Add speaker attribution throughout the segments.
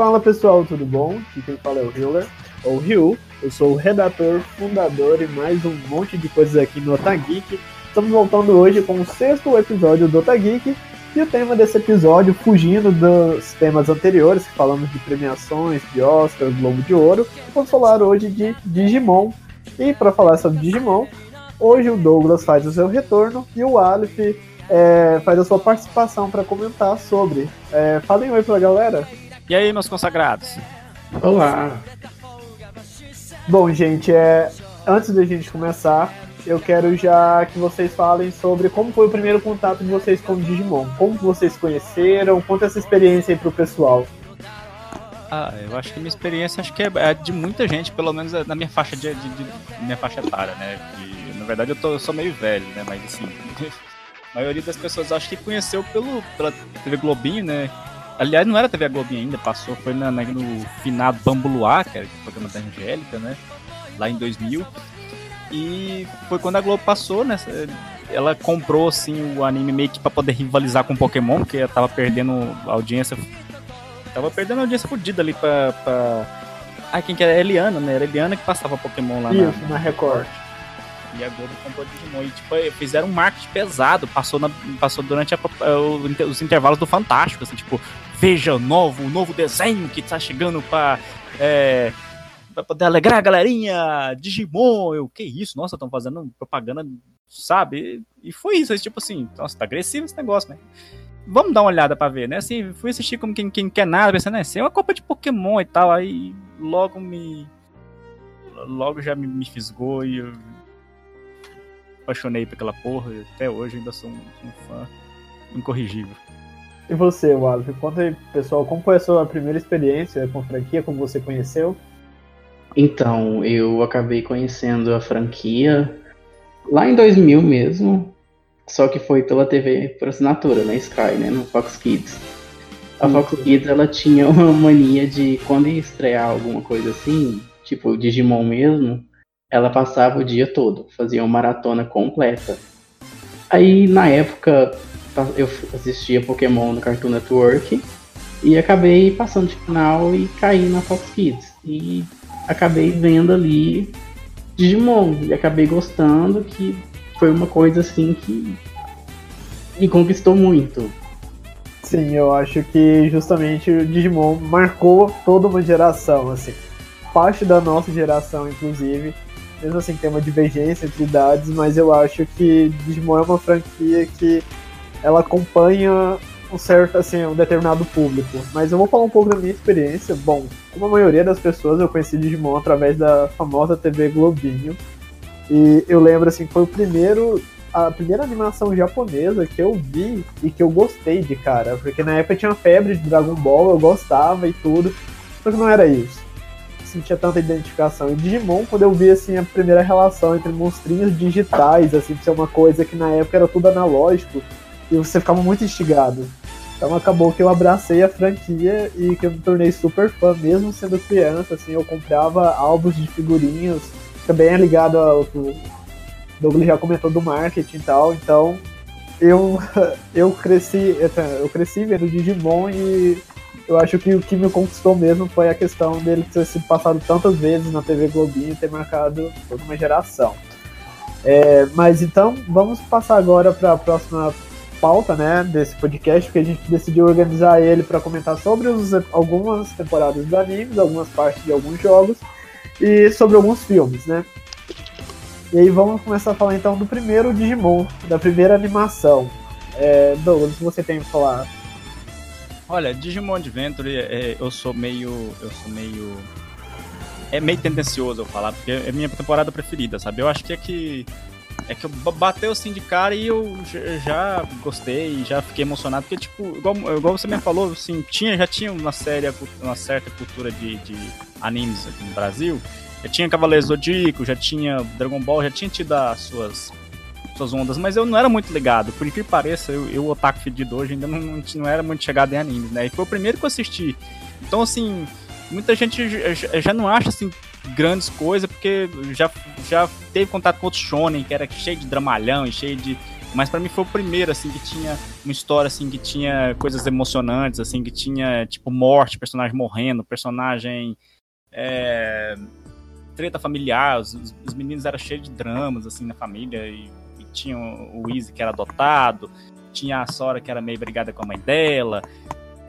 Speaker 1: Fala pessoal, tudo bom? Aqui quem fala é o Hiller, ou Ryu. Eu sou o redator, fundador e mais um monte de coisas aqui no Otageek. Estamos voltando hoje com o sexto episódio do Otageek. E o tema desse episódio, fugindo dos temas anteriores, que falamos de premiações, de Oscar, Globo de Ouro, vamos falar hoje de Digimon. E para falar sobre Digimon, hoje o Douglas faz o seu retorno e o Aleph é, faz a sua participação para comentar sobre. É, falem oi pra galera.
Speaker 2: E aí, meus consagrados?
Speaker 3: Olá.
Speaker 1: Bom, gente, é, antes da gente começar, eu quero já que vocês falem sobre como foi o primeiro contato de vocês com o Digimon. Como vocês conheceram, conta essa experiência aí pro pessoal.
Speaker 2: Ah, eu acho que a minha experiência acho que é de muita gente, pelo menos na minha faixa de, de, de minha faixa etária, né? Que, na verdade eu, tô, eu sou meio velho, né? Mas assim, a maioria das pessoas acho que conheceu pelo, pela TV Globinho, né? Aliás, não era TV Globinho ainda, passou, foi na, na, no finado Bambuluá, que era o programa da Angélica, né? Lá em 2000. E foi quando a Globo passou, né? Ela comprou, assim, o anime meio que pra poder rivalizar com Pokémon, porque ela tava perdendo audiência. Tava perdendo audiência fodida ali pra. pra... Ah, quem que era? Eliana, né? Era Eliana que passava Pokémon lá
Speaker 1: Isso, na, na Record.
Speaker 2: E a Globo comprou Digimon. E tipo, fizeram um marketing pesado. Passou, na, passou durante a, os intervalos do Fantástico, assim, tipo, veja o novo desenho que tá chegando pra. É, pra poder alegrar a galerinha, Digimon, eu, que isso, nossa, estão fazendo propaganda, sabe? E foi isso, tipo assim, nossa, tá agressivo esse negócio, né? Vamos dar uma olhada pra ver, né? Assim, fui assistir como quem, quem quer nada, pensando, né? Isso é uma copa de Pokémon e tal, aí logo me. Logo já me, me fisgou e eu apaixonei por aquela porra até hoje ainda sou um, um fã incorrigível.
Speaker 1: E você, Wallace? Conta aí, pessoal, como foi a sua primeira experiência com franquia, como você conheceu?
Speaker 3: Então, eu acabei conhecendo a franquia lá em 2000 mesmo, só que foi pela TV por assinatura, na Sky, né, no Fox Kids. A Fox Kids, ela tinha uma mania de, quando ia estrear alguma coisa assim, tipo Digimon mesmo, ela passava o dia todo, fazia uma maratona completa. Aí, na época, eu assistia Pokémon no Cartoon Network e acabei passando de canal e caí na Fox Kids. E acabei vendo ali Digimon e acabei gostando que foi uma coisa assim que me conquistou muito.
Speaker 1: Sim, eu acho que justamente o Digimon marcou toda uma geração, assim. Parte da nossa geração, inclusive, mesmo assim tem uma divergência entre idades, mas eu acho que Digimon é uma franquia que ela acompanha um certo, assim, um determinado público. Mas eu vou falar um pouco da minha experiência. Bom, como a maioria das pessoas, eu conheci Digimon através da famosa TV Globinho. E eu lembro, assim, foi o primeiro, a primeira animação japonesa que eu vi e que eu gostei de cara. Porque na época tinha febre de Dragon Ball, eu gostava e tudo. Só que não era isso sentia tanta identificação. E Digimon, quando eu vi assim a primeira relação entre monstrinhos digitais, assim, ser uma coisa que na época era tudo analógico, e você ficava muito instigado. Então acabou que eu abracei a franquia e que eu me tornei super fã, mesmo sendo criança, assim, eu comprava álbuns de figurinhas, também é ligado ao que o Douglas já comentou do marketing e tal, então eu, eu cresci, eu cresci vendo Digimon e eu acho que o que me conquistou mesmo foi a questão dele ter sido passado tantas vezes na TV Globinho e ter marcado toda uma geração. É, mas então, vamos passar agora para a próxima pauta né, desse podcast, porque a gente decidiu organizar ele para comentar sobre os, algumas temporadas do anime, algumas partes de alguns jogos e sobre alguns filmes, né? E aí vamos começar a falar então do primeiro Digimon, da primeira animação. É, Douglas, você tem para falar
Speaker 2: Olha, Digimon Adventure, é, eu sou meio. Eu sou meio. É meio tendencioso eu falar, porque é minha temporada preferida, sabe? Eu acho que é que. É que bateu assim de cara e eu já gostei, já fiquei emocionado, porque, tipo, igual, igual você me falou, assim, tinha, já tinha uma série, uma certa cultura de, de animes aqui no Brasil. Já tinha Cavaleiros Zodíaco, já tinha Dragon Ball, já tinha tido as suas suas ondas, mas eu não era muito ligado. Por que pareça, eu, eu otaku fedido hoje, ainda não, não, não era muito chegado em animes, né? E foi o primeiro que eu assisti. Então, assim, muita gente já, já não acha, assim, grandes coisas, porque já, já teve contato com outros shonen, que era cheio de dramalhão e cheio de, mas para mim foi o primeiro, assim, que tinha uma história, assim, que tinha coisas emocionantes, assim, que tinha, tipo, morte, personagem morrendo, personagem. É, treta familiar, os, os, meninos eram cheios de dramas, assim, na família, e, e tinha o Easy que era adotado, tinha a Sora que era meio brigada com a mãe dela,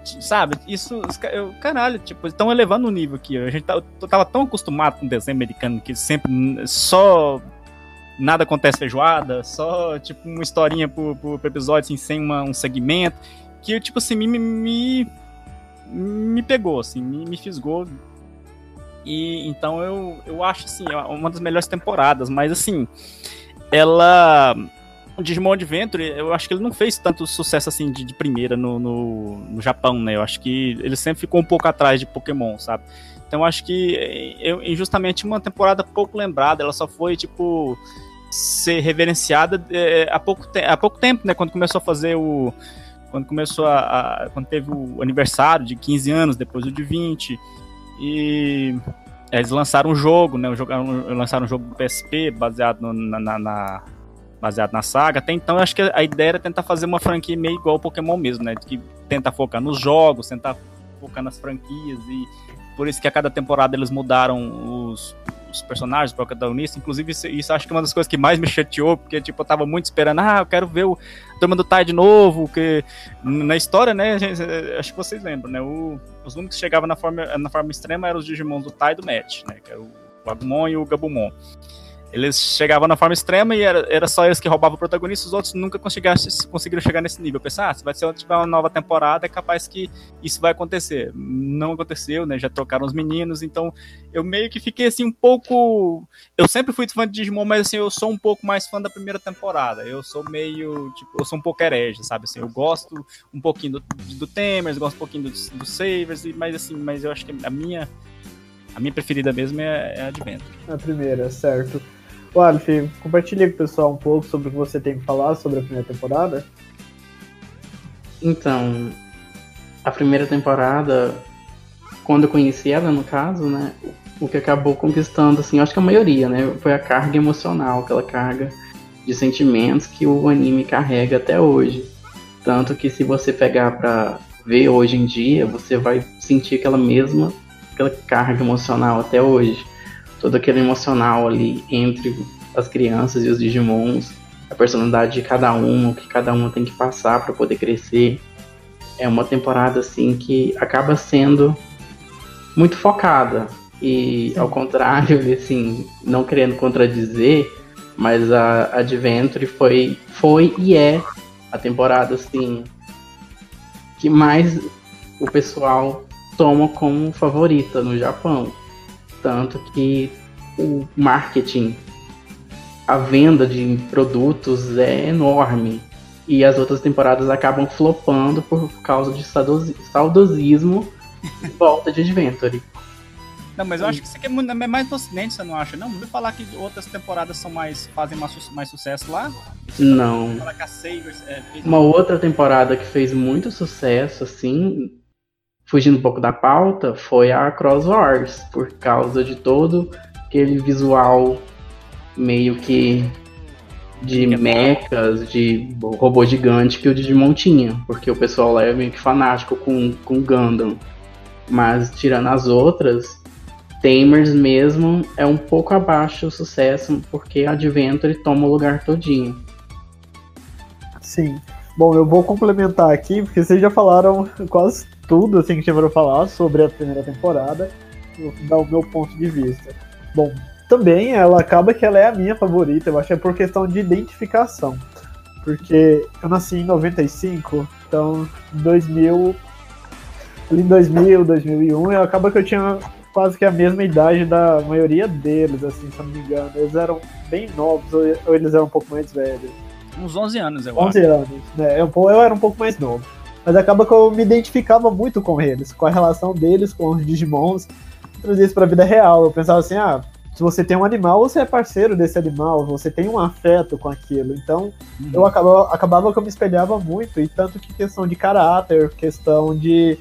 Speaker 2: sabe? Isso, eu, caralho, tipo, estão elevando o nível aqui. A gente tá, eu tava tão acostumado com desenho americano que sempre só nada acontece feijoada, só tipo uma historinha por, por, episódio assim, sem uma, um segmento, que tipo assim me me, me pegou assim, me, me fisgou. E então eu, eu acho assim, é uma das melhores temporadas, mas assim, ela Digimon Adventure, eu acho que ele não fez tanto sucesso assim de, de primeira no, no, no, Japão, né? Eu acho que ele sempre ficou um pouco atrás de Pokémon, sabe? Então acho que eu, injustamente uma temporada pouco lembrada, ela só foi tipo ser reverenciada é, há, pouco há pouco tempo, né? Quando começou a fazer o. Quando começou a, a, Quando teve o aniversário de 15 anos, depois o de 20. E. Eles lançaram um jogo, né? Lançaram um jogo do PSP baseado no, na, na baseado na saga. Até então, acho que a ideia era tentar fazer uma franquia meio igual ao Pokémon mesmo, né? Que tenta focar nos jogos, tentar focar nas franquias e por isso que a cada temporada eles mudaram os, os personagens, o protagonista. Inclusive, isso, isso, acho que é uma das coisas que mais me chateou, porque, tipo, eu tava muito esperando, ah, eu quero ver o Turma do Tai de novo, que na história, né, gente, acho que vocês lembram, né, o, os únicos que chegavam na forma, na forma extrema eram os Digimon do Tai e do Match, né, que era o Agumon e o Gabumon. Eles chegavam na forma extrema e era, era só eles que roubavam o protagonista, os outros nunca conseguiram, conseguiram chegar nesse nível. Eu pensei, ah, se vai ser tiver uma nova temporada, é capaz que isso vai acontecer. Não aconteceu, né? Já trocaram os meninos, então eu meio que fiquei assim um pouco. Eu sempre fui fã de Digimon, mas assim, eu sou um pouco mais fã da primeira temporada. Eu sou meio, tipo, eu sou um pouco herege, sabe? Assim, eu gosto um pouquinho do, do Tamers, gosto um pouquinho do, do Savers, mas assim, mas eu acho que a minha. A minha preferida mesmo é, é a Adventure.
Speaker 1: A primeira, certo. O Alf, compartilha com o pessoal um pouco sobre o que você tem que falar sobre a primeira temporada.
Speaker 3: Então, a primeira temporada, quando eu conheci ela, no caso, né, o que acabou conquistando, assim, acho que a maioria, né, foi a carga emocional, aquela carga de sentimentos que o anime carrega até hoje. Tanto que se você pegar pra ver hoje em dia, você vai sentir aquela mesma aquela carga emocional até hoje todo aquele emocional ali entre as crianças e os Digimons, a personalidade de cada um, o que cada um tem que passar para poder crescer. É uma temporada assim que acaba sendo muito focada e ao contrário, assim, não querendo contradizer, mas a Adventure foi foi e é a temporada assim que mais o pessoal toma como favorita no Japão. Tanto que o marketing, a venda de produtos é enorme. E as outras temporadas acabam flopando por causa de saudosismo em volta de Adventure.
Speaker 2: Não, mas eu acho que isso aqui é, é mais no ocidente, você não acha? Não, não falar que outras temporadas são mais fazem mais, mais sucesso lá?
Speaker 3: Não. A Savers, é, Uma outra temporada que fez muito sucesso, assim, fugindo um pouco da pauta, foi a Cross Wars, por causa de todo aquele visual meio que de mechas, de robô gigante que o Digimon tinha, porque o pessoal lá é meio que fanático com, com Gundam. Mas tirando as outras, Tamers mesmo é um pouco abaixo o sucesso, porque a Adventure toma o lugar todinho.
Speaker 1: Sim. Bom, eu vou complementar aqui, porque vocês já falaram quase tudo assim que tinha para falar sobre a primeira temporada, dar o meu ponto de vista. Bom, também ela acaba que ela é a minha favorita, eu acho que é por questão de identificação. Porque eu nasci em 95, então em 2000, ali em 2000, 2001, eu acaba que eu tinha quase que a mesma idade da maioria deles, assim, se eu não me engano. Eles eram bem novos, ou eles eram um pouco mais velhos.
Speaker 2: Uns 11 anos, eu
Speaker 1: 11 acho. anos, né? Eu, eu era um pouco mais novo. Mas acaba que eu me identificava muito com eles, com a relação deles com os Digimons. Trazer isso pra vida real. Eu pensava assim, ah, se você tem um animal, você é parceiro desse animal, você tem um afeto com aquilo. Então, uhum. eu acabava, acabava que eu me espelhava muito, e tanto que questão de caráter, questão de,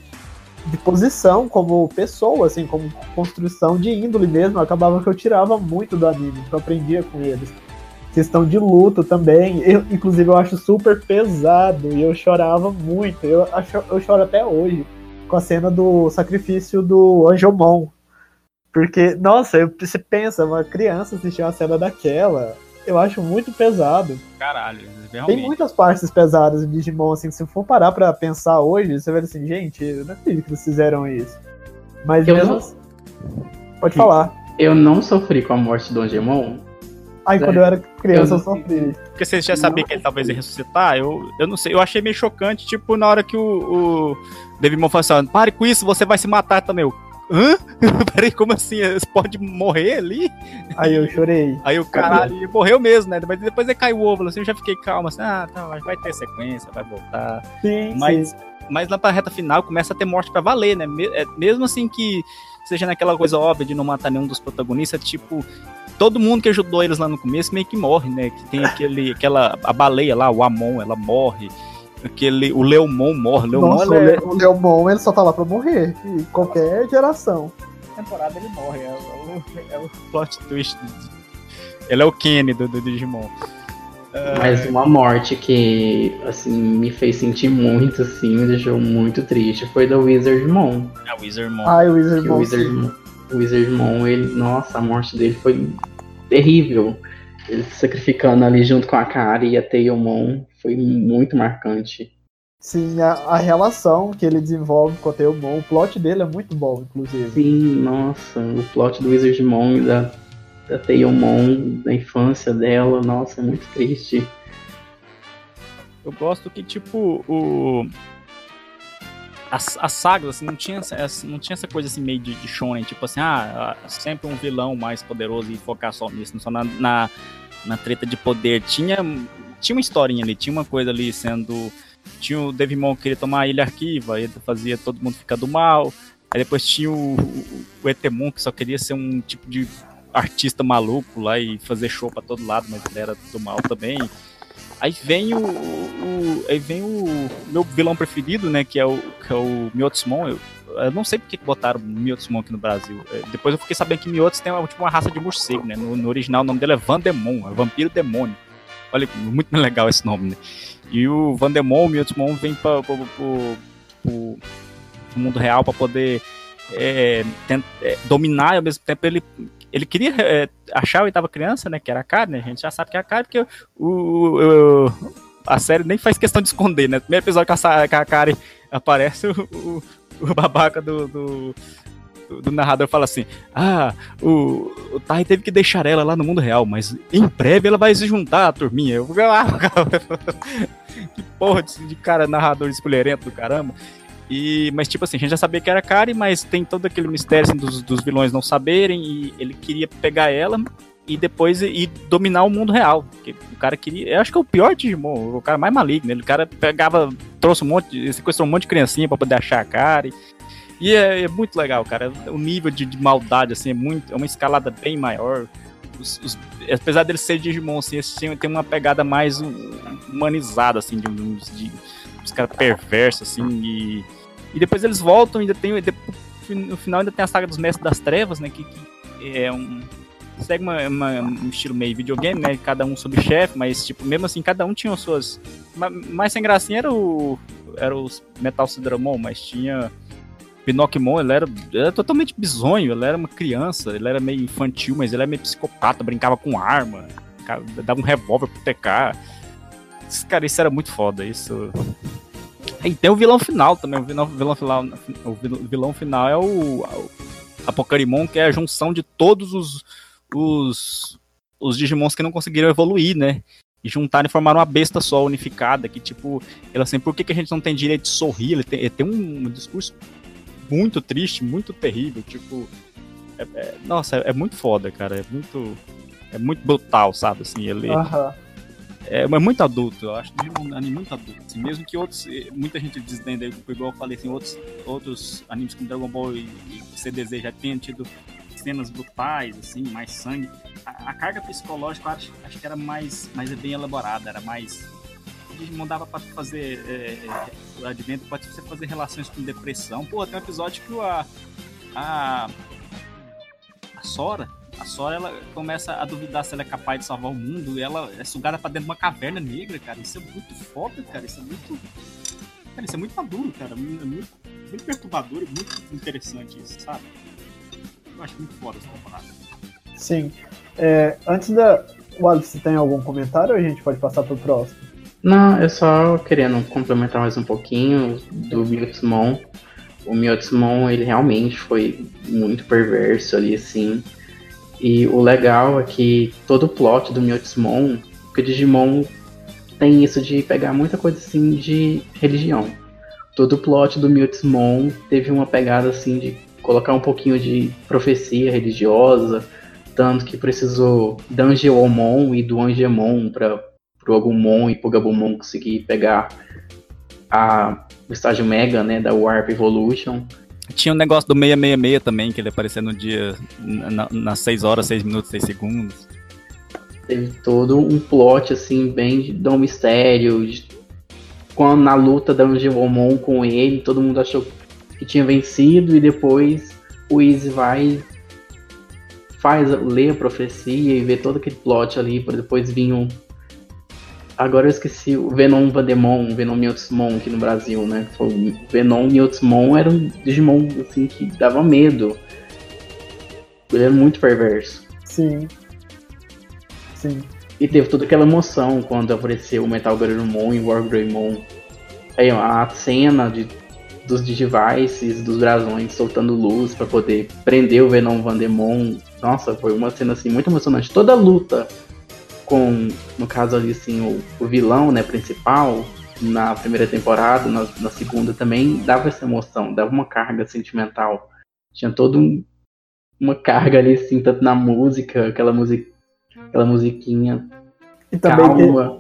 Speaker 1: de posição como pessoa, assim, como construção de índole mesmo, acabava que eu tirava muito do anime, que eu aprendia com eles. Questão de luto também. Eu, inclusive, eu acho super pesado e eu chorava muito. Eu, acho, eu choro até hoje com a cena do sacrifício do Anjomon. Porque, nossa, você pensa, uma criança assistir uma cena daquela, eu acho muito pesado.
Speaker 2: Caralho, realmente.
Speaker 1: Tem muitas partes pesadas de Digimon, assim, se for parar pra pensar hoje, você vai assim, gente, eu não acredito que eles fizeram isso. Mas
Speaker 3: Eu
Speaker 1: mesmo
Speaker 3: não-
Speaker 1: assim- Pode falar.
Speaker 3: Eu não sofri com a morte do Angemon.
Speaker 1: Ai, quando eu era criança, eu,
Speaker 3: Eu-
Speaker 1: sofri.
Speaker 2: Porque você já sabia que ele talvez ia ressuscitar, eu, eu não sei, eu achei meio chocante, tipo, na hora que o, o Devimon falou assim, pare com isso, você vai se matar também. Eu, hã? Peraí, como assim? Você pode morrer ali?
Speaker 1: Aí eu chorei.
Speaker 2: Aí o caralho, ele morreu mesmo, né? Mas depois ele caiu o ovo, assim, eu já fiquei calmo, assim, ah, tá, vai ter sequência, vai voltar.
Speaker 1: Sim,
Speaker 2: Mas,
Speaker 1: sim.
Speaker 2: mas lá pra reta final começa a ter morte pra valer, né? É, Mesmo assim que seja naquela coisa óbvia de não matar nenhum dos protagonistas, tipo, todo mundo que ajudou eles lá no começo meio que morre, né? Que tem aquele, aquela, a baleia lá, o Amon, ela morre. Aquele, o Leomon morre. O Leomon,
Speaker 1: Nossa, o,
Speaker 2: é-
Speaker 1: Le o Leomon, ele só tá lá pra morrer. Em qualquer geração.
Speaker 2: temporada ele morre, é, o, é o plot twist. Ele é o Kenny do, do Digimon.
Speaker 3: Mas uma morte que, assim, me fez sentir muito, assim, me deixou muito triste, foi da Wizardmon.
Speaker 2: É o Wizardmon.
Speaker 3: Que o
Speaker 1: Wizardmon.
Speaker 3: O Wizardmon, ele, nossa, a morte dele foi terrível. Ele se sacrificando ali junto com a Kari e a Tailmon foi muito marcante.
Speaker 1: Sim, a, a relação que ele desenvolve com o Teomon, o plot dele é muito bom, inclusive.
Speaker 3: Sim, nossa, o plot do Wizardmon e da, da Tailmon, da infância dela, nossa, é muito triste.
Speaker 2: Eu gosto que, tipo, o. As, as sagas, assim, não tinha, essa- não tinha essa coisa assim meio de, de shonen, tipo assim, ah, sempre um vilão mais poderoso e focar só nisso, só na, na, na treta de poder. Tinha, tinha uma historinha ali, tinha uma coisa ali sendo. Tinha o Devimon que queria tomar a ilha arquiva, ele fazia todo mundo ficar do mal. Aí depois tinha o, o, Etemon que só queria ser um tipo de artista maluco lá e fazer show pra todo lado, mas ele era do mal também. Aí vem o, o- aí vem o meu vilão preferido, né, que é o que é o Miotsumon. Eu, eu não sei porque que botaram Miotsumon aqui no Brasil. É, depois eu fiquei sabendo que Miots tem uma, tipo, uma raça de morcego, né? No, no original o nome dele é Vandemon, é vampiro demônio. Olha, muito legal esse nome, né? E o Vandemon, o Miotsumon vem para o mundo real para poder é, é, dominar e ao mesmo tempo ele ele queria é, achar a oitava criança, né? Que era a Kari, né? A gente já sabe que é a Kari, porque o, o- a série nem faz questão de esconder, né? No primeiro episódio que a, que a Kari aparece, o, o, o babaca do, do, do- do narrador fala assim: Ah, o, o Tai teve que deixar ela lá no mundo real, mas em breve ela vai se juntar à turminha. Eu, ah, que porra de, de cara narrador espulherento do caramba. E, mas, tipo assim, a gente já sabia que era Kari, mas tem todo aquele mistério assim, dos, dos vilões não saberem, e ele queria pegar ela e depois ir dominar o mundo real. Porque o cara queria. Eu acho que é o pior Digimon, o cara mais maligno. Ele, o cara pegava, trouxe um monte, sequestrou um monte de criancinha pra poder achar a Kari. E é, é muito legal, cara. O nível de, de maldade, assim, é muito. É uma escalada bem maior. Os- os- apesar deles serem Digimon, assim, têm, têm uma pegada mais hum, humanizada, assim, de uns de, uns caras perversos, assim, e, e depois eles voltam, ainda tem. no final ainda tem a saga dos Mestres das Trevas, né? Que, que é um. Segue uma, uma- um estilo meio videogame, né? Cada um subchefe, mas tipo, mesmo assim, cada um tinha as suas. ma- Mais sem gracinha era o. Era os Metal Sidramon, mas tinha. Pinocchimon, ele era, era totalmente bizonho, ele era uma criança, ele era meio infantil, mas ele era meio psicopata, brincava com arma, dava um revólver pro TK. Cara, isso era muito foda, isso. E tem o vilão final também, o vilão, vilão final, o vil- vilão final é o, Apocarimon, que é a junção de todos os, os, os Digimons que não conseguiram evoluir, né? E juntaram e formaram uma besta só, unificada, que tipo, ela assim, por que, que a gente não tem direito de sorrir? Ele tem, ele tem um, discurso muito triste, muito terrível, tipo. é- é- nossa, é, é muito foda, cara. É muito. É muito brutal, sabe? Assim, ele
Speaker 1: Aham.
Speaker 2: É, é muito adulto, eu acho um anime muito adulto. Assim, mesmo que outros. eh, Muita gente desdenda, igual eu falei, assim, outros, outros animes como Dragon Ball e, e CDZ já tenham tido cenas brutais, assim, mais sangue. A, a carga psicológica eu acho, acho que era mais, mais bem elaborada, era mais. O Digimon dava pra fazer. É, o Advento pode você fazer relações com depressão. Pô, tem um episódio que a. A, a Sora, A Sora, ela começa a duvidar se ela é capaz de salvar o mundo e ela é sugada pra dentro de uma caverna negra, cara. Isso é muito foda, cara. Isso é muito. Cara, isso é muito maduro, cara. É muito, muito perturbador e muito interessante isso, sabe? Eu acho muito foda essa temporada.
Speaker 1: Sim. É, antes da. Wallace, tem algum comentário ou a gente pode passar pro próximo?
Speaker 3: Não, eu só querendo complementar mais um pouquinho do Miotsumon. O Miotsumon, ele realmente foi muito perverso ali, assim. E o legal é que todo o plot do Miotsumon, porque Digimon tem isso de pegar muita coisa assim de religião. Todo o plot do Miotsumon teve uma pegada assim de colocar um pouquinho de profecia religiosa, tanto que precisou da Angelomon e do Angemon para pro Agumon e pro Gabumon conseguir pegar a, o estágio Mega, né, da Warp Evolution.
Speaker 2: Tinha um negócio do 666 também, que ele aparecia no dia, na, nas 6 horas, 6 minutos, 6 segundos.
Speaker 3: Teve todo um plot, assim, bem de, um mistério. De, quando na luta da Angelomon com ele, todo mundo achou que tinha vencido e depois o Easy vai faz ler a profecia e vê todo aquele plot ali para depois vir um Agora eu esqueci o Venom Vandemon, Venom Mewtwo aqui no Brasil, né? O Venom Mewtwo era um Digimon assim que dava medo. Ele era muito perverso.
Speaker 1: Sim. Sim.
Speaker 3: E teve toda aquela emoção quando apareceu o Metal Garurumon e o Wargreymon. Aí a cena de, dos Digivices, dos brasões soltando luz para poder prender o Venom Vandemon. Nossa, foi uma cena assim muito emocionante. Toda a luta com, no caso ali, assim, o, o vilão, né, principal, na primeira temporada, na, na, segunda também, dava essa emoção, dava uma carga sentimental. Tinha toda um, uma carga ali, assim, tanto na música, aquela, music, aquela musiquinha
Speaker 1: e também calma.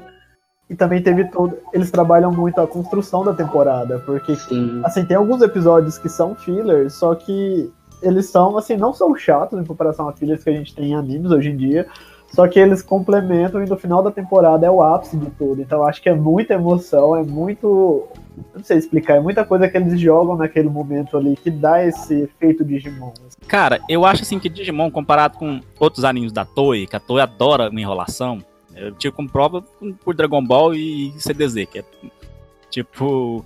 Speaker 1: e também teve todo. Eles trabalham muito a construção da temporada, porque Sim. assim, tem alguns episódios que são fillers, só que eles são, assim, não são chatos em comparação a fillers que a gente tem em animes hoje em dia, só que eles complementam e no final da temporada é o ápice de tudo. Então acho que é muita emoção, é muito. Não sei explicar, é muita coisa que eles jogam naquele momento ali que dá esse efeito Digimon.
Speaker 2: Cara, eu acho assim que Digimon, comparado com outros animes da Toei, que a Toei adora uma enrolação, eu tiro como prova por Dragon Ball e CDZ, que é tipo.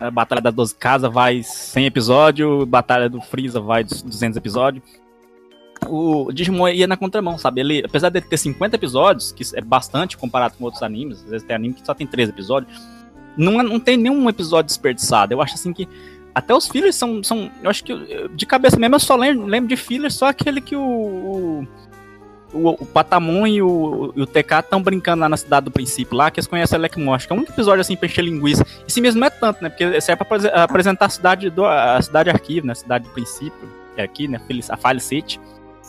Speaker 2: A Batalha das 12 Casas vai 100 episódios, Batalha do Freeza vai 200 episódios o Digimon ia na contramão, sabe? Ele, apesar de ter 50 episódios, que é bastante comparado com outros animes, às vezes tem anime que só tem 3 episódios, não, não tem nenhum episódio desperdiçado. Eu acho assim que até os fillers são, são. Eu acho que de cabeça mesmo eu só lembro, lembro de fillers, só aquele que o. O, o Patamon e o, o TK estão brincando lá na cidade do princípio, lá, que eles conhecem a Lekmon. Acho que é um episódio assim pra encher linguiça. Esse mesmo não é tanto, né? Porque serve pra apresentar a cidade do a cidade arquivo, né? A cidade do princípio, que é aqui, né? A File City.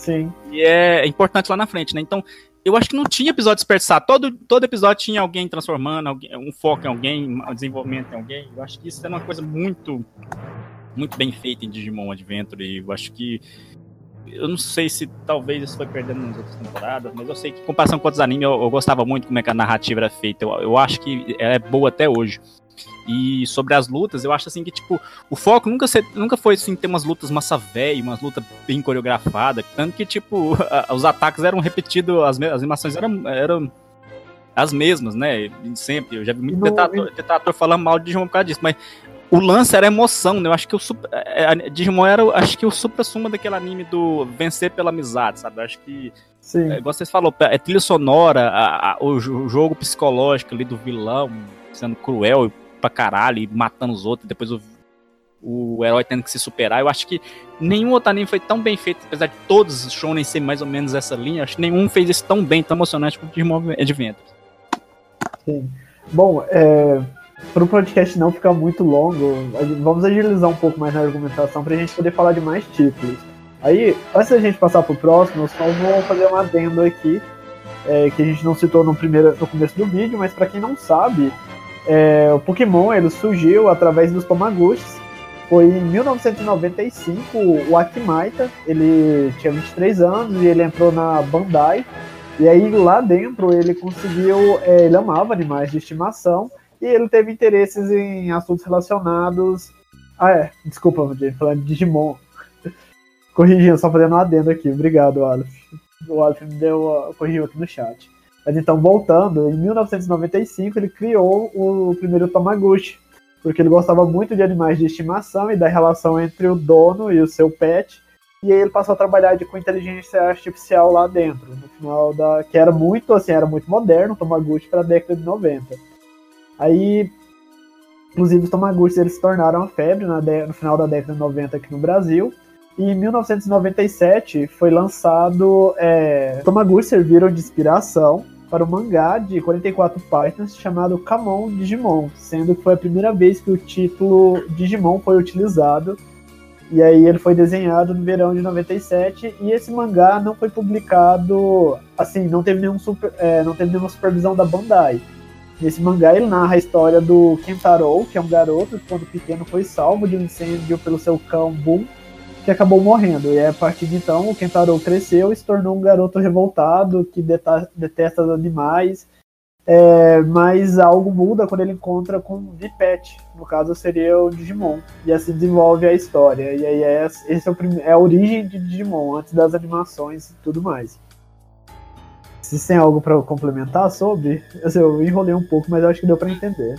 Speaker 1: Sim.
Speaker 2: E é importante lá na frente, né? Então, eu acho que não tinha episódio desperdiçado. Todo, todo episódio tinha alguém transformando, alguém, um foco em alguém, um desenvolvimento em alguém. Eu acho que isso é uma coisa muito, muito bem feita em Digimon Adventure. E eu acho que. Eu não sei se talvez isso foi perdendo nas outras temporadas, mas eu sei que, em comparação com outros animes, eu, eu gostava muito como é que a narrativa era feita. Eu, eu acho que ela é boa até hoje. E sobre as lutas, eu acho assim que, tipo, o foco nunca, ser, nunca foi assim, ter umas lutas massa velha, umas lutas bem coreografadas. Tanto que, tipo, a, os ataques eram repetidos, as, as animações eram, eram as mesmas, né? Sempre. Eu já vi muito no... falando mal de Digimon por causa disso, mas o lance era emoção, né? Eu acho que o é, é Digimon era, acho que o supra-suma daquele anime do vencer pela amizade, sabe? Eu acho que Sim. É, vocês falou, é trilha sonora, a, a, o, o, jogo psicológico ali do vilão sendo cruel e pra caralho e matando os outros, depois o, o herói tendo que se superar. Eu acho que nenhum outro anime foi tão bem feito, apesar de todos os shonen ser mais ou menos essa linha, acho que nenhum fez isso tão bem, tão emocionante quanto Digimon Adventures.
Speaker 1: Sim. Bom, é, para o podcast não ficar muito longo, vamos agilizar um pouco mais na argumentação para a gente poder falar de mais títulos. Aí, antes da gente passar para o próximo, eu só vou fazer um adendo aqui, é, que a gente não citou no, primeiro, no começo do vídeo, mas para quem não sabe, é, o Pokémon ele surgiu através dos Tamagotchis. Foi em 1995 o Akimaita, ele tinha 23 anos e ele entrou na Bandai. E aí lá dentro ele conseguiu, é, ele amava animais de estimação e ele teve interesses em assuntos relacionados. Ah, é, desculpa, falando de Digimon. Corrigindo, só fazendo um adendo aqui. Obrigado, Aleph. O Aleph me deu, corrigiu aqui no chat. Mas então, voltando, em 1995 ele criou o primeiro Tamagotchi, porque ele gostava muito de animais de estimação e da relação entre o dono e o seu pet. E aí ele passou a trabalhar de, com inteligência artificial lá dentro, no final da. que era muito assim, era muito moderno o Tamagotchi para a década de 90. Aí, inclusive os Tamagotchis eles se tornaram uma febre no final da década de 90 aqui no Brasil. E em 1997 foi lançado. É, serviram de inspiração para o mangá de 44 páginas chamado Kamon Digimon, sendo que foi a primeira vez que o título Digimon foi utilizado. E aí ele foi desenhado no verão de 97 e esse mangá não foi publicado, assim, não teve, nenhum super, é, não teve nenhuma supervisão da Bandai. Nesse mangá ele narra a história do Kentaro, que é um garoto que quando pequeno foi salvo de um incêndio pelo seu cão Boom, que acabou morrendo. E a partir de então, o Kentaro cresceu e se tornou um garoto revoltado, que detesta os animais. É, mas algo muda quando ele encontra com o Vipet, no caso seria o Digimon, e assim desenvolve a história. E aí é, esse é, o é a origem de Digimon, antes das animações e tudo mais. Se tem algo para complementar sobre, eu enrolei um pouco, mas eu acho que deu para entender.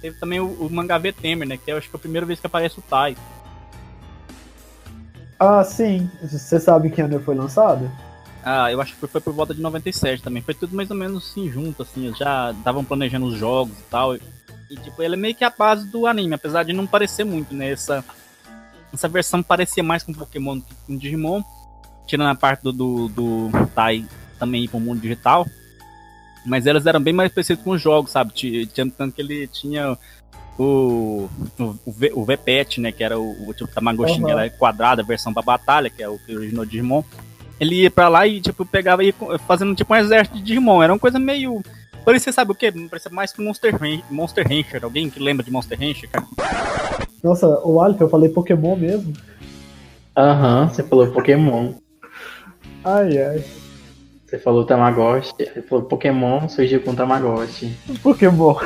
Speaker 2: Teve também o, o mangá V Temer, né? Que eu acho que é a primeira vez que aparece o Tai.
Speaker 1: Ah, sim. Você sabe que ano foi lançado?
Speaker 2: Ah, eu acho que foi por volta de 97 também. Foi tudo mais ou menos assim, junto, assim. Já estavam planejando os jogos e tal. E, tipo, ele é meio que a base do anime, apesar de não parecer muito, né? Essa, essa versão parecia mais com Pokémon do que com Digimon. Tirando a parte do, do, do Tai também ir pro mundo digital. Mas elas eram bem mais parecidas com os jogos, sabe? Tanto que ele tinha o, o, o VPET, né? Que era o, o tipo Tamagotchi, uhum. que era quadrada, a versão pra batalha, que é o que originou Digimon. Ele ia pra lá e, tipo, pegava e fazendo tipo um exército de Digimon. Era uma coisa meio. Parecia, sabe o quê? Parecia mais que Monster, Monster Rancher. Alguém que lembra de Monster Rancher, cara?
Speaker 1: Nossa, o Alpha, eu falei Pokémon mesmo.
Speaker 3: Aham, uhum, você falou Pokémon.
Speaker 1: Ai, ai.
Speaker 3: Você falou Tamagotchi, você falou Pokémon, surgiu com Tamagotchi.
Speaker 1: Pokémon.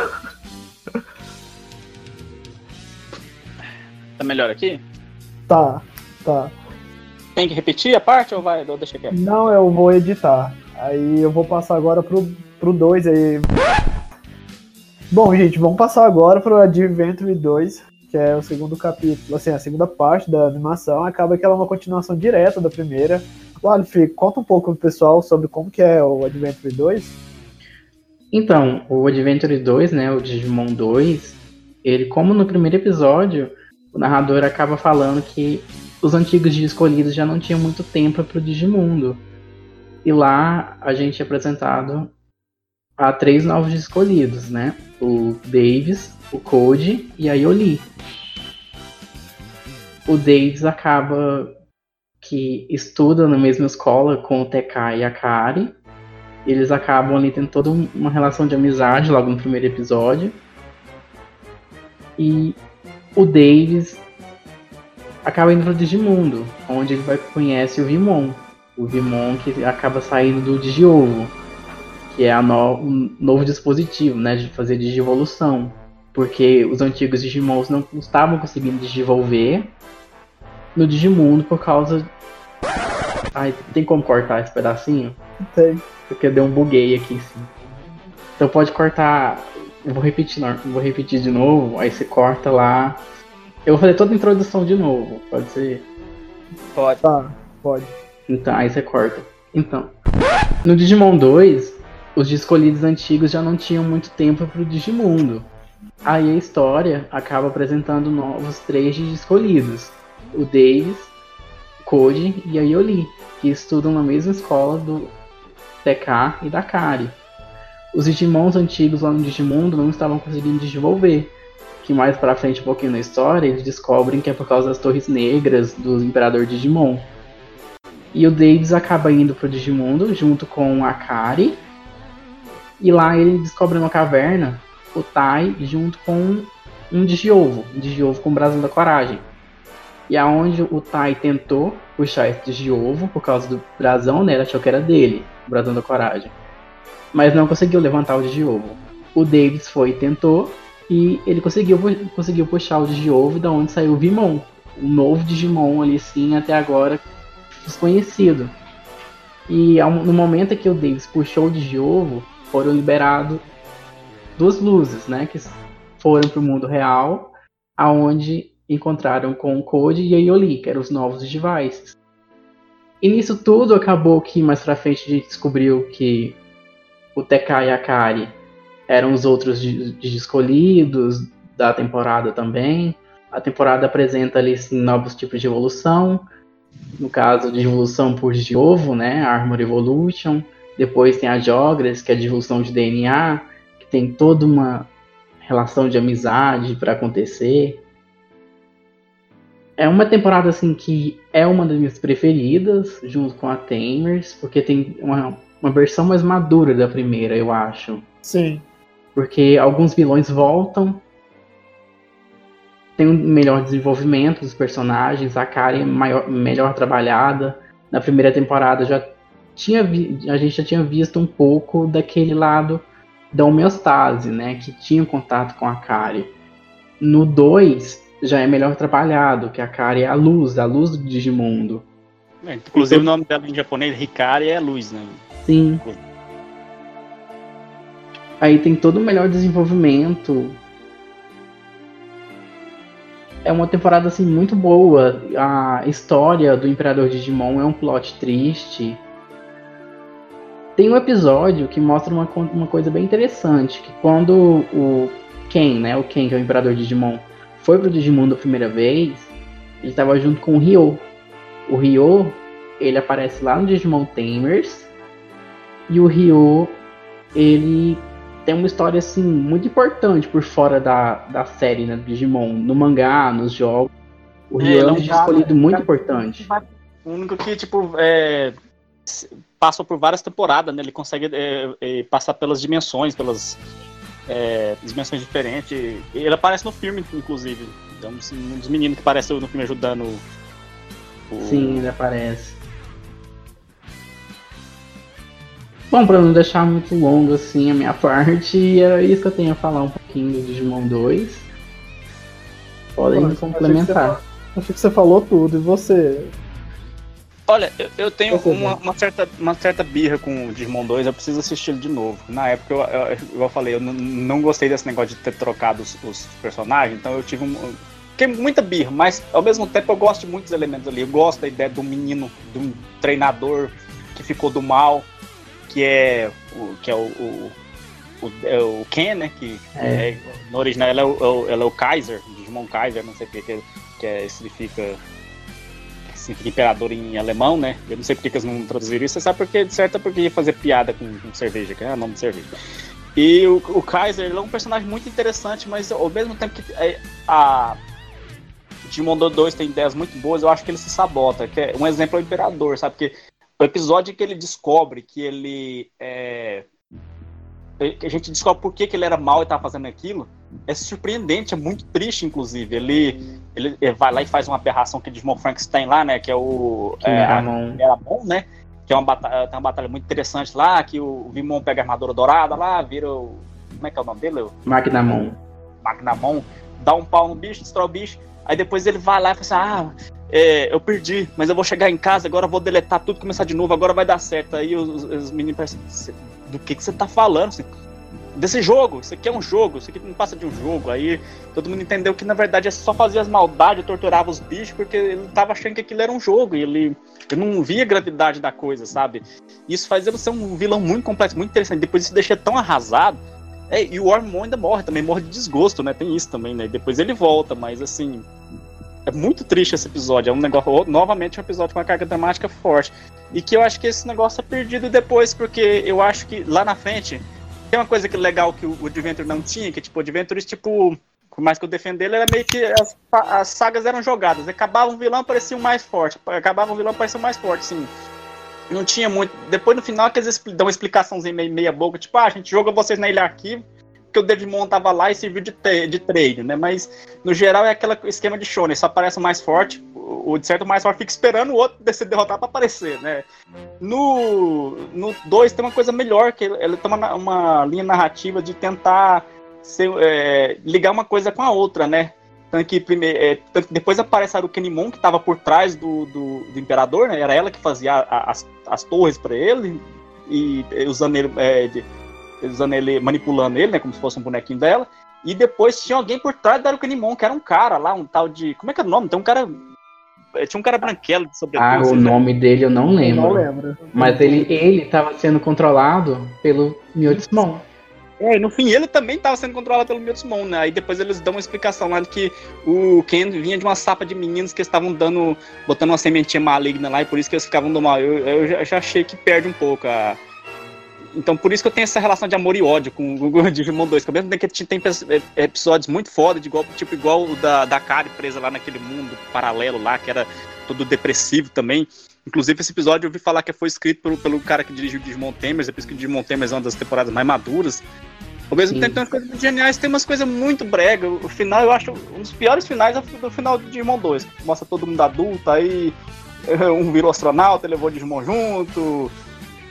Speaker 2: Tá melhor aqui?
Speaker 1: Tá, tá.
Speaker 2: Tem que repetir a parte ou vai? Ou deixa quieto?
Speaker 1: Não, eu vou editar. Aí eu vou passar agora pro 2 pro dois aí. Bom, gente, vamos passar agora pro Adventure 2, que é o segundo capítulo, assim, a segunda parte da animação. Acaba que ela é uma continuação direta da primeira. Alf, conta um pouco pro pessoal sobre como que é o Adventure 2.
Speaker 3: Então, o Adventure 2, né, o Digimon 2, ele, como no primeiro episódio, o narrador acaba falando que os antigos escolhidos já não tinham muito tempo para o Digimundo. E lá a gente é apresentado a três novos escolhidos, né? O Davis, o Code e a Yoli. O Davis acaba que estuda na mesma escola com o TK e a Kari. Eles acabam ali tendo toda uma relação de amizade logo no primeiro episódio. E o Davis acaba indo pro Digimundo, onde ele vai conhece o Vimon. O Vimon que acaba saindo do Digiovo, que é no, um novo dispositivo, né, de fazer digivolução. Porque os antigos Digimons não estavam conseguindo digivolver no Digimundo por causa. Ai, tem como cortar esse pedacinho?
Speaker 1: Tem.
Speaker 3: Porque deu um buguei aqui em cima. Então pode cortar eu vou repetir, não, vou repetir de novo, aí você corta lá. Eu vou fazer toda a introdução de novo, pode ser?
Speaker 1: Pode. Tá, pode.
Speaker 3: Então, aí você corta. Então, no Digimon 2, os escolhidos antigos já não tinham muito tempo pro Digimundo. Aí a história acaba apresentando novos três escolhidos: o Davis, Code e a Yoli, que estudam na mesma escola do TK e da Kari os Digimons antigos lá no Digimundo não estavam conseguindo desenvolver. Que mais pra frente, um pouquinho na história, eles descobrem que é por causa das torres negras do Imperador Digimon. E o Davis acaba indo pro Digimundo junto com a Kari. E lá ele descobre uma caverna o Tai junto com um Digiovo, um Digiovo com o brasão da coragem. E aonde o Tai tentou puxar esse Digiovo por causa do brasão, né? Ele achou que era dele, o brasão da coragem mas não conseguiu levantar o Digiovo. O Davis foi e tentou, e ele conseguiu, conseguiu puxar o Digiovo, da onde saiu o Vimon. um novo Digimon ali sim até agora desconhecido. E no momento que o Davis puxou o Digiovo, foram liberados duas luzes, né? Que foram para o mundo real, aonde encontraram com o Code e a Yoli, que eram os novos Digivices. E nisso tudo acabou que mais pra frente a gente descobriu que o TK e a Kari eram os outros de, de escolhidos da temporada também. A temporada apresenta ali sim, novos tipos de evolução. No caso de evolução por de ovo, né? Armor Evolution. Depois tem a Jogres, que é a evolução de DNA, que tem toda uma relação de amizade para acontecer. É uma temporada assim que é uma das minhas preferidas, junto com a Tamers, porque tem uma, uma versão mais madura da primeira, eu acho.
Speaker 1: Sim.
Speaker 3: Porque alguns vilões voltam, tem um melhor desenvolvimento dos personagens, a Karen é maior, melhor trabalhada. Na primeira temporada já tinha a gente já tinha visto um pouco daquele lado da homeostase, né, que tinha contato com a Kari. No 2 já é melhor trabalhado, que a Kari é a luz, a luz do Digimundo.
Speaker 2: É, inclusive então, o nome dela em japonês, Hikari, é luz, né?
Speaker 3: Sim. Aí tem todo o melhor desenvolvimento, é uma temporada assim muito boa. A história do Imperador Digimon é um plot triste. Tem um episódio que mostra uma, uma coisa bem interessante, que quando o Ken, né, o Ken que é o Imperador Digimon, foi pro Digimon da primeira vez, ele estava junto com o Ryo. O Ryo, ele aparece lá no Digimon Tamers, e o Ryo, ele tem uma história assim muito importante por fora da, da série, né, do Digimon, no mangá, nos jogos. O é, Ryo é um escolhido muito importante.
Speaker 2: O único que, tipo, é, passou por várias temporadas, né? Ele consegue é, é, passar pelas dimensões, pelas é, dimensões diferentes. Ele aparece no filme, inclusive. Então, um dos meninos que aparece no filme ajudando
Speaker 3: o... Sim, ele aparece. Bom, para não deixar muito longo assim a minha parte, é isso que eu tenho a falar um pouquinho do Digimon 2. Podem complementar.
Speaker 1: Achei que, você falou tudo, e você?
Speaker 2: Olha, eu, eu tenho uma, uma, certa, uma certa birra com o Digimon 2, eu preciso assistir ele de novo. Na época, eu, eu, eu falei, eu não, não, gostei desse negócio de ter trocado os, os personagens, então eu tive um, fiquei muita birra, mas ao mesmo tempo eu gosto de muitos elementos ali. Eu gosto da ideia do menino, de um treinador que ficou do mal, que é o, que é o, o, o, é o Ken, né? Que é. É, no original ela é o, ela é o Kaiser, Digimon Kaiser, não sei o que, que, é, significa significa imperador em alemão, né? Eu não sei porque que eles não traduziram isso, você sabe porque, de certo, é porque ia fazer piada com, com cerveja, que é o nome de cerveja. E o, o Kaiser ele é um personagem muito interessante, mas ao mesmo tempo que é, a Digimon 2 tem ideias muito boas, eu acho que ele se sabota. Que é, um exemplo é o Imperador, sabe? Porque o episódio em que ele descobre que ele é, a gente descobre por que, que ele era mal e estava fazendo aquilo, é surpreendente, é muito triste, inclusive. Ele, ele, ele vai lá e faz uma aberração que Digimon Frankenstein lá, né? Que é o. Que é, era bom, né? Que é uma batalha, tem uma batalha muito interessante lá, que o Vimon pega a armadura dourada lá, vira o. Como é que é o nome dele?
Speaker 3: Magnamon.
Speaker 2: Magnamon, dá um pau no bicho, destrói o bicho. Aí depois ele vai lá e fala assim: ah, é, eu perdi, mas eu vou chegar em casa, agora vou deletar tudo, começar de novo, agora vai dar certo. Aí os, os meninos parecem, do que, que você tá falando? Assim, desse jogo, isso aqui é um jogo, isso aqui não passa de um jogo. Aí todo mundo entendeu que na verdade é só fazer as maldades, torturava os bichos, porque ele tava achando que aquilo era um jogo, e ele, ele não via a gravidade da coisa, sabe? Isso faz ele ser um vilão muito complexo, muito interessante. Depois isso deixa tão arrasado. É, e o Ormond ainda morre também, morre de desgosto, né? Tem isso também, né? Depois ele volta, mas assim, é muito triste esse episódio. É um negócio, novamente, um episódio com uma carga dramática forte. E que eu acho que esse negócio é perdido depois, porque eu acho que lá na frente tem uma coisa que legal que o Adventure não tinha, que tipo, o Adventure, tipo, por mais que eu defenda ele, era meio que as, as sagas eram jogadas. Acabava um vilão, parecia um mais forte. Acabava um vilão, parecia um mais forte, sim. Não tinha muito. Depois no final, que eles dão uma explicaçãozinha meio meia boca, tipo, ah, a gente joga vocês na ilha arquivo que o Devimon tava lá e serviu de, de treino, né? Mas no geral é aquele esquema de shonen, só aparece o mais forte, o de certo mais forte fica esperando o outro se derrotar para aparecer, né? No 2 tem uma coisa melhor, que ele, ele tem uma, uma linha narrativa de tentar ser, é, ligar uma coisa com a outra, né? Tanto que, primeiro, é, tanto que depois aparece a Arukenimon, que tava por trás do, do, do, Imperador, né? Era ela que fazia a, as, as torres para ele, e, e usando ele, é, de, usando ele, manipulando ele, né? Como se fosse um bonequinho dela. E depois tinha alguém por trás da Arukenimon, que era um cara lá, um tal de. Como é que é o nome? Tem um cara. É, tinha um cara branquelo de sobretudo.
Speaker 3: Ah, o nome dele eu não lembro.
Speaker 1: Eu não lembro.
Speaker 3: Mas ele, ele tava sendo controlado pelo Myotismon.
Speaker 2: É, e no fim ele também estava sendo controlado pelo Myotismon, né? Aí depois eles dão uma explicação lá de que o Ken vinha de uma sapa de meninos que estavam dando, botando uma sementinha maligna lá e por isso que eles ficavam do mal. Eu, eu já achei que perde um pouco a. Então por isso que eu tenho essa relação de amor e ódio com o Digimon 2, que ao mesmo tempo que tem é, episódios muito foda, de igual, tipo igual o da, da Kari presa lá naquele mundo paralelo lá, que era todo depressivo também. Inclusive, esse episódio eu ouvi falar que foi escrito pelo, pelo cara que dirigiu o Digimon Tamers, depois que o Digimon Tamers é uma das temporadas mais maduras. Ao mesmo Sim. tempo, tem umas coisas muito geniais, tem umas coisas muito brega. O final, eu acho, um dos piores finais é o final do Digimon 2. Mostra todo mundo adulto, aí um virou astronauta, levou o Digimon junto.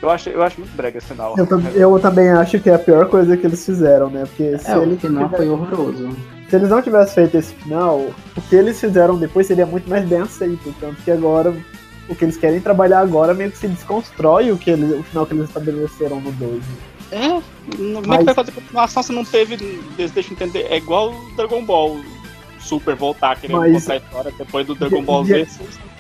Speaker 2: Eu acho, eu acho muito brega esse final.
Speaker 1: Eu, eu, também acho que é a pior coisa que eles fizeram, né? Porque
Speaker 3: se é, ele o final tiver... foi horroroso.
Speaker 1: Se eles não tivessem feito esse final, o que eles fizeram depois seria muito mais bem aceito. Tanto que agora, o que eles querem trabalhar agora meio que se desconstrói o, que eles, o final que eles estabeleceram no 2.
Speaker 2: É, como é que vai fazer continuação se não teve. Deixa eu entender. É igual o Dragon Ball Super voltar querendo Mas... contar a história depois do Dragon Ball Z.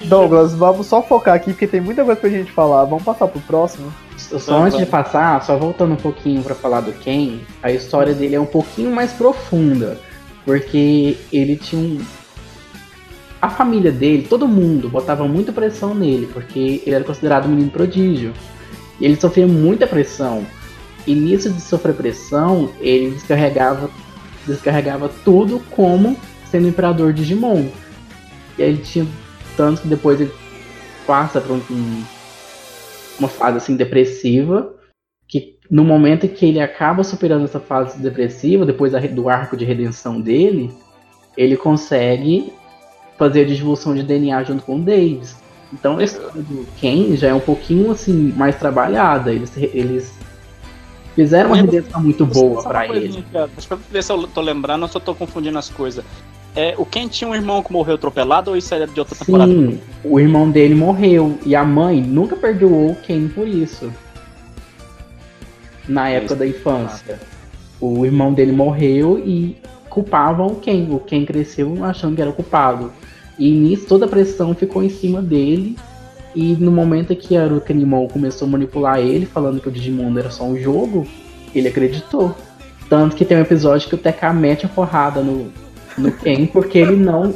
Speaker 1: Douglas, vamos só focar aqui porque tem muita coisa pra gente falar. Vamos passar pro próximo.
Speaker 3: Só antes de passar, só voltando um pouquinho para falar do Ken, a história dele é um pouquinho mais profunda. Porque ele tinha um. A família dele, todo mundo, botava muita pressão nele, porque ele era considerado um menino prodígio. E ele sofria muita pressão. E nisso de sofrer pressão, ele descarregava, descarregava tudo como sendo imperador de Digimon. E aí ele tinha tanto que depois ele passa por um, uma fase assim depressiva, que no momento em que ele acaba superando essa fase depressiva, depois do arco de redenção dele, ele consegue fazer a divulgação de DNA junto com o Davis. Então a história do Ken já é um pouquinho assim mais trabalhada. Eles, eles Fizeram uma redenção muito boa para ele.
Speaker 2: Deixa eu ver se eu tô lembrando eu tô confundindo as coisas. É, o Ken tinha um irmão que morreu atropelado ou isso era de outra
Speaker 3: Sim, temporada? Sim, o irmão dele morreu e a mãe nunca perdoou o Ken por isso. Na época da infância. O irmão dele morreu e culpavam o Ken. O Ken cresceu achando que era o culpado. E nisso toda a pressão ficou em cima dele e no momento que a Arukenimon começou a manipular ele, falando que o Digimon era só um jogo, ele acreditou. Tanto que tem um episódio que o TK mete a porrada no, no Ken, porque ele não.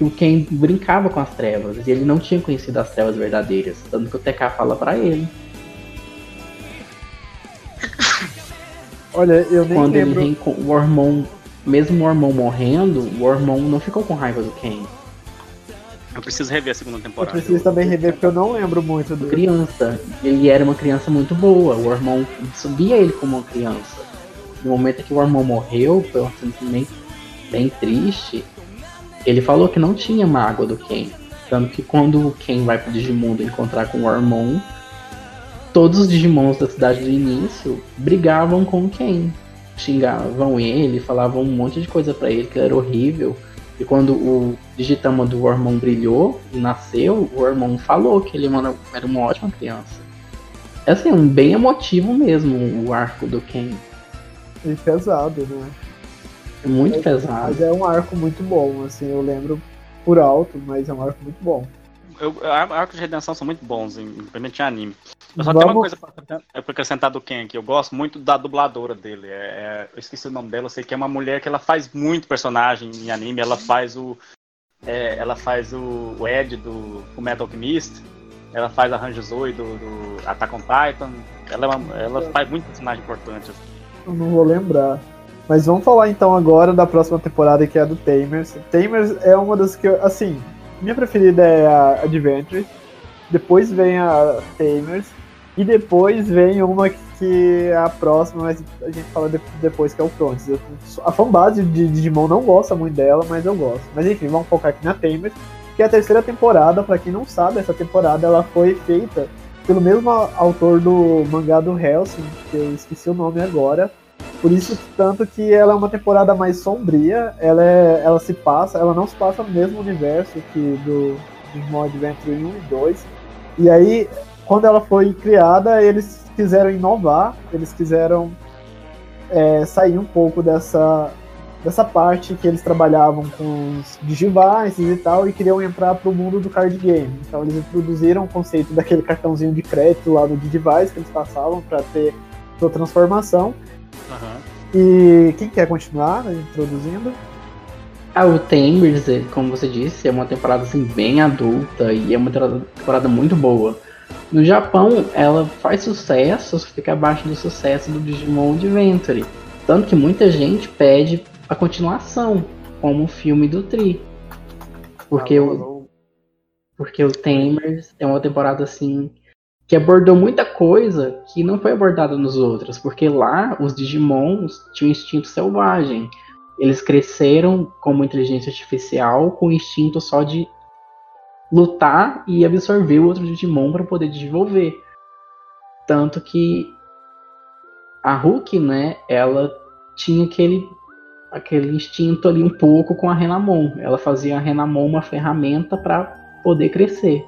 Speaker 3: O Ken brincava com as trevas, e ele não tinha conhecido as trevas verdadeiras. Tanto que o TK fala para ele.
Speaker 1: Olha, eu nem
Speaker 3: Quando
Speaker 1: lembro.
Speaker 3: ele o Ormon, mesmo o Ormon morrendo, o Ormon não ficou com raiva do Ken.
Speaker 2: Eu preciso rever a segunda temporada.
Speaker 1: Eu preciso também rever porque eu não lembro muito do.
Speaker 3: Criança. Ele era uma criança muito boa. O irmão subia ele como uma criança. No momento que o irmão morreu, foi um sentimento bem triste. Ele falou que não tinha mágoa do Ken. Tanto que quando o Ken vai pro Digimundo encontrar com o Ormon, todos os Digimons da cidade do início brigavam com o Ken. Xingavam ele, falavam um monte de coisa para ele que era horrível. E quando o Digitama do Ormon brilhou e nasceu, o Ormon falou que ele era uma ótima criança. É assim, um bem emotivo mesmo o arco do Ken.
Speaker 1: E pesado, né?
Speaker 3: É muito pesado.
Speaker 1: Mas é um arco muito bom, assim, eu lembro por alto, mas é um arco muito bom.
Speaker 2: Eu, arcos de redenção são muito bons, independente de anime. Eu só Vamos... tenho uma coisa pra, acrescentar do Ken aqui. Eu gosto muito da dubladora dele. É, é, eu esqueci o nome dela, eu sei que é uma mulher que ela faz muito personagem em anime. Ela faz o. É, ela faz o, o Ed do Metal Alchemist. Ela faz a Zoe do, do Attack on Titan. Ela, é uma, ela faz muito personagem importante.
Speaker 1: Eu não vou lembrar. Mas vamos falar então agora da próxima temporada que é a do Tamers. Tamers é uma das que, assim, minha preferida é a Adventure. Depois vem a Tamers. E depois vem uma que é a próxima, mas a gente fala depois, que é o Frontiers. A fanbase de Digimon não gosta muito dela, mas eu gosto. Mas enfim, vamos focar aqui na Tamers, que é a terceira temporada. Para quem não sabe, essa temporada ela foi feita pelo mesmo autor do mangá do Helsing, que eu esqueci o nome agora. Por isso, tanto que ela é uma temporada mais sombria, ela, é, ela se passa, ela não se passa no mesmo universo que do Digimon Adventure 1 e 2. E aí, quando ela foi criada, eles quiseram inovar, eles quiseram é, sair um pouco dessa, dessa parte que eles trabalhavam com os Digivices e tal, e queriam entrar para o mundo do card game. Então eles introduziram o conceito daquele cartãozinho de crédito lá no Digivice que eles passavam para ter sua transformação. Uhum. E quem quer continuar né, introduzindo?
Speaker 3: Ah, o Tamers, como você disse, é uma temporada assim, bem adulta e é uma temporada muito boa. No Japão, ela faz sucesso, fica abaixo do sucesso do Digimon Adventure. Tanto que muita gente pede a continuação, como o filme do Tri. Porque, o, porque o Tamers é uma temporada assim que abordou muita coisa que não foi abordada nos outros. Porque lá os Digimons tinham instinto selvagem. Eles cresceram como inteligência artificial com instinto só de lutar e absorver o outro Digimon para poder desenvolver. Tanto que a Hulk, né, ela tinha aquele aquele instinto ali um pouco com a Renamon. Ela fazia a Renamon uma ferramenta para poder crescer.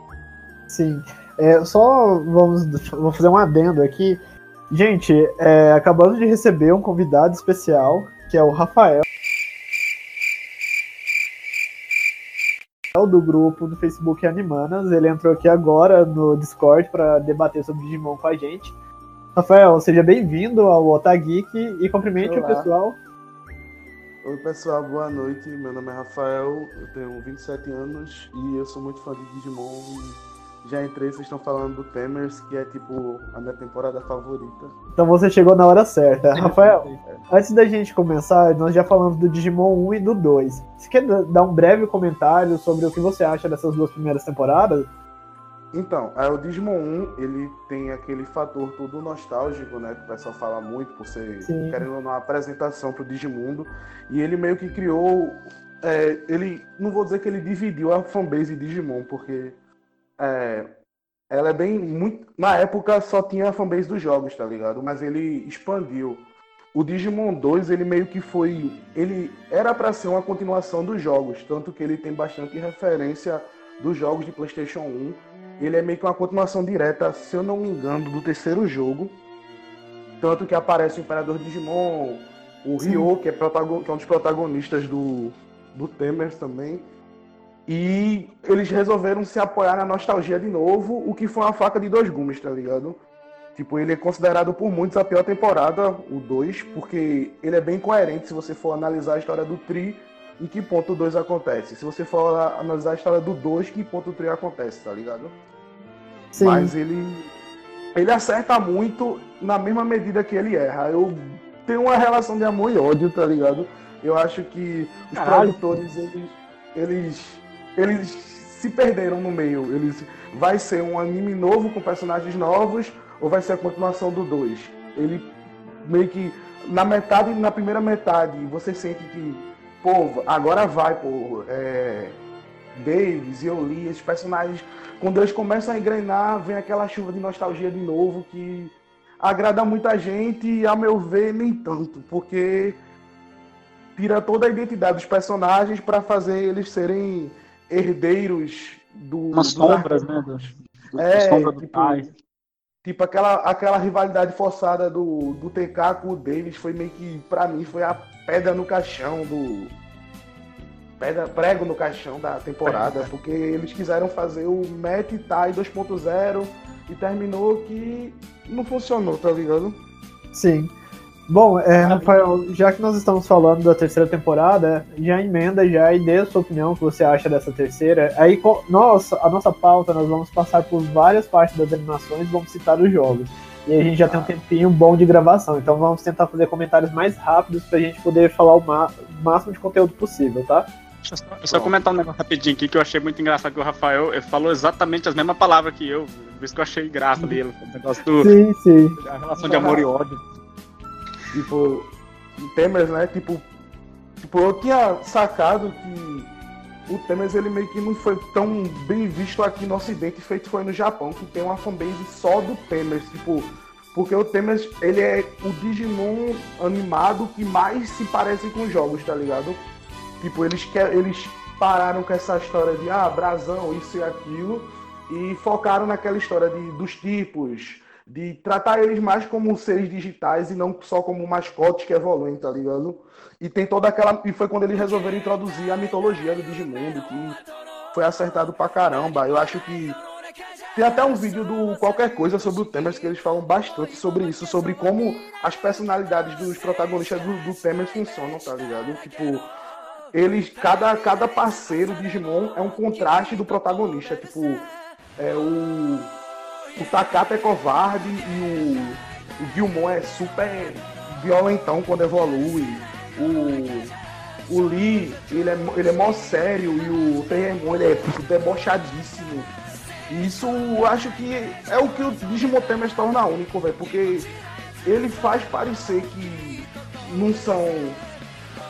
Speaker 1: Sim. É, só vamos, vamos fazer um adendo aqui. Gente, é, acabamos de receber um convidado especial, que é o Rafael. do grupo do Facebook Animanas. Ele entrou aqui agora no Discord para debater sobre Digimon com a gente. Rafael, seja bem-vindo ao Otageek e cumprimente Olá. o pessoal.
Speaker 4: Oi pessoal, boa noite. Meu nome é Rafael, eu tenho 27 anos e eu sou muito fã de Digimon. Já entrei, vocês estão falando do Temers, que é tipo a minha temporada favorita.
Speaker 1: Então você chegou na hora certa. Rafael, antes da gente começar, nós já falamos do Digimon 1 e do 2. Você quer dar um breve comentário sobre o que você acha dessas duas primeiras temporadas?
Speaker 4: Então, é, o Digimon 1, ele tem aquele fator todo nostálgico, né? Que o pessoal fala muito por ser, Sim. querendo uma apresentação pro Digimundo. E ele meio que criou. É, ele. Não vou dizer que ele dividiu a fanbase Digimon, porque é, ela é bem muito. Na época só tinha a fanbase dos jogos, tá ligado? Mas ele expandiu. O Digimon 2, ele meio que foi. Ele era para ser uma continuação dos jogos, tanto que ele tem bastante referência dos jogos de PlayStation 1. Ele é meio que uma continuação direta, se eu não me engano, do terceiro jogo. Tanto que aparece o Imperador Digimon, o Ryo, que é, que é, um dos protagonistas do, do Temer também. E eles resolveram se apoiar na nostalgia de novo, o que foi uma faca de dois gumes, tá ligado? Tipo, ele é considerado por muitos a pior temporada, o 2, porque ele é bem coerente se você for analisar a história do Tri, em que ponto o 2 acontece. Se você for analisar a história do 2, que ponto o 3 acontece, tá ligado? Sim. Mas ele ele acerta muito na mesma medida que ele erra. Eu tenho uma relação de amor e ódio, tá ligado? Eu acho que os Caralho. produtores, eles, eles eles se perderam no meio. Eles vai ser um anime novo com personagens novos ou vai ser a continuação do 2? Ele meio que na metade, na primeira metade, você sente que, pô, agora vai, pô, é, Davis e Oli, esses personagens, quando eles começam a engrenar, vem aquela chuva de nostalgia de novo que agrada muita gente e, a meu ver, nem tanto, porque tira toda a identidade dos personagens para fazer eles serem herdeiros do.
Speaker 2: Umas sombras, né? Do,
Speaker 4: do, é, sombra do tipo, pai. Tipo, aquela, aquela rivalidade forçada do, do TK com o Davis foi meio que, pra mim, foi a pedra no caixão do. Pedra, prego no caixão da temporada, porque eles quiseram fazer o Matt Tai 2.0 e terminou que não funcionou, tá ligado?
Speaker 1: Sim. Bom, é, Rafael, já que nós estamos falando da terceira temporada, já emenda já e dê a sua opinião, o que você acha dessa terceira. Aí, nós, a nossa pauta, nós vamos passar por várias partes das animações, vamos citar os jogos. E a gente já tem um tempinho bom de gravação, então vamos tentar fazer comentários mais rápidos pra gente poder falar o, máximo de conteúdo possível, tá?
Speaker 2: Deixa eu só, só comentar um negócio rapidinho aqui que eu achei muito engraçado que o Rafael falou exatamente as mesmas palavras que eu. Por isso que eu achei graça dele. O negócio do.
Speaker 1: Sim, sim.
Speaker 2: A relação de amor e ódio.
Speaker 4: Tipo, Temers, né? Tipo, tipo, eu tinha sacado que o Temers ele meio que não foi tão bem visto aqui no ocidente, feito foi no Japão, que tem uma fanbase só do Temers, tipo, Porque o Temer, ele é o Digimon animado que mais se parece com jogos, tá ligado? Tipo, eles, quer, eles pararam com essa história de, ah, brasão, isso e aquilo, e focaram naquela história de, dos tipos, de tratar eles mais como seres digitais e não só como mascotes que evoluem, tá ligado? E tem toda aquela. E foi quando eles resolveram introduzir a mitologia do Digimundo, que foi acertado pra caramba. Eu acho que. Tem até um vídeo do Qualquer Coisa sobre o Temers que eles falam bastante sobre isso, sobre como as personalidades dos protagonistas do, do Temers funcionam, tá ligado? Tipo, eles. Cada, cada parceiro Digimon é um contraste do protagonista. Tipo, é o. O Takata é covarde e o, o Gilmon é super violentão quando evolui o, o Lee, ele é, ele é mó sério e o Terremon, ele é debochadíssimo. E isso eu acho que é o que o Digimon Temers torna único, velho, porque ele faz parecer que não são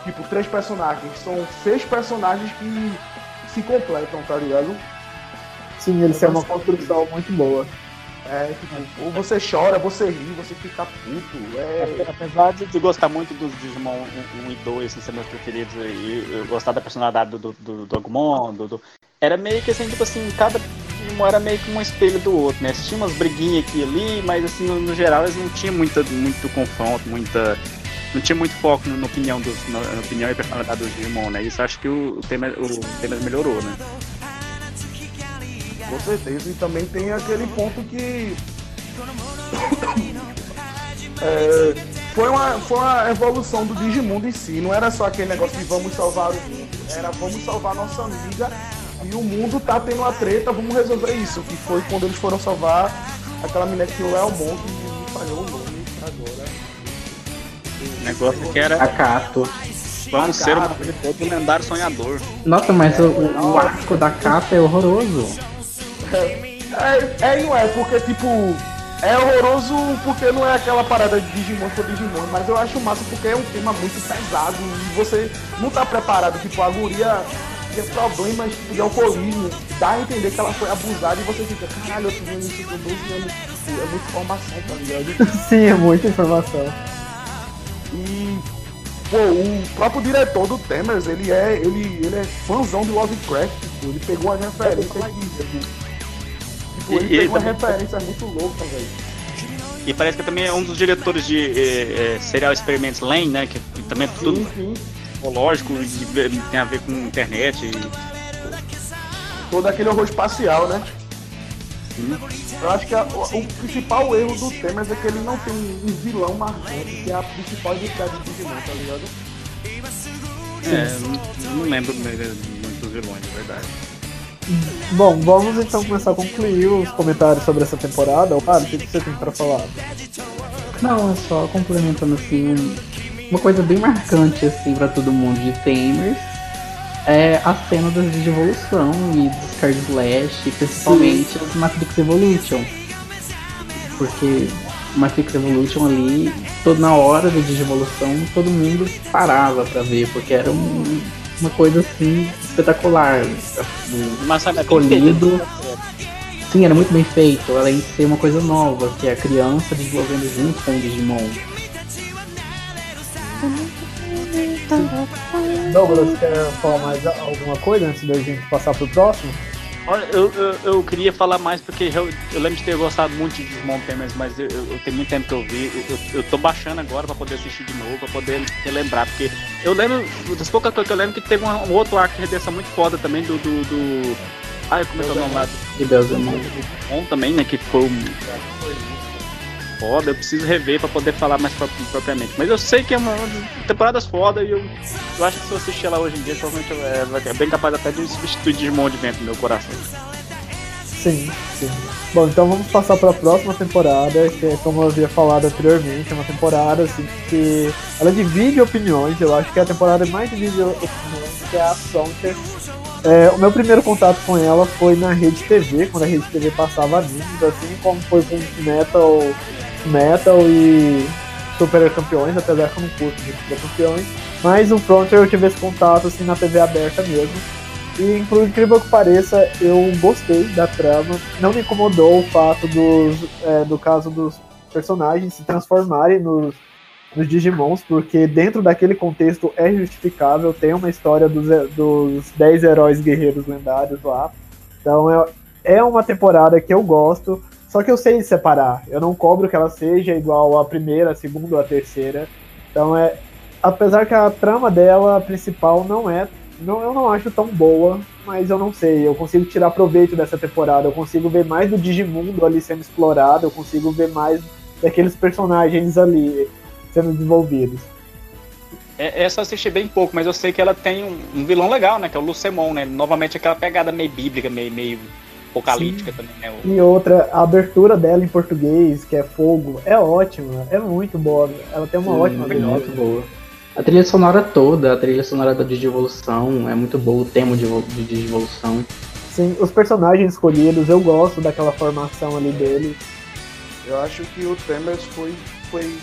Speaker 4: tipo três personagens, são seis personagens que se completam, tá ligado?
Speaker 1: Sim, ele tem uma construção muito boa.
Speaker 4: É, tipo, você chora, você ri, você fica puto. É...
Speaker 2: Apesar de, gostar muito dos Digimon 1, 1 e 2, assim, ser meus preferidos, e gostar da personalidade do, do, do Agumon, do, do, era meio que assim, tipo assim, cada Digimon era meio que um espelho do outro, né? Tinha umas briguinhas aqui e ali, mas assim, no, no, geral eles não tinham muita, muito confronto, muita. Não tinha muito foco na opinião, na opinião e personalidade dos Digimon, né? Isso acho que o, o, tema, o tema melhorou, né?
Speaker 4: Com certeza. E também tem aquele ponto que. é, foi, uma, foi uma evolução do Digimundo em si. Não era só aquele negócio de vamos salvar o mundo. Era vamos salvar nossa amiga. E o mundo tá tendo uma treta, vamos resolver isso. Que foi quando eles foram salvar aquela menina que o Elmon, que me falhou o nome agora.
Speaker 2: O negócio que era.
Speaker 3: Acato.
Speaker 2: Vamos ser o lendário sonhador.
Speaker 3: Nossa, mas o, o, o arco da capa é horroroso.
Speaker 4: É, é, não é, porque tipo. É horroroso porque não é aquela parada de Digimon por Digimon, mas eu acho massa porque é um tema muito pesado e você não tá preparado. Tipo, a guria tinha problemas de alcoolismo, dá a entender que ela foi abusada e você fica, caralho, eu tô vendo isso com 12 anos, tipo, é muita informação, tá ligado?
Speaker 1: Sim, é muita informação.
Speaker 4: E pô, o próprio diretor do Temers, ele é, ele, ele é fãzão de Lovecraft, tipo, ele pegou a referência aqui. Tipo, ele, ele uma também... referência muito louca, velho.
Speaker 2: E parece que também é um dos diretores de eh, eh, Serial Experiments Lane, né? Que também é tudo sim, lógico e tem a ver com internet. E...
Speaker 4: Todo aquele horror espacial, né? Sim. Eu acho que a, o, o, principal erro do Temer é que ele não tem um, vilão marcante, que é a principal identidade do Digimon, tá ligado?
Speaker 2: É, não, não lembro muito dos vilões, é verdade.
Speaker 1: Bom, vamos então começar a concluir os comentários sobre essa temporada. Claro, o que você tem para falar?
Speaker 3: Não, é só complementando assim, uma coisa bem marcante assim para todo mundo de Tamers é a cena das de evolução e dos Card Slash, principalmente as Matrix Evolution. Porque Matrix Evolution ali, toda na hora da Digivolução, todo mundo parava para ver, porque era um, uma coisa assim espetacular.
Speaker 2: Mas sabe,
Speaker 3: escolhido. Sim, era muito bem feito, além de ser uma coisa nova, que é a criança desenvolvendo junto com o Digimon.
Speaker 1: Douglas, quer falar mais alguma coisa antes da gente passar pro próximo?
Speaker 2: Olha, eu, eu, eu, queria falar mais porque eu, eu, lembro de ter gostado muito de Digimon Tamers, mas eu, eu, tenho muito tempo que eu vi. Eu, eu tô baixando agora pra poder assistir de novo, pra poder relembrar. Porque eu lembro, das poucas coisas que eu lembro, que teve um, um outro arco de redenção muito foda também do. do, do... Ai, como é que é o nome lá?
Speaker 3: De Belzemon.
Speaker 2: Bom também, né? Que foi um foda, eu preciso rever pra poder falar mais propriamente. Mas eu sei que é uma, temporadas foda e eu, eu acho que se eu assistir ela hoje em dia, provavelmente é, é bem capaz até de substituir Digimon de vento no meu coração.
Speaker 1: Sim, sim. Bom, então vamos passar para a próxima temporada, que é como eu havia falado anteriormente, é uma temporada assim que ela divide opiniões, eu acho que é a temporada mais divide opiniões, que é a Sonker. É, o meu primeiro contato com ela foi na Rede TV, quando a Rede TV passava animes, assim como foi com Metal Metal e Super Campeões, apesar que eu não curto de Super Campeões. Mas o Frontier eu tive esse contato assim na TV aberta mesmo. E por incrível que pareça, eu gostei da trama. Não me incomodou o fato dos, é, do caso dos personagens se transformarem nos, nos Digimons, porque dentro daquele contexto é justificável, tem uma história dos, dos 10 heróis guerreiros lendários lá. Então é, é uma temporada que eu gosto, só que eu sei separar. Eu não cobro que ela seja igual a primeira, a segunda ou a terceira. Então é. Apesar que a trama dela principal não é. Não, eu não acho tão boa, mas eu não sei. Eu consigo tirar proveito dessa temporada. Eu consigo ver mais do Digimundo ali sendo explorado. Eu consigo ver mais daqueles personagens ali sendo desenvolvidos.
Speaker 2: É, essa eu assisti bem pouco, mas eu sei que ela tem um, um vilão legal, né? Que é o Lucemon, né? Novamente aquela pegada meio bíblica, meio, meio apocalíptica Sim. também, né? O...
Speaker 1: E outra, a abertura dela em português, que é fogo, é ótima, é muito boa. Ela tem uma Sim, ótima
Speaker 3: é muito boa. A trilha sonora toda, a trilha sonora da Digivolução é muito boa, o tema de, de Digivolução.
Speaker 1: Sim, os personagens escolhidos, eu gosto daquela formação ali deles.
Speaker 4: Eu acho que o Temers foi, foi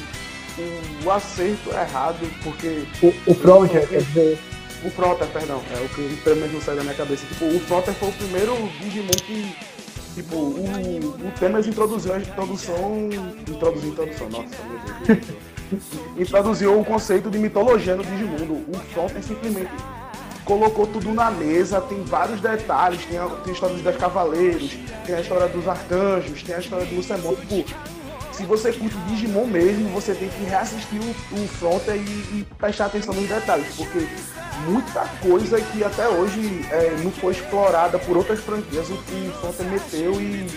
Speaker 4: o acerto errado, porque.
Speaker 1: O, o Frontier, quer dizer.
Speaker 4: O Frontier, perdão, é o que pelo menos não sai da minha cabeça. Tipo, o Frontier foi o primeiro Digimon que. Tipo, o, o Temers introduziu a introdução. Introduziu introdução, nossa, meu Deus. introduziu o conceito de mitologia no Digimundo. O Frontier simplesmente colocou tudo na mesa, tem vários detalhes, tem a, tem a história dos Dez Cavaleiros, tem a história dos Arcanjos, tem a história do Lucemon, tipo, se você curte Digimon mesmo, você tem que reassistir o, o Frontier e, e, prestar atenção nos detalhes, porque muita coisa que até hoje é, não foi explorada por outras franquias, o que o Frontier meteu e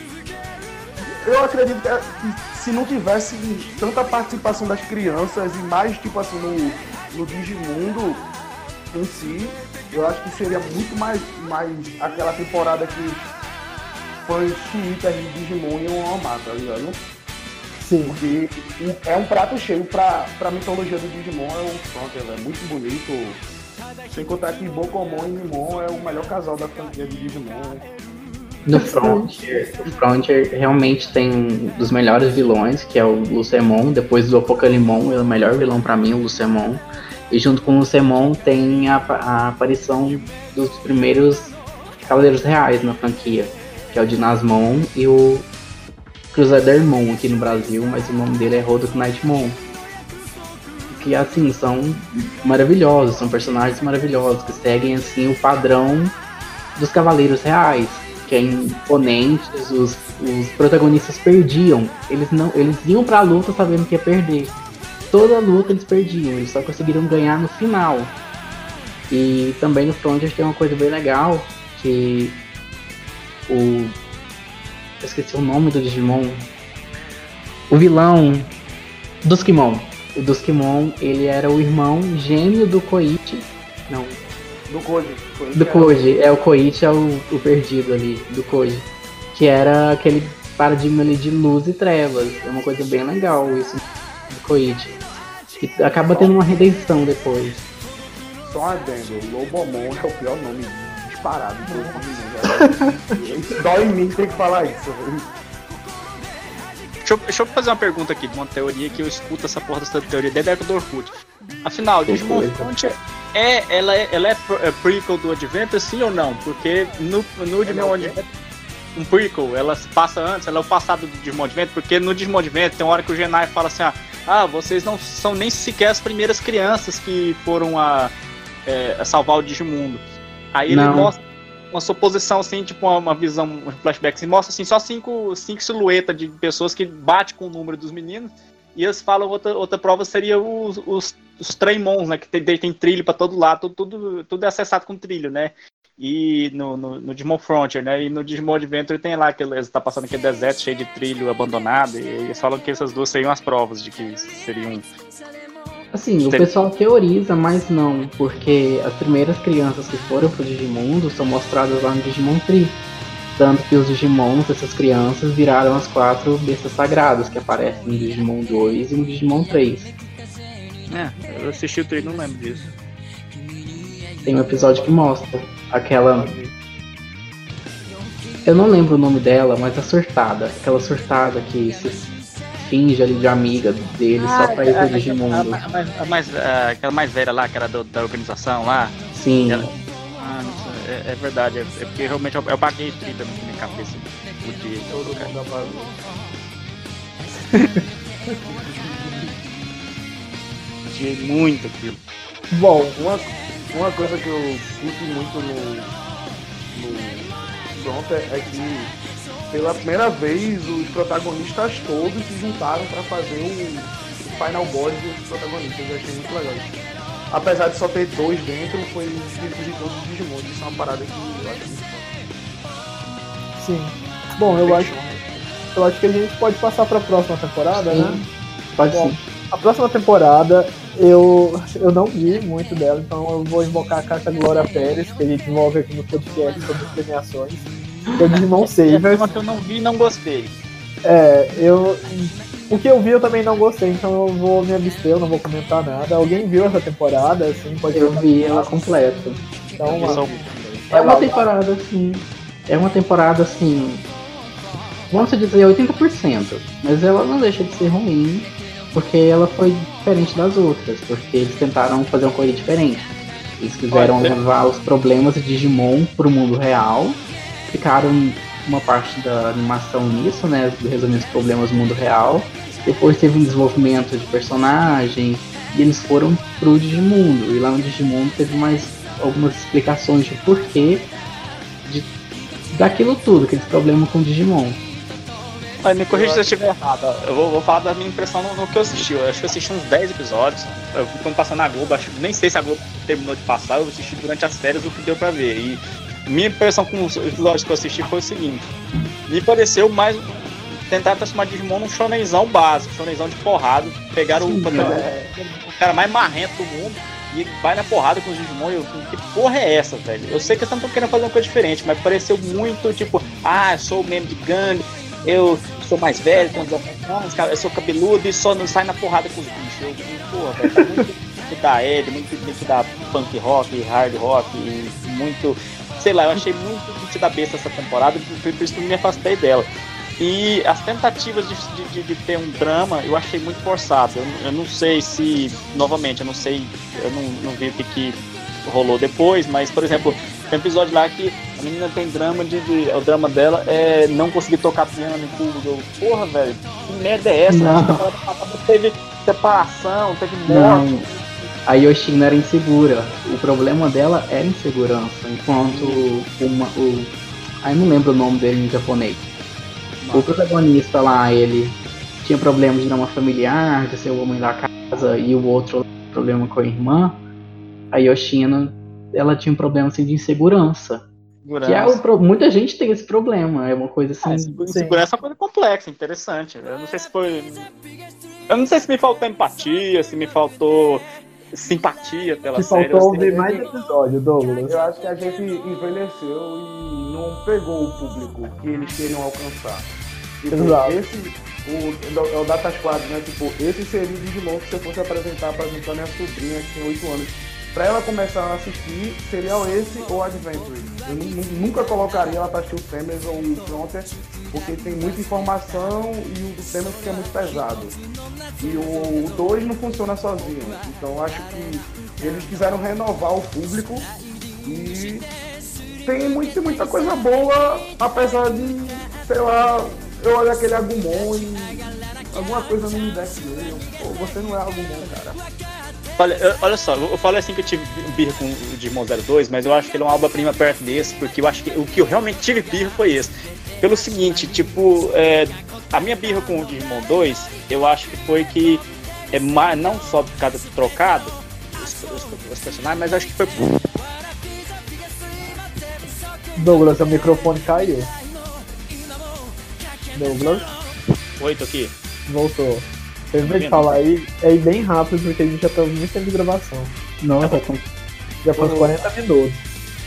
Speaker 4: eu acredito que, que, se não tivesse tanta participação das crianças e mais tipo assim no, no Digimundo em si, eu acho que seria muito mais, mais aquela temporada que fãs chiitas de Digimon iam amar, tá ligado?
Speaker 1: Sim.
Speaker 4: Porque é um prato cheio pra, pra mitologia do Digimon, é um Frontier, é muito bonito. Sem contar que Bokomon e Nimon é o melhor casal da franquia de Digimon.
Speaker 3: No Frontier, o Frontier realmente tem um dos melhores vilões, que é o Lucemon. Depois do Apocalimon, é o melhor vilão para mim, o Lucemon. E junto com o Lucemon tem a, a aparição dos primeiros Cavaleiros Reais na franquia, que é o Dinasmon e o Crusadermon aqui no Brasil, mas o nome dele é Rodok Knightmon. Que assim, são maravilhosos, são personagens maravilhosos, que seguem assim o padrão dos Cavaleiros Reais, que é imponentes, os, os protagonistas perdiam. Eles não, eles iam pra luta sabendo que ia perder. Toda luta eles perdiam, eles só conseguiram ganhar no final. E também no Frontier tem uma coisa bem legal, que o eu esqueci o nome do Digimon. O vilão Duskimon. O Duskimon, ele era o irmão gêmeo do Koichi. Não.
Speaker 4: Do Koji.
Speaker 3: do Koji. É, o Koichi é o, o, perdido ali, do Koji. Que era aquele paradigma ali de luz e trevas. É uma coisa bem legal isso do Koichi. E acaba tendo uma redenção depois.
Speaker 4: Só adendo, Lobomon é o pior nome disparado. Dói em mim ter que falar isso.
Speaker 2: Deixa eu, deixa eu, fazer uma pergunta aqui, de uma teoria que eu escuto essa porra dessa teoria desde a época do Orkut. Afinal, Digimon Frontier é, ela é, ela é, é prequel do Adventure, sim ou não? Porque no, no Digimon Adventure, um prequel, ela se passa antes, ela é o passado do Digimon Adventure, porque no Digimon Adventure tem uma hora que o Genai fala assim, ah, ah vocês não são nem sequer as primeiras crianças que foram a, é, a salvar o Digimundo. Aí ele não. mostra uma suposição, assim, tipo uma, uma visão, um flashback, assim, mostra assim, só cinco, cinco silhuetas de pessoas que bate com o número dos meninos. E eles falam, outra, outra prova seria os, os, os né? Que tem, tem trilho para todo lado, tudo, tudo, tudo é acessado com trilho, né? E no, no, no, Digimon Frontier, né? E no Digimon Adventure tem lá que eles tá passando aquele deserto cheio de trilho abandonado. E eles falam que essas duas seriam as provas de que seriam
Speaker 3: Assim, o pessoal teoriza, mas não, porque as primeiras crianças que foram pro Digimundo são mostradas lá no Digimon Tree. Tanto que os Digimons dessas crianças viraram as quatro bestas sagradas que aparecem no Digimon 2 e no Digimon 3.
Speaker 2: É, eu assisti o trailer não lembro disso.
Speaker 3: Tem um episódio que mostra aquela. Eu não lembro o nome dela, mas a surtada. Aquela surtada que se finge ali de amiga dele ah, só pra ir pro Digimundo. A,
Speaker 2: a, a, mais, aquela mais velha lá, que era do, da organização lá.
Speaker 3: Sim.
Speaker 2: Ela, ah, é, é, verdade, é, é, porque realmente eu, eu paguei 30 na minha cabeça o dia. Todo mundo Odiei muito aquilo.
Speaker 4: Bom, uma, uma coisa que eu curti muito no, no Fronter é que pela primeira vez os protagonistas todos se juntaram para fazer o, o Final Boss dos protagonistas. Eu achei muito legal isso. Apesar de só ter dois dentro, foi espírito de todos os Digimon. Isso é uma parada que eu acho muito
Speaker 1: Sim. Bom, eu acho, eu acho que a gente pode passar para a próxima temporada, sim. né?
Speaker 3: Pode Bom, sim.
Speaker 1: A próxima temporada eu, eu não vi muito dela, então eu vou invocar a carta Glória Pérez, que a gente invoca aqui no podcast sobre premiações. Que é o Digimon Savers.
Speaker 2: É que eu não vi e não gostei.
Speaker 1: É, eu. O que eu vi eu também não gostei, então eu vou me abster, eu não vou comentar nada. Alguém viu essa temporada, assim, pode
Speaker 3: Eu vi ela completa.
Speaker 1: Então, uma...
Speaker 3: É uma temporada assim. É uma temporada assim. Vamos dizer 80%. Mas ela não deixa de ser ruim. Porque ela foi diferente das outras. Porque eles tentaram fazer uma coisa diferente. Eles quiseram levar os problemas de Digimon pro mundo real. Ficaram uma parte da animação nisso, né? Resolvendo os problemas do mundo real. Depois teve um desenvolvimento de personagem. E eles foram pro Digimundo. E lá no Digimundo teve mais algumas explicações de porquê de, daquilo tudo, aquele problema com o Digimon.
Speaker 2: Mas me corrija se eu estiver errado. Eu vou, vou, falar da minha impressão no, no, que eu assisti. Eu acho que eu assisti uns 10 episódios. Eu, quando passando na Globo, acho, nem sei se a Globo terminou de passar, eu assisti durante as férias o que deu pra ver. E minha impressão com os episódios que eu assisti foi o seguinte: me pareceu mais. Tentar transformar Digimon num shonenzão básico, shonenzão de porrada. Pegaram Sim, o, é. o cara mais marrento do mundo e vai na porrada com os Digimon. Eu, que porra é essa, velho? Eu sei que eles estão querendo fazer uma coisa diferente, mas pareceu muito tipo, ah, eu sou o meme de gangue, eu sou mais velho, tenho 19 anos, eu sou cabeludo e só não sai na porrada com os bichos. Eu, porra, velho, tá muito da Ed, muito muito da punk rock, hard rock, muito. Sei lá, eu achei muito da besta essa temporada, por, por isso que eu me afastei dela. E as tentativas de, de, de, ter um drama eu achei muito forçado. Eu, eu, não sei se, novamente, eu não sei, eu não, não vi o que, que rolou depois, mas, por exemplo, tem um episódio lá que a menina tem drama de, de, O drama dela é não conseguir tocar piano em público. Porra, velho, que merda é essa? Não. Teve separação, teve morte. Não.
Speaker 3: A Yoshina era insegura. O problema dela era insegurança. Enquanto uma, o. Aí não lembro o nome dele em japonês o protagonista lá, ele tinha problemas de drama familiar, de ser o homem da casa, e o outro problema com a irmã. A Yoshina, ela tinha um problema assim, de insegurança. Que é o, muita gente tem esse problema, é uma coisa assim.
Speaker 2: Ah, insegurança é uma coisa complexa, interessante. Eu não sei se foi. Eu não sei se me faltou empatia, se me faltou simpatia pela
Speaker 1: se série. Faltou ouvir mais episódio, Douglas.
Speaker 4: Eu acho que a gente envelheceu e não pegou o público que eles queriam alcançar. Tipo, Exato. esse, o, é o Data Squad, né? Tipo, esse seria o Digimon que você fosse apresentar pra minha sobrinha que tem 8 anos. Pra ela começar a assistir, seria esse ou Adventure. Eu nunca colocaria ela pra assistir o Famers ou o Frontier, porque tem muita informação e o Famers fica muito pesado. E o 2 não funciona sozinho. Então acho que eles quiseram renovar o público e tem muito, muita coisa boa, apesar de, sei lá, eu olho aquele Agumon e alguma coisa não me desce dele. Pô, você não é Agumon, cara.
Speaker 2: Olha, olha só, eu falo assim que eu tive birra com o Digimon 02, mas eu acho que ele é uma obra-prima perto desse, porque eu acho que o que eu realmente tive birra foi esse. Pelo seguinte, tipo, é, a minha birra com o Digimon 2, eu acho que foi que é mais, não só por causa do trocado, os, os, os personagens, mas acho que foi.
Speaker 1: Douglas, o microfone caiu. Douglas?
Speaker 2: Oi, tô aqui.
Speaker 1: Voltou. Termina de falar aí, é bem rápido porque a gente já tá muito tempo de gravação. Não, já com, já foi uns 40 minutos.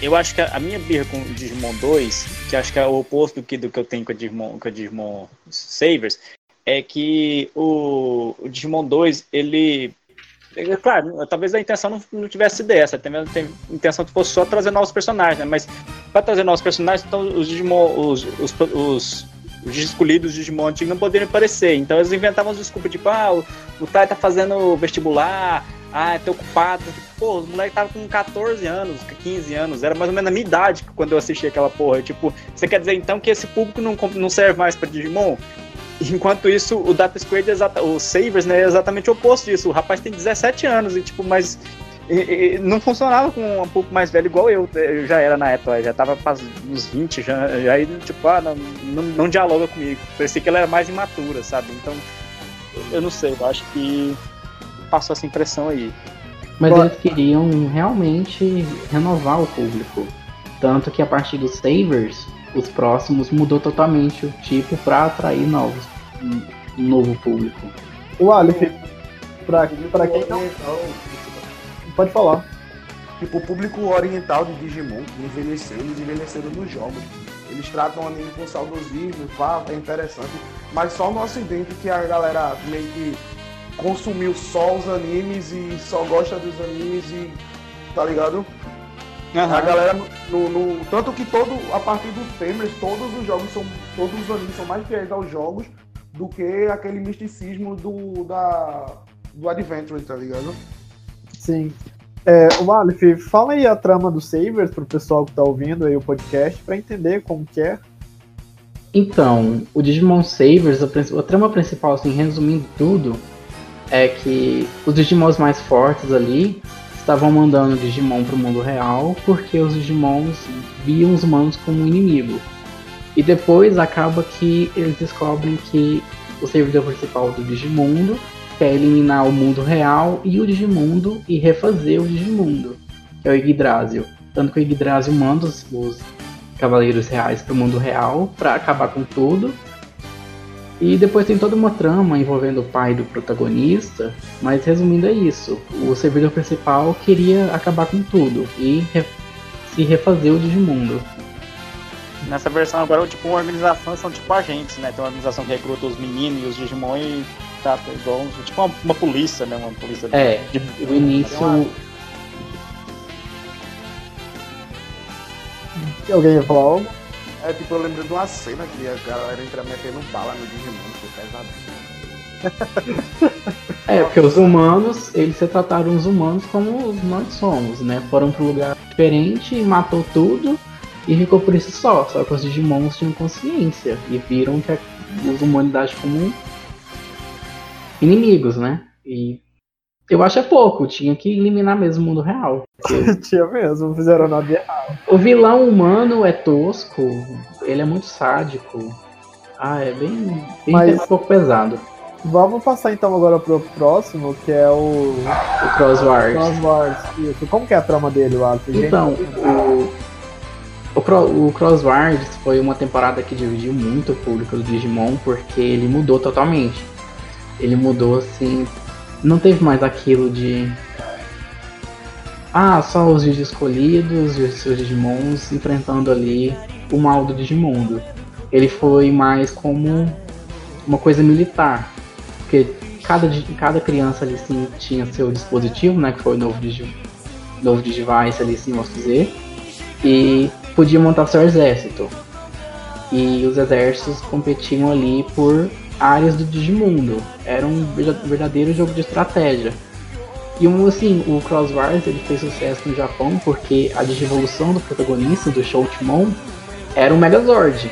Speaker 2: Eu acho que a minha birra com o Digimon 2, que acho que é o oposto do que, do que eu tenho com o Digimon, com o Digimon Savers, é que o, o Digimon 2, ele. É, claro, talvez a intenção não, não tivesse sido essa, a intenção que fosse só trazer novos personagens, né? Mas para trazer novos personagens, então os Digimon, os, os, os os escolhidos Digimon antigos não poderiam aparecer. Então eles inventavam as desculpas, tipo, ah, o, o Tai tá fazendo vestibular, ah, tô ocupado. Pô, os moleques estavam com 14 anos, 15 anos, era mais ou menos a minha idade quando eu assisti aquela porra. Tipo, você quer dizer então que esse público não, não serve mais pra Digimon?
Speaker 5: Enquanto isso, o Data Squad, é o Savers, né, é exatamente o oposto disso. O rapaz tem 17 anos e, tipo, mas e, e, não funcionava com um pouco mais velho igual eu. Eu já era na época, já tava nos 20, já, já aí, tipo, ah, não, não, não dialoga comigo. Parecia que ela era mais imatura, sabe? Então, eu não sei, eu acho que passou essa impressão aí.
Speaker 3: Mas eles queriam realmente renovar o público. Tanto que a partir dos Savers, os próximos mudou totalmente o tipo para atrair novos, um novo público.
Speaker 1: O Aleph, pra, pra quem não. Pode falar.
Speaker 4: Tipo, o público oriental de Digimon que envelheceu, eles envelheceram nos jogos. Eles tratam o anime com saudosismo, pá, é interessante. Mas só no ocidente que a galera meio que consumiu só os animes e só gosta dos animes e. tá ligado? Uhum. A galera no, no, Tanto que todo. A partir dos temas, todos os jogos são. Todos os animes são mais fiéis aos jogos do que aquele misticismo do. da. do Adventure, tá ligado?
Speaker 1: Sim. É, o Aleph, fala aí a trama do Savers pro pessoal que tá ouvindo aí o podcast para entender como que é.
Speaker 3: Então, o Digimon Savers, a, a trama principal, assim, resumindo tudo, é que os Digimons mais fortes ali estavam mandando Digimon para o mundo real porque os Digimons viam os humanos como inimigo. E depois acaba que eles descobrem que o servidor principal do Digimundo quer eliminar o mundo real e o Digimundo e refazer o Digimundo, que é o Yggdrasil. Tanto que o Yggdrasil manda os, os Cavaleiros Reais para o mundo real para acabar com tudo e depois tem toda uma trama envolvendo o pai do protagonista, mas resumindo é isso. O servidor principal queria acabar com tudo e re se refazer o Digimundo.
Speaker 5: Nessa versão agora, tipo, uma organização são tipo agentes, né? Tem uma organização que recruta os meninos e os Digimon e tá igual, tipo uma, uma polícia, né? Uma polícia
Speaker 3: É, de, o início... Uma...
Speaker 1: Alguém ia falar algo?
Speaker 4: É tipo, eu lembro de uma cena que a galera entra metendo bala no Digimon, que
Speaker 3: pesado. é, porque os humanos, eles se trataram os humanos como nós somos, né? Foram para um lugar diferente, matou tudo e ficou por isso só. Só que os Digimons tinham consciência e viram que os humanidade como inimigos, né? E eu acho é pouco, tinha que eliminar mesmo o mundo real.
Speaker 1: tinha mesmo, fizeram nada errado.
Speaker 3: O vilão humano é tosco, ele é muito sádico. Ah, é bem, bem Mas... um pouco pesado.
Speaker 1: Vamos passar então agora pro próximo, que é o.
Speaker 3: O Crosswars.
Speaker 1: Crosswars, isso. Como que é a trama dele, Wallace?
Speaker 3: Então, o, o, o Crosswars foi uma temporada que dividiu muito o público do Digimon, porque ele mudou totalmente. Ele mudou assim não teve mais aquilo de. Ah, só os escolhidos e os seus Digimons enfrentando ali o mal do Digimundo. Ele foi mais como uma coisa militar. Porque cada, cada criança ali sim tinha seu dispositivo, né? Que foi o novo, Digi, novo Digivice ali sim, posso dizer. E podia montar seu exército. E os exércitos competiam ali por áreas do Digimundo. Era um verdadeiro jogo de estratégia. E um, assim, o Cross Wars ele fez sucesso no Japão porque a digivolução do protagonista, do Shoutimon, era um Megazord.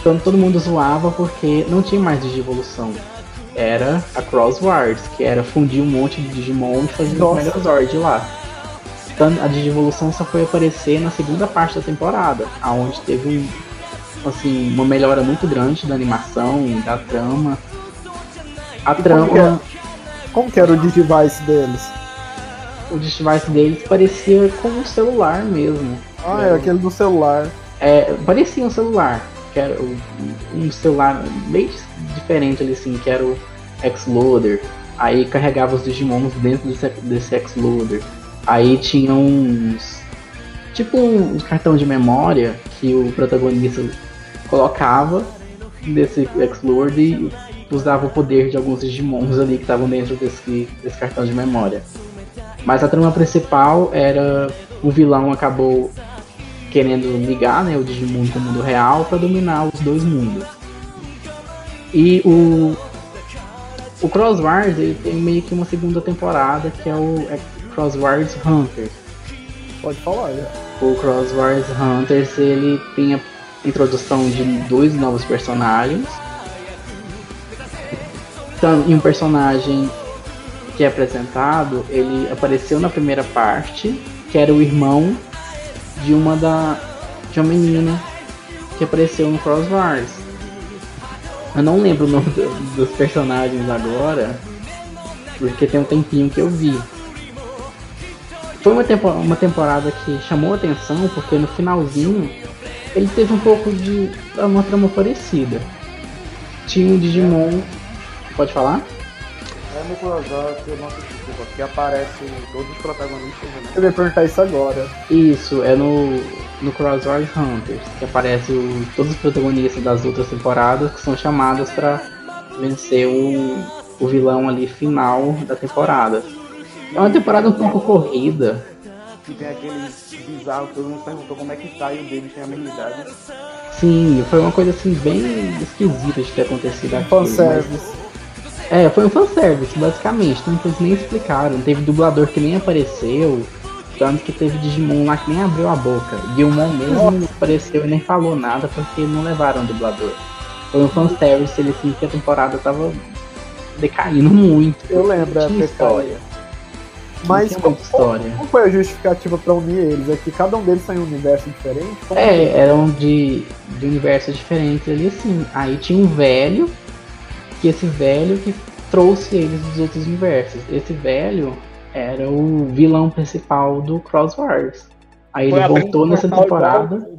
Speaker 3: Então todo mundo zoava porque não tinha mais digivolução. Era a Cross Wars, que era fundir um monte de Digimon e fazer um Megazord lá. Então a digivolução só foi aparecer na segunda parte da temporada, aonde teve um assim, uma melhora muito grande da animação, da trama. A e trama. Como que,
Speaker 1: é? como que era o Digivice deles?
Speaker 3: O Digivice deles parecia com um celular mesmo.
Speaker 1: Ah, é, é aquele do celular.
Speaker 3: É, parecia um celular. Que era um celular bem diferente ali assim, que era o X-Loader. Aí carregava os Digimons dentro desse, desse X-Loader. Aí tinha uns. Tipo um cartão de memória que o protagonista colocava desse X-Lord e usava o poder de alguns Digimons ali que estavam dentro desse, desse cartão de memória. Mas a trama principal era o vilão acabou querendo ligar né, o Digimundo com o mundo real para dominar os dois mundos. E o, o Cross Wars ele tem meio que uma segunda temporada que é o é Cross Wars Hunters.
Speaker 1: Pode falar, já.
Speaker 3: O Cross Wars Hunters ele tem a introdução de dois novos personagens. e um personagem que é apresentado, ele apareceu na primeira parte, que era o irmão de uma da de uma menina que apareceu no Cross Wars. Eu não lembro o nome do, dos personagens agora, porque tem um tempinho que eu vi. Foi uma, tempo, uma temporada que chamou atenção, porque no finalzinho ele teve um pouco de uma trama parecida. Tinha um Digimon. Pode falar?
Speaker 4: É no Crossover que eu não assisti, que aparece todos os protagonistas. Né?
Speaker 1: Eu ia perguntar isso agora.
Speaker 3: Isso, é no, no Crossword Hunters, que aparece o, todos os protagonistas das outras temporadas que são chamados para vencer o, o vilão ali final da temporada. É uma temporada um pouco corrida.
Speaker 4: Que tem aquele bizarro, todo mundo perguntou como é que tá e o dele tem a mesma idade.
Speaker 3: Sim, foi uma coisa assim bem esquisita de ter acontecido aqui.
Speaker 1: Fanservice.
Speaker 3: É, foi um fanservice, basicamente. Então eles nem explicaram. Teve dublador que nem apareceu. Tanto que teve Digimon lá que nem abriu a boca. Guilmon mesmo não apareceu e nem falou nada porque não levaram o dublador. Foi um fanservice, ele assim que a temporada tava decaindo muito.
Speaker 1: Eu lembro, é
Speaker 3: história.
Speaker 1: Mas como, história. como foi a justificativa para unir eles? É que cada um deles tem um universo diferente?
Speaker 3: Como é, que... eram de, de universos diferentes ali assim. Aí tinha um velho, que esse velho que trouxe eles dos outros universos. Esse velho era o vilão principal do Cross Wars. Aí Foi ele voltou nessa temporada.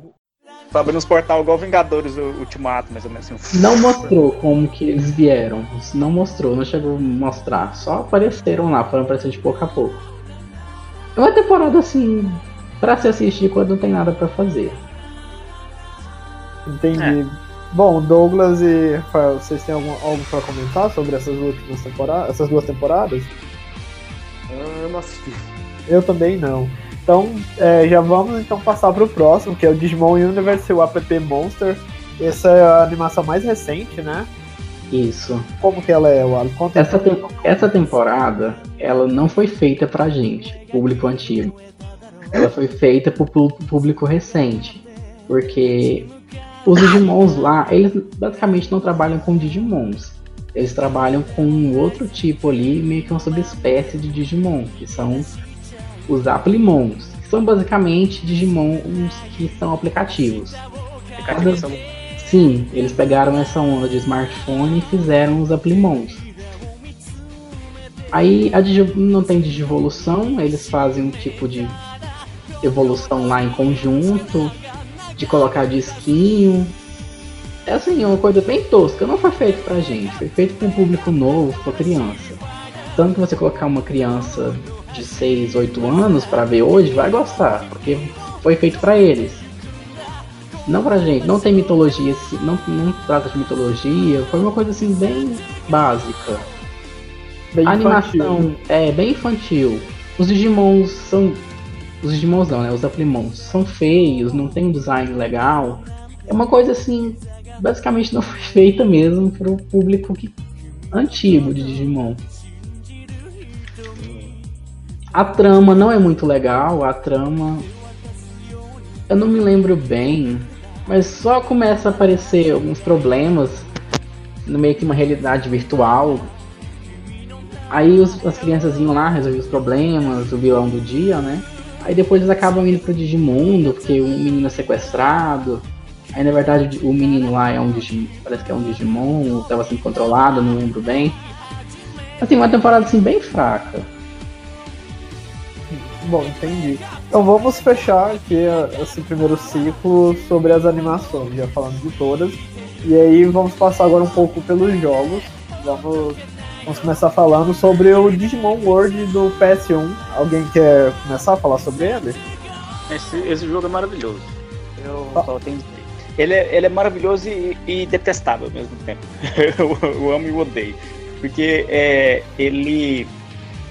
Speaker 5: Foi abrindo os portal igual Vingadores o Ultimato, mais ou menos assim.
Speaker 3: Não mostrou como que eles vieram. Não mostrou, não chegou a mostrar. Só apareceram lá, foram aparecendo de pouco a pouco. É uma temporada assim, pra se assistir quando não tem nada para fazer.
Speaker 1: Entendi. É. Bom, Douglas e Rafael, vocês têm algum, algo para comentar sobre essas últimas temporadas, essas duas temporadas?
Speaker 4: Eu não assisti.
Speaker 1: Eu também não. Então, é, já vamos então passar para o próximo, que é o Digimon Universe o App Monster. Essa é a animação mais recente, né?
Speaker 3: Isso.
Speaker 1: Como que ela é, Wally? Conta
Speaker 3: essa, te essa temporada, ela não foi feita pra gente, público antigo. Ela foi feita pro público recente. Porque os Digimons lá, eles basicamente não trabalham com Digimons. Eles trabalham com outro tipo ali, meio que uma subespécie de Digimon, que são os Aplimons, que são basicamente Digimons que são aplicativos. Cada... Sim, eles pegaram essa onda de smartphone e fizeram os Aplimons. Aí a Digi... não tem Digivolução, eles fazem um tipo de evolução lá em conjunto, de colocar disquinho. É assim, é uma coisa bem tosca, não foi feito pra gente, foi feito para um público novo, pra criança. Tanto que você colocar uma criança de 6, 8 anos para ver hoje, vai gostar, porque foi feito para eles. Não pra gente, não tem mitologia, não, não trata de mitologia, foi uma coisa assim bem básica. Bem a animação é bem infantil. Os Digimons são. Os Digimons não, né? Os Aplimons são feios, não tem um design legal. É uma coisa assim, basicamente não foi feita mesmo pro público que, antigo de Digimon. A trama não é muito legal, a trama. Eu não me lembro bem, mas só começa a aparecer alguns problemas no meio que uma realidade virtual. Aí os, as crianças iam lá resolver os problemas, o vilão do dia, né? Aí depois eles acabam indo pro Digimundo, porque o menino é sequestrado. Aí na verdade o menino lá é um Digimon, parece que é um Digimon, estava sendo controlado, não lembro bem. Assim, uma temporada assim bem fraca.
Speaker 1: Bom, entendi. Então vamos fechar aqui esse primeiro ciclo sobre as animações, já falando de todas. E aí vamos passar agora um pouco pelos jogos. Vamos, vamos começar falando sobre o Digimon World do PS1. Alguém quer começar a falar sobre ele?
Speaker 5: Esse, esse jogo é maravilhoso. Eu ah. só tenho ele é, ele é maravilhoso e, e detestável ao mesmo tempo. eu, eu, amo e odeio. Porque é, ele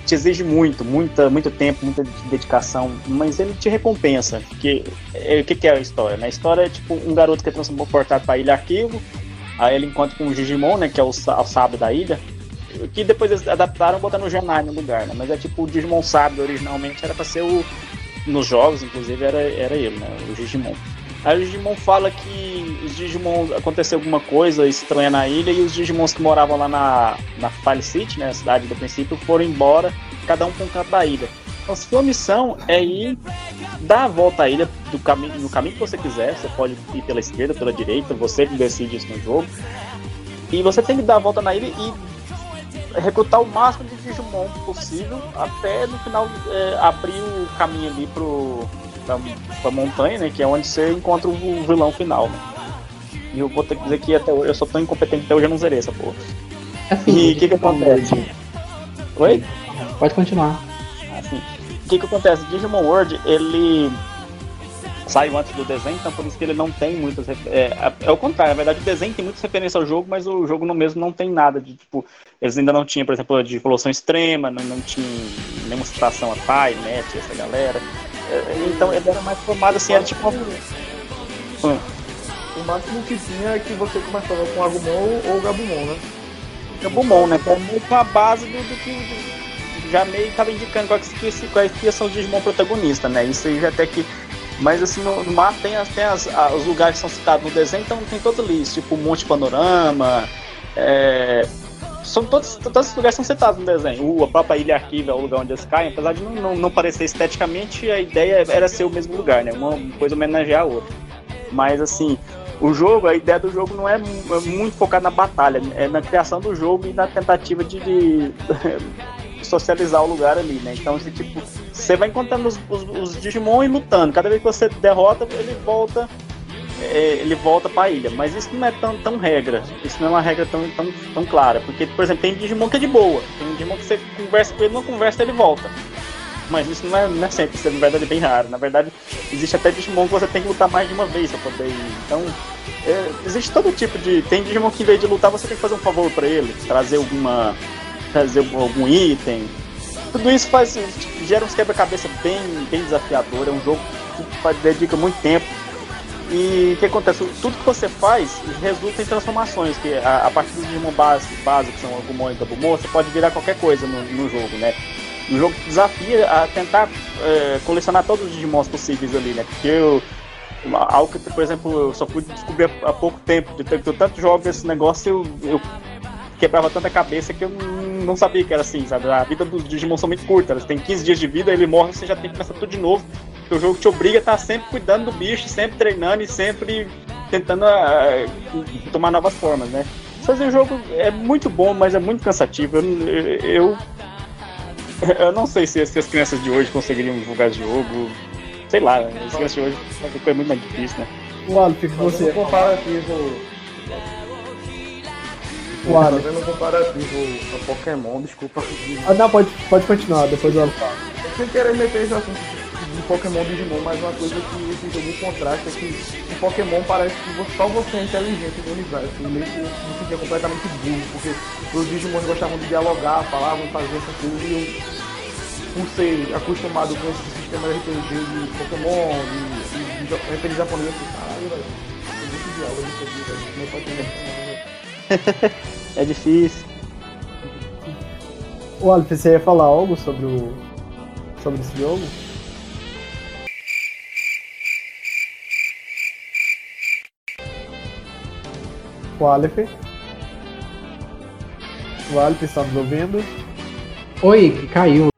Speaker 5: te exige muito, muita, muito tempo, muita dedicação, mas ele te recompensa. Porque é, o que, que, é a história? Né? A história é tipo um garoto que é transportado para a ilha arquivo, aí ele encontra com o Digimon, né, que é o, o sábio da ilha, que depois eles adaptaram botando o Janai no lugar, né? Mas é tipo o Digimon sábio originalmente era para ser o nos jogos, inclusive era, era ele, né, o Digimon.
Speaker 2: Aí o Digimon fala que os Digimon aconteceu alguma coisa estranha na ilha e os Digimons que moravam lá na, na File City, né, a cidade do princípio, foram embora, cada um para um canto da ilha. Então, sua missão é ir dar a volta à ilha do caminho, no caminho que você quiser. Você pode ir pela esquerda, pela direita, você que decide isso no jogo. E você tem que dar a volta na ilha e recrutar o máximo de Digimon possível até no final é, abrir o caminho ali pro, pra, pra montanha, né? Que é onde você encontra o vilão final, né? E eu vou ter que dizer que até hoje eu sou tão incompetente até hoje eu não zerei essa porra.
Speaker 3: Assim,
Speaker 2: E o que que acontece? Oi?
Speaker 3: Pode continuar.
Speaker 2: Assim, o que que acontece? Digimon World, ele saiu antes do desenho, então por isso que ele não tem muitas. refe- É, é o contrário, na verdade o desenho tem muitas referências ao jogo, mas o jogo no mesmo não tem nada de tipo. Eles ainda não tinham, por exemplo, de evolução extrema, não, não tinha nenhuma citação a Pai, Net, essa galera. Então ele era mais formado assim, era tipo uma. Hum.
Speaker 4: O máximo que tinha é que você começava com Agumon ou Gabumon, né?
Speaker 2: Gabumon, né? Que é que uma base do, do que já meio tava indicando quais que, quais que são os Digimon protagonistas, né? Isso aí já até que. Mas assim, no, no mapa tem, as, tem as, a- os lugares que são citados no desenho, então tem todo ali, tipo Monte Panorama. é, são todos, todos lugares são citados no desenho. O, a própria Ilha Arquivo é o lugar onde eles caem, apesar de não, não, não parecer esteticamente, a ideia era ser o mesmo lugar, né? Uma coisa homenagear a outra. Mas assim, o jogo, a ideia do jogo não é, é muito focada na batalha, é na criação do jogo e na tentativa de, de socializar o lugar ali, né? Então, você, tipo, você vai encontrando os, os, os Digimon e lutando. Cada vez que você derrota, ele volta. É, ele volta pra ilha, mas isso não é tão, tão regra. Isso não é uma regra tão, tão, tão clara. Porque, por exemplo, tem Digimon que é de boa. Tem Digimon que você conversa com ele, não conversa, ele volta. Mas isso não é, não é sempre, isso é na verdade bem raro. Na verdade, existe até Digimon que você tem que lutar mais de uma vez pra poder ir. Então, é, existe todo tipo de. Tem Digimon que em vez de lutar, você tem que fazer um favor pra ele, trazer alguma. trazer algum item. Tudo isso faz. tipo, gera uns quebra-cabeça bem, bem desafiador. É um jogo que dedica muito tempo. E o que acontece? Tudo que você faz resulta em transformações, que a, a partir dos Digimon base, base, que são Agumon e Gabumon, você pode virar qualquer coisa no, no jogo, né? O jogo desafia a tentar é, colecionar todos os Digimons possíveis ali, né? Porque eu, algo que, por exemplo, eu só fui descobrir há, pouco tempo, de tanto, tanto jogo esse negócio, eu, eu quebrava tanta cabeça que eu não- sabia que era assim, sabe? A vida dos Digimon são muito curta, eles têm 15 dias de vida, ele morre, você já tem que começar tudo de novo. Porque o jogo te obriga a estar sempre cuidando do bicho, sempre treinando e sempre tentando ah, tomar novas formas, né? Fazer o jogo é muito bom, mas é muito cansativo. Eu, eu, eu não sei se, se as crianças de hoje conseguiriam jogar jogo. Sei lá, as crianças de hoje é muito mais difícil, né?
Speaker 1: O Aleph, o que você
Speaker 4: um comparativo.
Speaker 1: O Aleph.
Speaker 4: Fazendo um comparativo a Pokémon, desculpa.
Speaker 1: Ah, não, pode, pode continuar, depois o Aleph fala.
Speaker 4: Sem querer meter esse assunto de Pokémon Digimon, mas uma coisa que esse jogo contrasta é que em Pokémon parece que só você é inteligente no universo. E meio que eu me sentia completamente burro, porque os Digimon gostavam de dialogar, falavam, faziam essas coisas e eu, por ser acostumado com esse sistema de RPG de Pokémon, de, de, de RPG japonês, eu falei, caralho, velho, tem muito diálogo nisso aqui, velho. Meu pai tem.
Speaker 2: É difícil.
Speaker 1: O Aleph, você ia falar algo sobre o. sobre esse jogo? O Aleph? O Aleph está nos ouvindo?
Speaker 3: Oi, que caiu.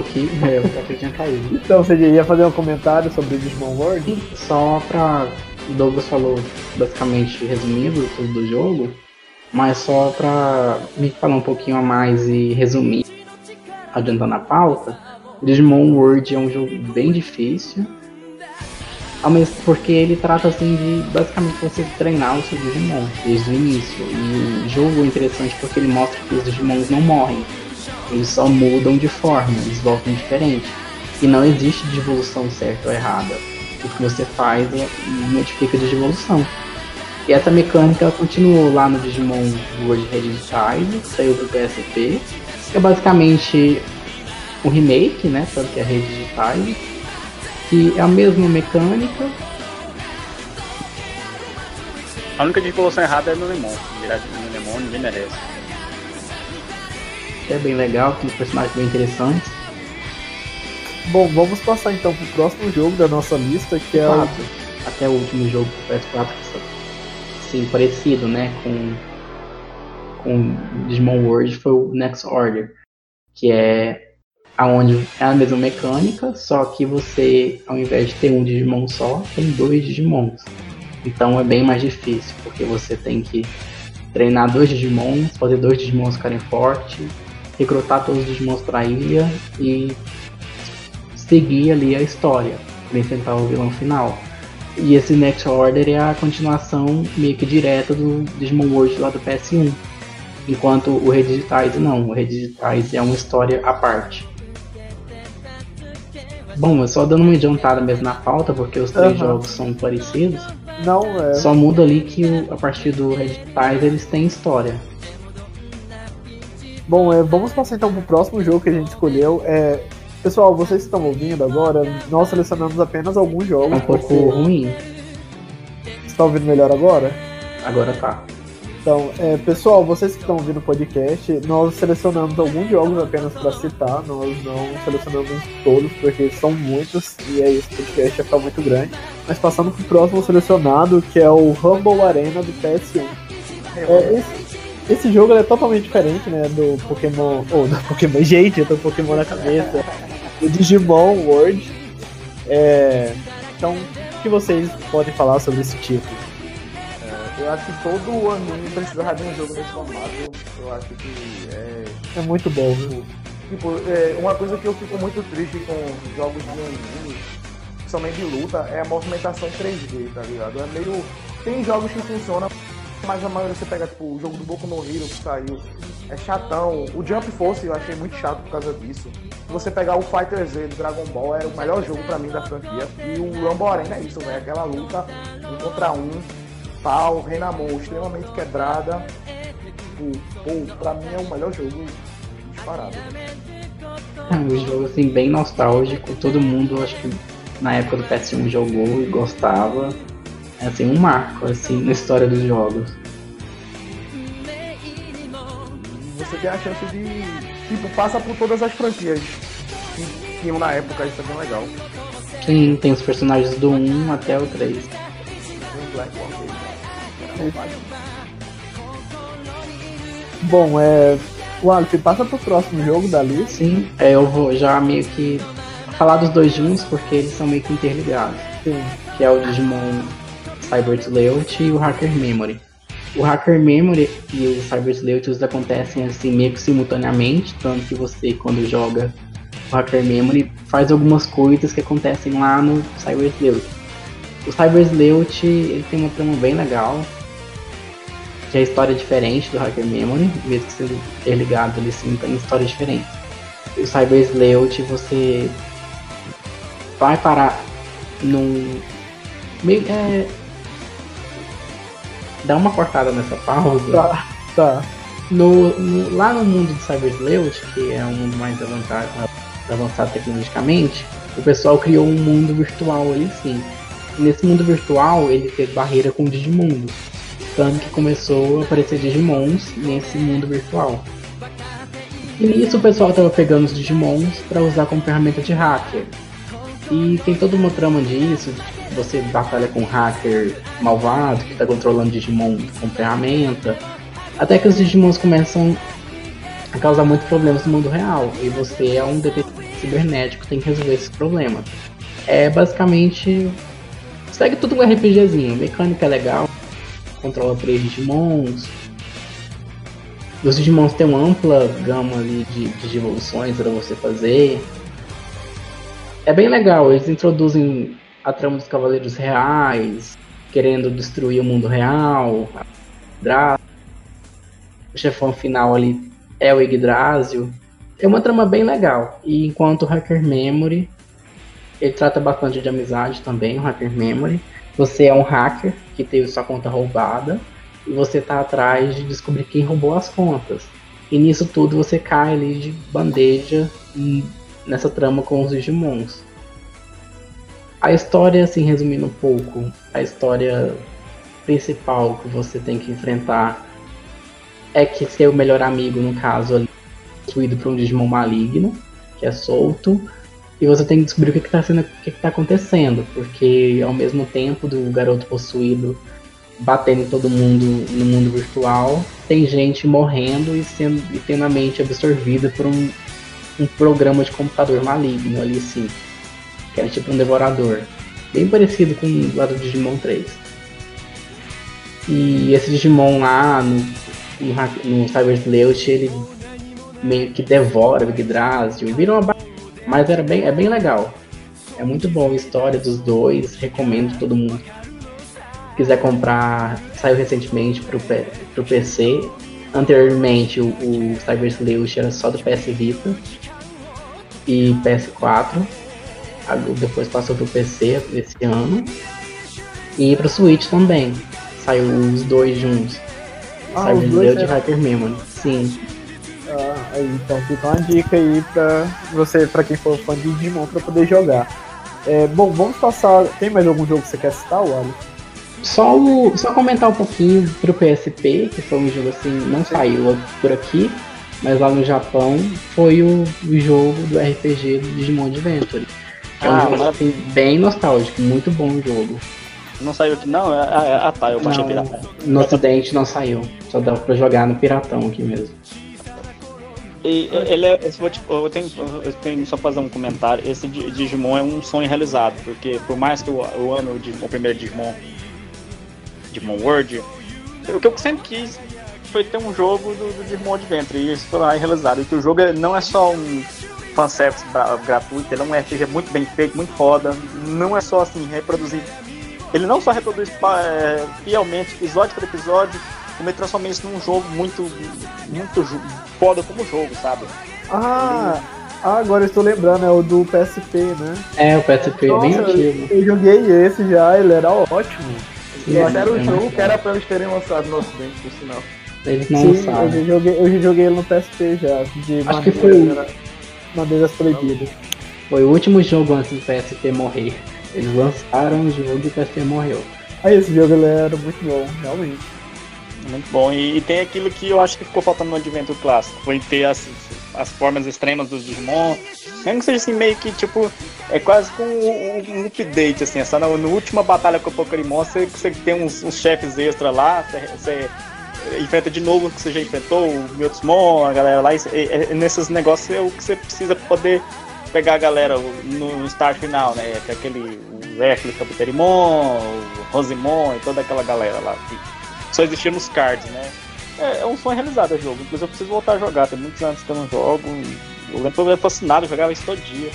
Speaker 3: Aqui, é, o café tinha caído.
Speaker 1: Então você ia fazer um comentário sobre o Digimon World?
Speaker 3: Só pra. O Douglas falou basicamente resumindo tudo do jogo, mas só pra me falar um pouquinho a mais e resumir, adiantando a pauta, Digimon World é um jogo bem difícil, ao mesmo porque ele trata assim de basicamente você treinar o seu Digimon desde o início. E o jogo é interessante porque ele mostra que os Digimons não morrem, eles só mudam de forma, eles voltam diferente. E não existe devolução certa ou errada o que você faz é modifica de evolução. E essa mecânica continuou lá no Digimon World que saiu pro PSP, que é basicamente um remake, né, tanto que é Redigitize, que é a mesma mecânica,
Speaker 2: A única evolução errada é no Lemon. Virar no Lemon ninguém merece.
Speaker 3: é bem legal, tem uns personagens bem interessantes.
Speaker 1: Bom, vamos passar então pro próximo jogo da nossa lista, que é o...
Speaker 3: Até o último jogo do PS4 sim, parecido, né, com com Digimon World foi o Next Order, que é aonde é a mesma mecânica, só que você, ao invés de ter um Digimon só, tem dois Digimons. Então é bem mais difícil, porque você tem que treinar dois Digimons, fazer dois Digimons ficarem fortes, recrutar todos os Digimons para a ilha e seguir ali a história enfrentar o vilão final. E esse Next Order é a continuação meio que direta do Digimon World lá do PS1. Enquanto o Redigitize não, o Redigitize é uma história à parte. Bom, eu só dando uma adiantada mesmo na pauta, porque os três uhum. jogos são parecidos.
Speaker 1: Não, é.
Speaker 3: Só muda ali que a partir do Redigitize eles têm história.
Speaker 1: Bom, é, vamos passar então pro próximo jogo que a gente escolheu. É, pessoal, vocês que estão ouvindo agora, nós selecionamos apenas alguns jogos. É
Speaker 3: um pouco ruim.
Speaker 1: Você está ouvindo melhor agora?
Speaker 3: Agora tá.
Speaker 1: Então, é, pessoal, vocês que estão ouvindo o podcast, nós selecionamos alguns jogos apenas para citar, nós não selecionamos todos, porque são muitos, e aí esse podcast ia ficar muito grande. Mas passando pro próximo selecionado, que é o Rumble Arena do PS1. É, esse, esse jogo é totalmente diferente, né, do Pokémon, ou do Pokémon, gente, eu tô Pokémon na cabeça, do Digimon World. É, então, o que vocês podem falar sobre esse título?
Speaker 4: Eu acho que todo anime precisava de um jogo nesse formato. Eu acho que é.
Speaker 1: É muito bom, viu?
Speaker 4: Tipo, é, uma coisa que eu fico muito triste com jogos de anime, principalmente de luta, é a movimentação 3D, tá ligado? É meio. Tem jogos que funcionam, mas a maioria você pega, tipo, o jogo do Boku no Hero que saiu, é chatão. O Jump Force eu achei muito chato por causa disso. Se você pegar o Fighter Z do Dragon Ball, era o melhor jogo pra mim da franquia. E o Rumble Arena é isso, velho. Aquela luta um contra um pau, Renamon extremamente quebrada. Pô, pra mim é o melhor jogo disparado.
Speaker 3: É um jogo assim bem nostálgico, todo mundo acho que na época do PS1 jogou e gostava. É assim um marco assim na história dos jogos.
Speaker 4: Você tem a chance de. Tipo, passa por todas as franquias que tinham na época, isso é bem legal.
Speaker 3: Sim, tem os personagens do 1 até o 3. Tem
Speaker 1: o Black Bom, é. O passa pro próximo jogo da lista.
Speaker 3: Sim, é, eu vou já meio que falar dos dois juntos porque eles são meio que interligados.
Speaker 1: Sim.
Speaker 3: Que é o Digimon Cyber Sleuth e o Hacker Memory. O Hacker Memory e o Cyber eles acontecem assim meio que simultaneamente, tanto que você quando joga o Hacker Memory faz algumas coisas que acontecem lá no Cyber Sleuth. O Cyber Sleuth ele tem uma trama bem legal, que a história é diferente do Hacker Memory, mesmo que sendo interligado, ele sim tem história diferente. O Cyber Sleuth você vai parar num. Meio, é, dá uma cortada nessa pausa.
Speaker 1: Tá, tá.
Speaker 3: No, no, lá no mundo do Cyber Sleuth, que é um mundo mais avançado, avançado tecnologicamente, o pessoal criou um mundo virtual ali sim. Nesse mundo virtual, ele teve barreira com o Digimundo. Tanto que começou a aparecer Digimons nesse mundo virtual. E nisso o pessoal estava pegando os Digimons para usar como ferramenta de hacker. E tem toda uma trama disso, você batalha com um hacker malvado que está controlando Digimon com ferramenta. Até que os Digimons começam a causar muitos problemas no mundo real. E você é um detetive cibernético tem que resolver esses problemas. É basicamente. Segue tudo um RPGzinho, mecânica é legal, controla três Digimons. Os Digimons têm uma ampla gama ali de, de evoluções para você fazer. É bem legal, eles introduzem a trama dos Cavaleiros Reais, querendo destruir o mundo real. O chefão final ali é o Yggdrasil. É uma trama bem legal. E enquanto o Hacker Memory, ele trata bastante de amizade também, o Hacker Memory. Você é um hacker que teve sua conta roubada e você tá atrás de descobrir quem roubou as contas. E nisso tudo você cai ali de bandeja nessa trama com os Digimons. A história, assim, resumindo um pouco, a história principal que você tem que enfrentar é que seu melhor amigo, no caso, ali, possuído por um Digimon maligno, que é solto, e você tem que descobrir o que está sendo, o que está acontecendo, porque ao mesmo tempo do garoto possuído batendo todo mundo no mundo virtual, tem gente morrendo e, sendo, e tendo a mente absorvida por um, um programa de computador maligno ali assim, que era tipo um devorador, bem parecido com o lado do Digimon 3. E esse Digimon lá no, no, no Cyber Sleuth, ele meio que devora o Yggdrasil, vira uma mas era bem, é bem legal. É muito bom a história dos dois, recomendo todo mundo. Se quiser comprar, saiu recentemente pro, pro PC. Anteriormente o, o Cyber Sleuth era só do PS Vita e PS4. Depois passou pro PC esse ano. E pro Switch também. Saiu os dois juntos. Ah, Cyber Sleuth e Hyper Memory. Sim.
Speaker 1: Ah, aí, então fica uma dica aí pra você, pra quem for fã de Digimon, pra poder jogar. É, bom, vamos passar. Tem mais algum jogo que você quer citar, Wally?
Speaker 3: Só, o, só comentar um pouquinho pro PSP, que foi um jogo assim, não saiu por aqui, mas lá no Japão foi o, o jogo do RPG do Digimon Adventure. É um ah, jogo assim, bem nostálgico, muito bom o jogo.
Speaker 2: Não saiu aqui não? Ah, tá, eu baixei pirata.
Speaker 3: No ocidente não saiu, só dá pra jogar no piratão aqui mesmo.
Speaker 2: E, ele é, tipo, eu, tenho, eu tenho só fazer um comentário. Esse Digimon é um sonho realizado, porque por mais que eu ame o, o primeiro Digimon, Digimon World, o que eu sempre quis foi ter um jogo do, do Digimon Adventure, e isso foi lá realizado. E que o jogo não é só um fanservice gratuito, ele é um RPG muito bem feito, muito foda. Não é só assim, reproduzir. Ele não só reproduz é, fielmente, episódio por episódio, como ele transforma isso num jogo muito, muito foda como jogo, sabe?
Speaker 1: Ah, ah, agora eu estou lembrando, é o do PSP, né?
Speaker 3: É, o PSP
Speaker 1: Nossa,
Speaker 3: é bem antigo.
Speaker 1: Eu, joguei esse já, ele era ótimo.
Speaker 4: E esse era o é jogo que era pra eles terem lançado no ocidente, por sinal.
Speaker 3: Eles não
Speaker 1: Sim,
Speaker 3: lançaram.
Speaker 1: Eu joguei, eu joguei ele no PSP já, de
Speaker 3: Acho que foi o...
Speaker 1: Madeiras Proibidas.
Speaker 3: Foi o último jogo antes do PSP morrer. Eles lançaram o jogo e o PSP morreu.
Speaker 1: Ah, esse jogo ele era muito bom, realmente.
Speaker 2: Muito bom. E, e, tem aquilo que eu acho que ficou faltando no Adventure clássico. Foi ter as, as formas extremas dos Digimon. Mesmo que seja assim, meio que tipo. É quase com um, um, update, assim. Essa, no, no última batalha com o Pokémon, você, você tem uns, uns chefes extra lá, você, você enfrenta de novo o que você já enfrentou, o Mewtwomon, a galera lá. E, e, nesses negócios é o que você precisa poder pegar a galera no, start final, né? Que é aquele Buterimon, o Rosimon e toda aquela galera lá. Que, só existia nos cards, né? É, é um sonho realizado o jogo. Inclusive eu preciso voltar a jogar, tem muitos anos que eu não jogo. Eu lembro que eu era fascinado, eu jogava isso todo dia.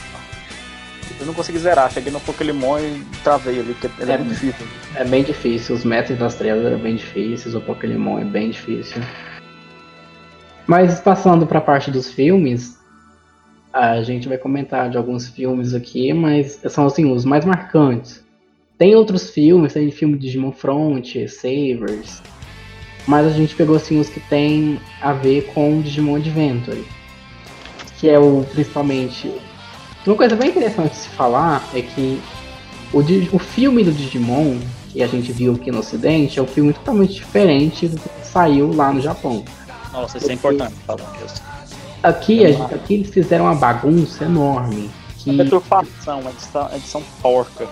Speaker 2: Eu não consegui zerar, cheguei no Pokémon e travei ali, porque ele é, é muito difícil.
Speaker 3: É bem difícil, os Mestres das Trevas eram bem difíceis, o Pokémon é bem difícil. Mas passando para a parte dos filmes, a gente vai comentar de alguns filmes aqui, mas são assim os mais marcantes. Tem outros filmes, tem filme de Digimon Front, Savers, mas a gente pegou assim os que tem a ver com Digimon Adventure, que é o principalmente. Uma coisa bem interessante de se falar é que o, o filme do Digimon que a gente viu aqui no Ocidente é um filme totalmente diferente do que saiu lá no Japão.
Speaker 2: Nossa, isso é importante falar
Speaker 3: mesmo. Aqui, a gente, aqui eles fizeram uma bagunça enorme. Que...
Speaker 2: A deturpação, a edição, a edição porca.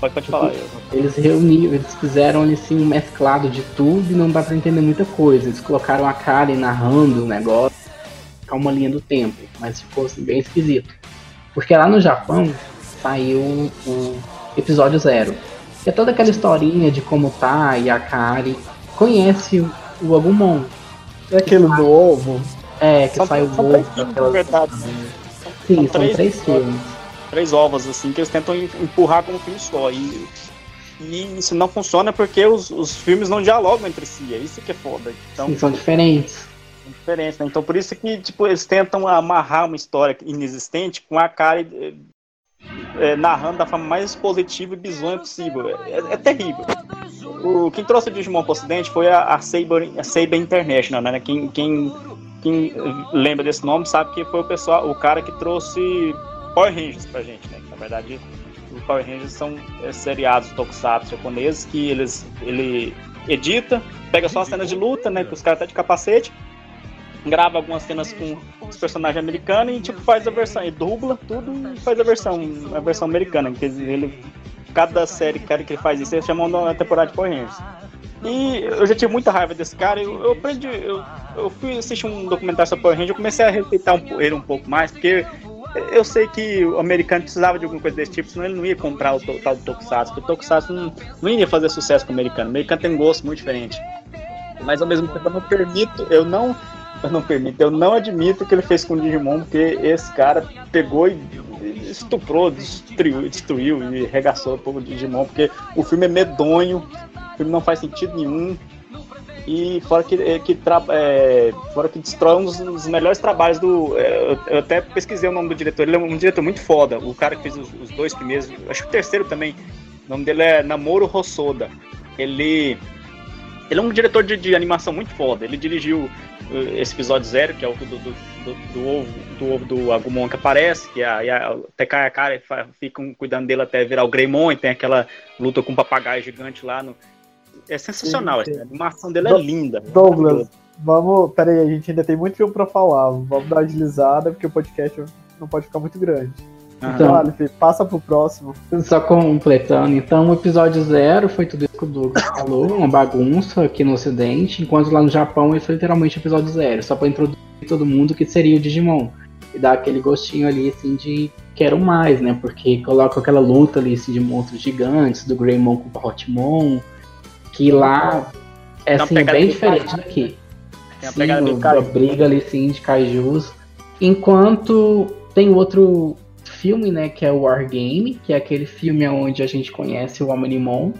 Speaker 2: Pode, pode falar.
Speaker 3: Eles reuniram, eles fizeram assim um mesclado de tudo e não dá pra entender muita coisa. Eles colocaram a Karen narrando o negócio, ficar uma linha do tempo, mas ficou assim, bem esquisito. Porque lá no Japão saiu o episódio zero. Que é toda aquela historinha de como tá e a Kari conhece o Agumon.
Speaker 1: É aquele do ovo?
Speaker 3: É, que saiu o ovo.
Speaker 2: Verdade.
Speaker 3: Sim, são, são três filmes
Speaker 2: três ovos, assim, que eles tentam empurrar com um filme só. E, e isso não funciona porque os, os filmes não dialogam entre si, é isso que é foda. Então,
Speaker 3: Sim, são diferentes.
Speaker 2: São diferentes, né? Então por isso que tipo, eles tentam amarrar uma história inexistente com a cara é, é, narrando da forma mais positiva e bizonha possível. É, é, terrível. O, quem trouxe o Digimon pro ocidente foi a, a, Saber, a Saber International, né? Quem, quem, quem lembra desse nome sabe que foi o pessoal, o cara que trouxe Power Rangers pra gente, né? Na verdade, os Power Rangers são é, seriados tokusatsu japoneses que eles, ele edita, pega só as cenas de luta, né? Que os caras tá de capacete, grava algumas cenas com os personagens americanos e tipo faz a versão, e dubla tudo e faz a versão, a versão americana. Que ele, cada série cara, que ele faz isso, ele chama uma temporada de Power Rangers. E eu já tive muita raiva desse cara. Eu, eu aprendi, eu, eu fui assistir um documentário sobre Power Rangers, eu comecei a respeitar um, ele um pouco mais, porque eu sei que o americano precisava de alguma coisa desse tipo, senão ele não ia comprar o tal do Tokusatsu, o Tokusatsu não, não ia fazer sucesso com o americano. O americano tem um gosto muito diferente. Mas ao mesmo tempo eu não permito, eu não, eu não permito, eu não admito o que ele fez com o Digimon, porque esse cara pegou e estuprou, destruiu, destruiu e regaçou o povo de Digimon, porque o filme é medonho, o filme não faz sentido nenhum. E fora que, é, que, tra, é, fora que destrói um dos, dos melhores trabalhos do. É, eu até pesquisei o nome do diretor, ele é um diretor muito foda. O cara que fez os, os dois primeiros, acho que o terceiro também. O nome dele é Namoro Rossoda. Ele. Ele é um diretor de, de animação muito foda. Ele dirigiu esse episódio zero, que é o do, do, do, do ovo do, ovo do Agumon que aparece, que a, até cai a cara e ficam cuidando dele até virar o Greymon, e tem aquela luta com o um papagaio gigante lá no, é sensacional. Sim, sim. A animação dele é Do é linda.
Speaker 1: Douglas, vamos. Peraí, a gente ainda tem muito filme pra falar. Vamos dar uma agilizada, porque o podcast não pode ficar muito grande. Então, vale, passa pro próximo.
Speaker 3: Só completando, então o episódio zero foi tudo isso que o Douglas falou, uma bagunça aqui no ocidente, enquanto lá no Japão ele foi literalmente o episódio zero, só pra introduzir todo mundo que seria o Digimon. E dar aquele gostinho ali, assim, de quero mais, né? Porque coloca aquela luta ali, assim, de monstros gigantes, do Greymon com o Hotmon, que lá é assim, bem diferente daqui. Tem sim, a briga ali sim de kaijus. Enquanto tem outro filme, né, que é o War Game, que é aquele filme onde a gente conhece o Omnimon,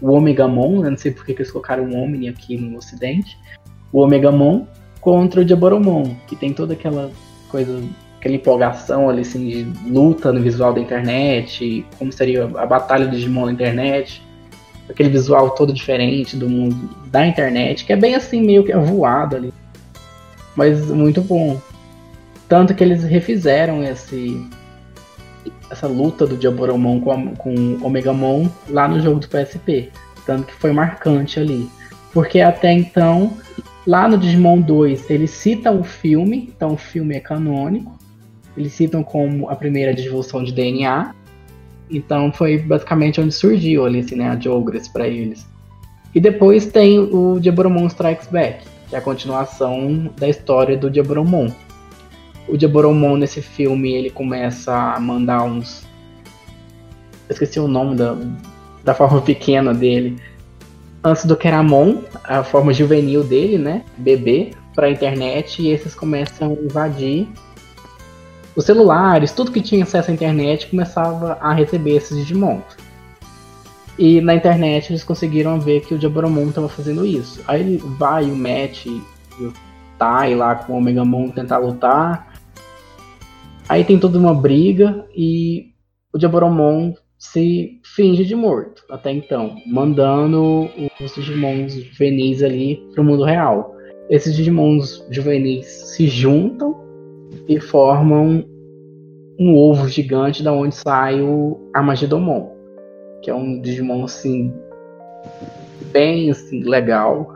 Speaker 3: o Omegamon, né, não sei por que eles colocaram o Omni aqui no ocidente, o Omegamon contra o Jaboromon, que tem toda aquela coisa, aquela empolgação ali assim de luta no visual da internet, como seria a batalha do Digimon na internet aquele visual todo diferente do mundo da internet, que é bem assim, meio que voado ali. Mas muito bom. Tanto que eles refizeram esse essa luta do Diaboromon com, com o Omegamon lá no jogo do PSP. Tanto que foi marcante ali. Porque até então, lá no Digimon 2, eles citam o filme, então o filme é canônico. Eles citam como a primeira devolução de DNA. Então foi basicamente onde surgiu ali, assim, né, a Jogress para eles. E depois tem o Diaboromon Strikes Back, que é a continuação da história do Diaboromon. O Diaboromon nesse filme ele começa a mandar uns. Eu esqueci o nome da, da forma pequena dele. Antes do Keramon, a forma juvenil dele, né? Bebê, pra internet, e esses começam a invadir os celulares, tudo que tinha acesso à internet começava a receber esses Digimon. E na internet eles conseguiram ver que o Jaboromon estava fazendo isso. Aí ele vai, o Matt e o Tai lá com o Omegamon tentar lutar. Aí tem toda uma briga e o Jaboromon se finge de morto até então, mandando os Digimons juvenis ali pro mundo real. Esses Digimons juvenis se juntam e formam um ovo gigante da onde sai o Armageddon, que é um Digimon assim bem assim legal,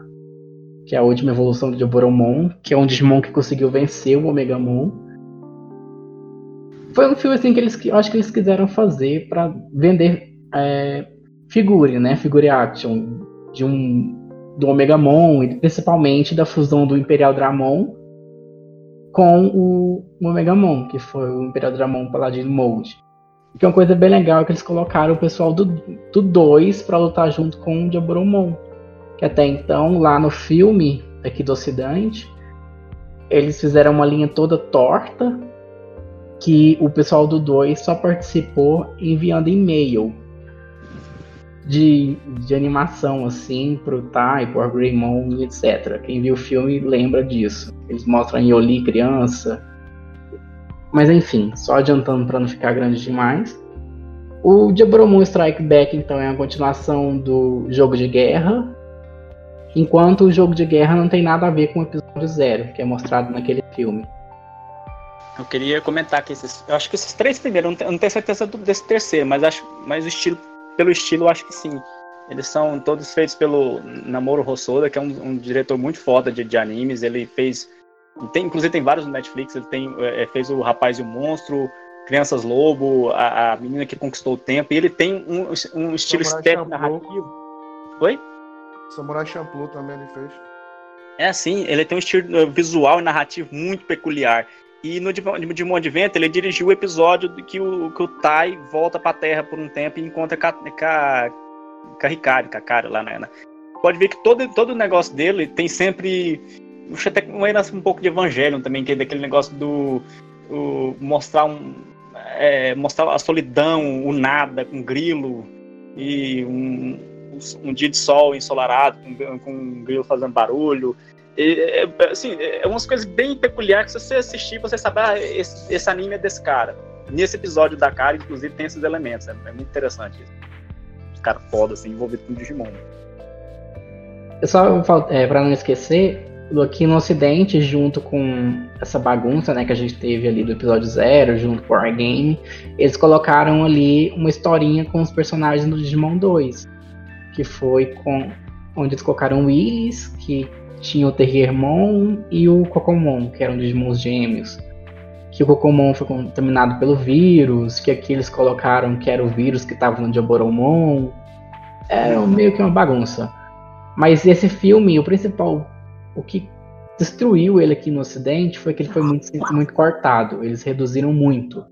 Speaker 3: que é a última evolução do Diaboromon, que é um Digimon que conseguiu vencer o Omegamon. Foi um filme assim que eles, eu acho que eles quiseram fazer para vender é, figure, né, figure action de um do Omegamon e principalmente da fusão do Imperial Dramon com o, o Megamon, que foi o Imperador Dramon Paladino Mold. Que é uma coisa bem legal que eles colocaram o pessoal do 2 para lutar junto com o Jaboromon. Que até então, lá no filme aqui do Ocidente, eles fizeram uma linha toda torta que o pessoal do 2 só participou enviando e-mail de, de animação, assim, pro Tai, pro Greymon, etc. Quem viu o filme lembra disso. Eles mostram Yoli criança. Mas enfim, só adiantando para não ficar grande demais. O Jabromon Strike Back, então, é a continuação do jogo de guerra. Enquanto o jogo de guerra não tem nada a ver com o episódio zero, que é mostrado naquele filme.
Speaker 2: Eu queria comentar que esses. Eu acho que esses três primeiros, não tenho certeza desse terceiro, mas acho. Mas o estilo pelo estilo, acho que sim. Eles são todos feitos pelo Namoro Hosoda, que é um, um diretor muito foda de, de, animes. Ele fez Tem, inclusive tem vários no Netflix, ele tem, é, fez o Rapaz e o Monstro, Crianças Lobo, a, a Menina que Conquistou o Tempo, e ele tem um, um estilo estético narrativo. Oi?
Speaker 4: Samurai Champloo também ele fez.
Speaker 2: É assim, ele tem um estilo eh, visual e narrativo muito peculiar. E no Digimon Adventure ele dirigiu o episódio que o, que o Tai volta pra Terra por um tempo e encontra com a Hikari, com a Kari lá, né? Pode ver que todo, todo o negócio dele tem sempre. Até um pouco de Evangelion também, que é daquele negócio do. O, mostrar um. É, mostrar a solidão, o nada, com grilo e um, um dia de sol ensolarado, com, com um grilo fazendo barulho. É, é, assim, é umas coisas bem peculiares que se você assistir, você sabe, ah, esse, esse anime é desse cara. Nesse episódio da cara, inclusive, tem esses elementos. É, é muito interessante isso. Os caras foda, assim, envolvidos com Digimon.
Speaker 3: Só é, para não esquecer, aqui no Ocidente, junto com essa bagunça né, que a gente teve ali do episódio zero, junto com o Wargame, eles colocaram ali uma historinha com os personagens do Digimon 2. Que foi com. onde eles colocaram o Willis, que tinha o Terriermon e o Cocomon, que eram Digimons gêmeos. Que o Cocomon foi contaminado pelo vírus, que aqui eles colocaram que era o vírus que estava no Diaboromon. Era meio que uma bagunça. Mas esse filme, o principal, o que destruiu ele aqui no Ocidente foi que ele foi muito, muito cortado. Eles reduziram muito.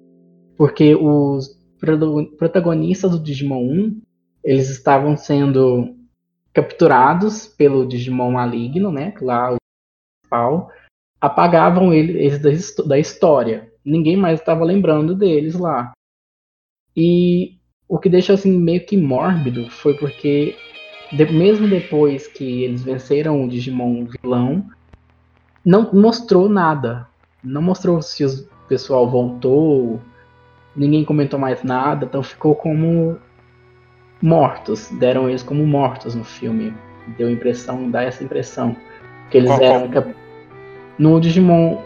Speaker 3: Porque os protagonistas do Digimon 1, eles estavam sendo capturados pelo Digimon maligno, né? Lá o principal, apagavam eles da, da história. Ninguém mais estava lembrando deles lá. E o que deixa assim meio que mórbido foi porque de, mesmo depois que eles venceram o Digimon vilão, não mostrou nada. Não mostrou se o pessoal voltou, ninguém comentou mais nada, então ficou como mortos. Deram eles como mortos no filme. Deu impressão, dá essa impressão. Que eles qual, eram. Qual? No Digimon.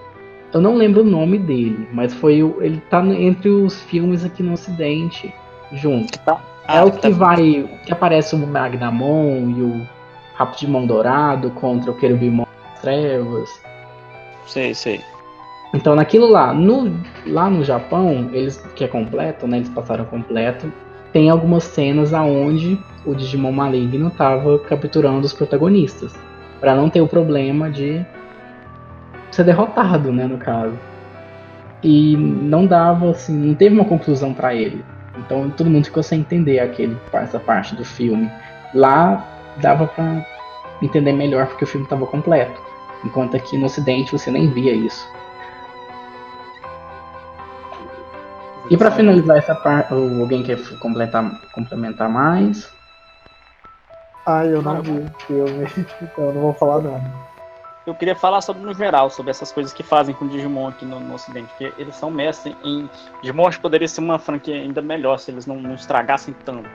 Speaker 3: Eu não lembro o nome dele, mas foi o. Ele tá entre os filmes aqui no ocidente junto. Tá. Ah, é o que tá. vai. Que aparece o Magnamon e o Rapidimon Dourado contra o Querubimon das Trevas.
Speaker 2: Sei, sei.
Speaker 3: Então naquilo lá, no, lá no Japão, eles que é completo, né? Eles passaram completo tem algumas cenas aonde o Digimon maligno estava capturando os protagonistas, para não ter o problema de ser derrotado, né, no caso. E não dava assim, não teve uma conclusão para ele. Então todo mundo ficou sem entender aquele essa parte do filme. Lá dava para entender melhor porque o filme estava completo, enquanto aqui no Ocidente você nem via isso. E para finalizar essa parte, alguém quer completar, complementar mais?
Speaker 1: Ah, eu não vi o filme, então eu não vou falar nada.
Speaker 2: Eu queria falar sobre no geral, sobre essas coisas que fazem com Digimon aqui no, no Ocidente, porque eles são mestres em. Digimon acho que poderia ser uma franquia ainda melhor se eles não, não estragassem tanto.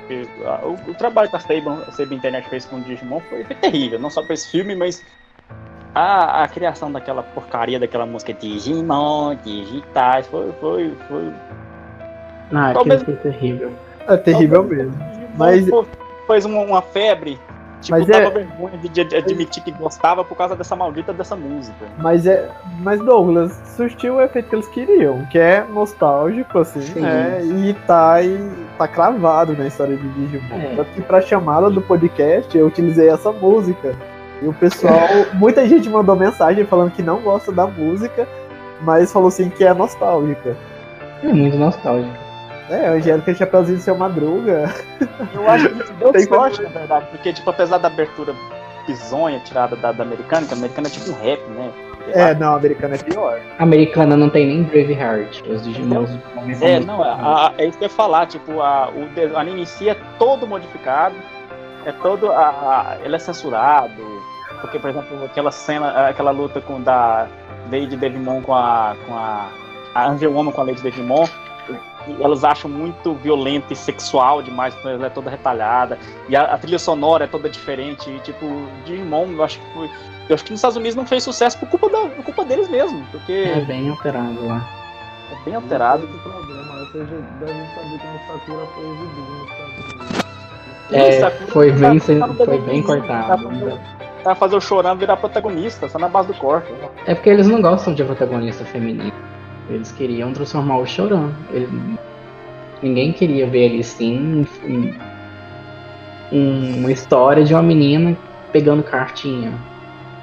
Speaker 2: Porque, uh, o, o, trabalho que a Saban Internet fez com o Digimon foi, foi terrível, não só para esse filme, mas a, a criação daquela porcaria daquela música Digimon, digitais, foi. foi, foi...
Speaker 3: Ah, Talvez... foi terrível.
Speaker 1: É terrível Talvez... mesmo. Mas.
Speaker 2: Fez uma, uma febre. Tipo, mas dava é... vergonha de, de admitir que gostava por causa dessa maldita dessa música.
Speaker 1: Mas é. Mas Douglas, surtiu o efeito que eles queriam, que é nostálgico, assim, Sim. né? E tá, e tá cravado na história de Digimon. É. Tanto que pra chamada do podcast eu utilizei essa música. E o pessoal, muita gente mandou mensagem falando que não gosta da música, mas falou assim que é nostálgica.
Speaker 3: É muito nostálgica.
Speaker 1: É, a Angélica Chapeuzinho do Seu Madruga.
Speaker 2: Eu acho que deu sorte, na verdade, porque, tipo, apesar da abertura bizonha tirada da, da americana, que a americana é tipo um rap, né?
Speaker 1: É, não, a americana é pior.
Speaker 3: A americana não tem nem Braveheart, os Digimons.
Speaker 2: É, não, a, a, é isso que eu ia falar, tipo, a, o, o anime em si é todo modificado, é todo. A, a, ele é censurado, porque, por exemplo, aquela cena, aquela luta com da Lady Devimon com a. com a. A Angel Woman com a Lady Devimon, elas acham muito violenta e sexual demais, então ela é toda retalhada. E a, a, trilha sonora é toda diferente. E, tipo, Digimon, eu acho que foi. Eu acho que nos Estados Unidos não fez sucesso por culpa, da, por culpa deles mesmo. Porque.
Speaker 3: É bem alterado lá.
Speaker 2: É bem alterado.
Speaker 1: Problema, vocês devem saber que a Sakura foi exibida nos Estados
Speaker 3: Unidos. É, foi bem, foi bem cortado.
Speaker 2: Vai fazer o chorando virar protagonista, só na base do corpo.
Speaker 3: É porque eles não gostam de protagonista feminino. Eles queriam transformar o chorando. Ele... Ninguém queria ver ali sim uma história de uma menina pegando cartinha.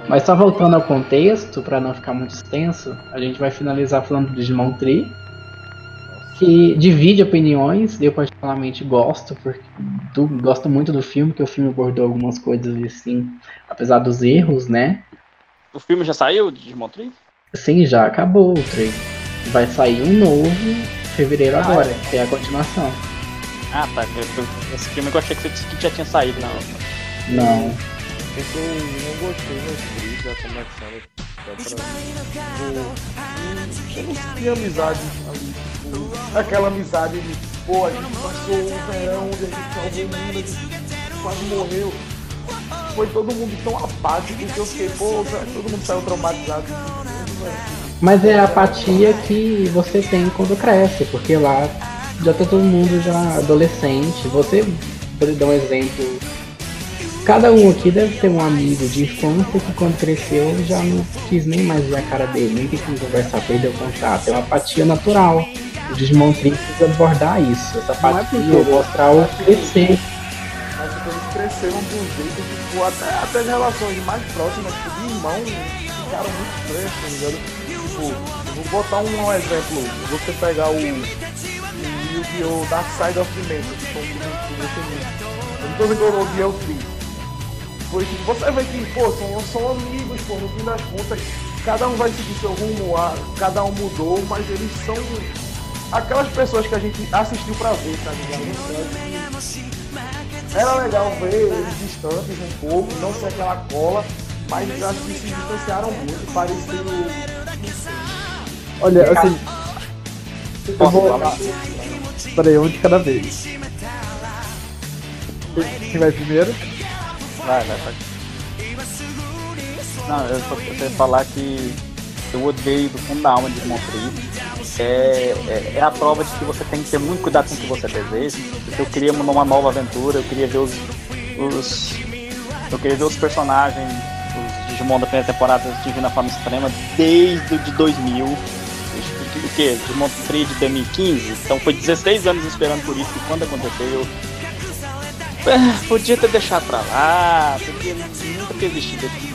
Speaker 3: Mas só voltando ao contexto, para não ficar muito extenso, a gente vai finalizar falando do Digimon Tree, que divide opiniões. Eu particularmente gosto, porque do, gosto muito do filme, que o filme abordou algumas coisas assim, apesar dos erros, né?
Speaker 2: O filme já saiu, Digimon Tree?
Speaker 3: Sim, já acabou o trem. Vai sair um novo em fevereiro ah, agora, é. que é a continuação.
Speaker 2: Ah, tá. Esse filme eu achei que você disse que já tinha saído, não.
Speaker 3: Não.
Speaker 4: Eu não gostei das brigas, da conexão. Eu não tinha amizade ali. Aquela amizade de, pô, a gente passou um verão a gente o mundo, quase morreu. Foi todo mundo tão apático que eu fiquei, pô, todo mundo saiu traumatizado.
Speaker 3: Mas é a apatia que você tem quando cresce, porque lá já tá todo mundo já adolescente. Você, por dar um exemplo, cada um aqui deve ter um amigo de infância que quando cresceu já não quis nem mais ver a cara dele, nem quis conversar, perdeu o contato. É uma apatia natural. O Digimon Tree precisa abordar isso, essa é apatia, é mostrar o crescer.
Speaker 4: Mas tipo, eles cresceram de um jeito que tipo, até, até as relações mais próximas, tipo, de irmão, ficaram muito estranhas, tá ligado? Tipo, vou botar um exemplo, você pegar o Yu-Gi-Oh! Dark Side of the Dimension, que foi um filme Eu não tô vendo o Yu-Gi-Oh! 3. Foi que você vê que, pô, são, são amigos, pô, no fim das contas, cada um vai seguir seu rumo, cada um mudou, mas eles são aquelas pessoas que a gente assistiu pra ver, tá ligado? Era legal ver eles distantes um pouco, não ser aquela cola, mas acho que se distanciaram muito, pareciam.
Speaker 1: Olha, assim. Eu vou, Peraí, um de cada vez. Quem vai primeiro?
Speaker 2: Vai, vai, pode. Não, eu só queria falar que eu odeio do fundo da alma de Montreal. É, é, é, a prova de que você tem que ter muito cuidado com o que você deseja. Eu queria uma nova aventura, eu queria ver os, os eu queria ver os personagens, os Digimon da primeira temporada atingindo forma extrema desde o de 2000 o que? De Montreal de 2015. Então foi 16 anos esperando por isso e quando aconteceu eu. Ah, podia ter deixado pra lá, podia nunca ter existido. Que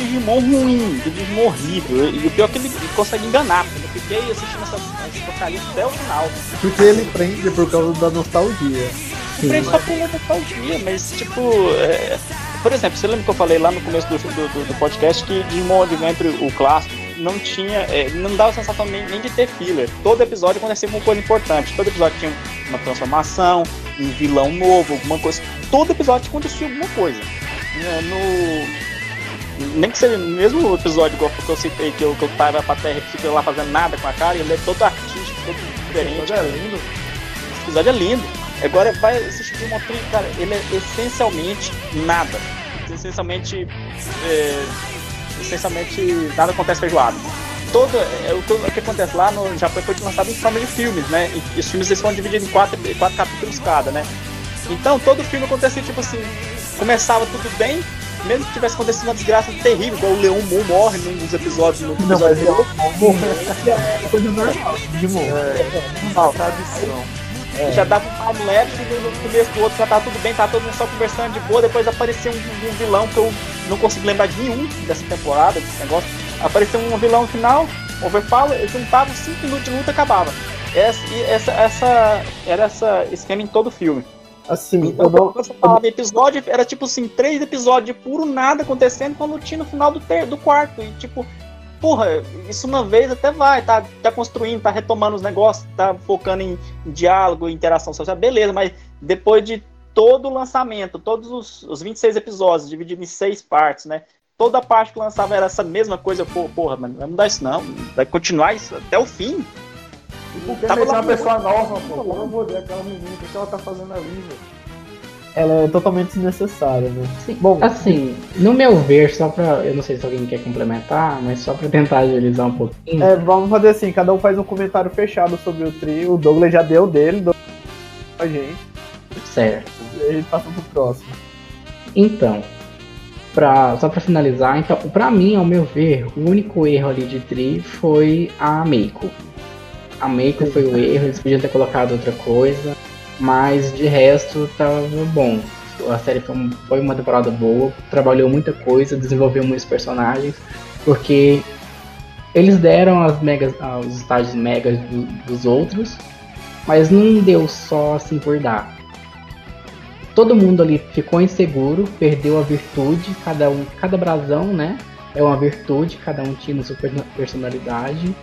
Speaker 2: Digimon ruim, que Digimon horrível. E o pior é que ele consegue enganar, porque eu fiquei assistindo essa, essa porcaria até o final.
Speaker 1: Porque ele prende por causa da nostalgia.
Speaker 2: Prende só por nostalgia, mas tipo. É... Por exemplo, você lembra que eu falei lá no começo do, do, do podcast que Digimon Adventure, o clássico, não tinha. É, não dava sensação nem, nem, de ter filler. Todo episódio acontecia uma coisa importante. Todo episódio tinha uma transformação, um vilão novo, alguma coisa. Todo episódio acontecia alguma coisa. No. Nem que seja no mesmo episódio igual que eu citei, que eu, que eu tava pra terra e fiquei lá fazendo nada com a cara, ele é todo artístico, todo diferente. Esse episódio é lindo. Esse episódio é lindo. Agora vai assistir uma trilha, cara, ele é essencialmente nada. Essencialmente. É, essencialmente nada acontece feijoado. Todo, é, o, que, o que acontece lá no Japão foi lançado em forma de filmes, né? E os filmes eles são divididos em quatro, quatro capítulos cada, né? Então todo filme acontecia tipo assim, começava tudo bem, mesmo que tivesse acontecido uma desgraça terrível, igual o Leão Mu morre num dos episódios no
Speaker 1: episódio Não, mas Leão Mu morre é coisa normal, de morrer. É,
Speaker 2: é, tradição. É. Já dava um time lapse no começo do outro, já tava tudo bem, tava todo mundo só conversando de boa, depois apareceu um, um, vilão que eu não consigo lembrar de nenhum dessa temporada, desse negócio. Apareceu um vilão final, overpower, eu juntava 5 minutos de luta e acabava. Essa, essa, essa, era essa esquema em todo o filme.
Speaker 1: Assim,
Speaker 2: então, eu não... você falava episódio, era tipo assim, três episódios de puro nada acontecendo quando tinha no final do, ter, do quarto. E tipo, porra, isso uma vez até vai, tá, tá construindo, tá retomando os negócios, tá focando em diálogo, interação social, beleza, mas depois de todo o lançamento, todos os, os 26 episódios, divididos em seis partes, né? Toda parte que lançava era essa mesma coisa, pô, porra, mas não vai mudar isso não, vai continuar isso até o fim.
Speaker 4: Porque tá uma pessoa nova, pô, eu vou ver aquela menina, o que ela tá fazendo ali, velho?
Speaker 1: ela é totalmente desnecessária, né?
Speaker 3: Sim. Bom, assim, no meu ver, só pra. Eu não sei se alguém quer complementar, mas só pra tentar agilizar um pouquinho.
Speaker 1: É, vamos fazer assim, cada um faz um comentário fechado sobre o trio. O Douglas já deu dele, do... a gente.
Speaker 3: Certo.
Speaker 1: E a gente passa pro próximo.
Speaker 3: Então, Pra, só pra finalizar, então, pra mim, ao meu ver, o único erro ali de Tri foi a Meiko. A Meiko foi o erro, eles podiam ter colocado outra coisa, mas de resto tava bom. A série foi, uma temporada boa, trabalhou muita coisa, desenvolveu muitos personagens, porque eles deram as megas, os estágios megas do, dos outros, mas não deu só assim por dar. Todo mundo ali ficou inseguro, perdeu a virtude, cada um, cada brasão, né? É uma virtude, cada um tinha sua personalidade.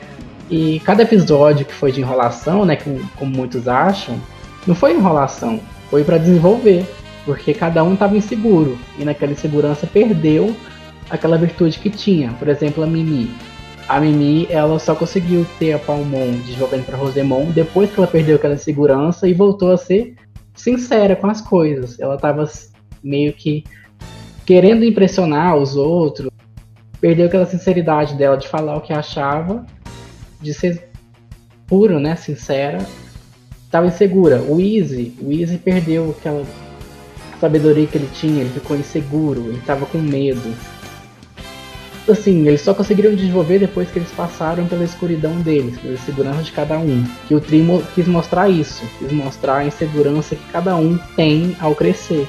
Speaker 3: E cada episódio que foi de enrolação, né, como, como muitos acham, não foi enrolação, foi para desenvolver, porque cada um estava inseguro e naquela insegurança perdeu aquela virtude que tinha. Por exemplo, a Mimi. A Mimi, ela só conseguiu ter a Palmon desenvolvendo para Rosemon depois que ela perdeu aquela insegurança e voltou a ser sincera com as coisas. Ela estava meio que querendo impressionar os outros, perdeu aquela sinceridade dela de falar o que achava de ser puro, né, sincera, estava insegura. O Easy, o Easy perdeu aquela sabedoria que ele tinha, ele ficou inseguro, ele estava com medo. Assim, eles só conseguiram desenvolver depois que eles passaram pela escuridão deles, pela segurança de cada um. Que o Trimo quis mostrar isso, quis mostrar a insegurança que cada um tem ao crescer.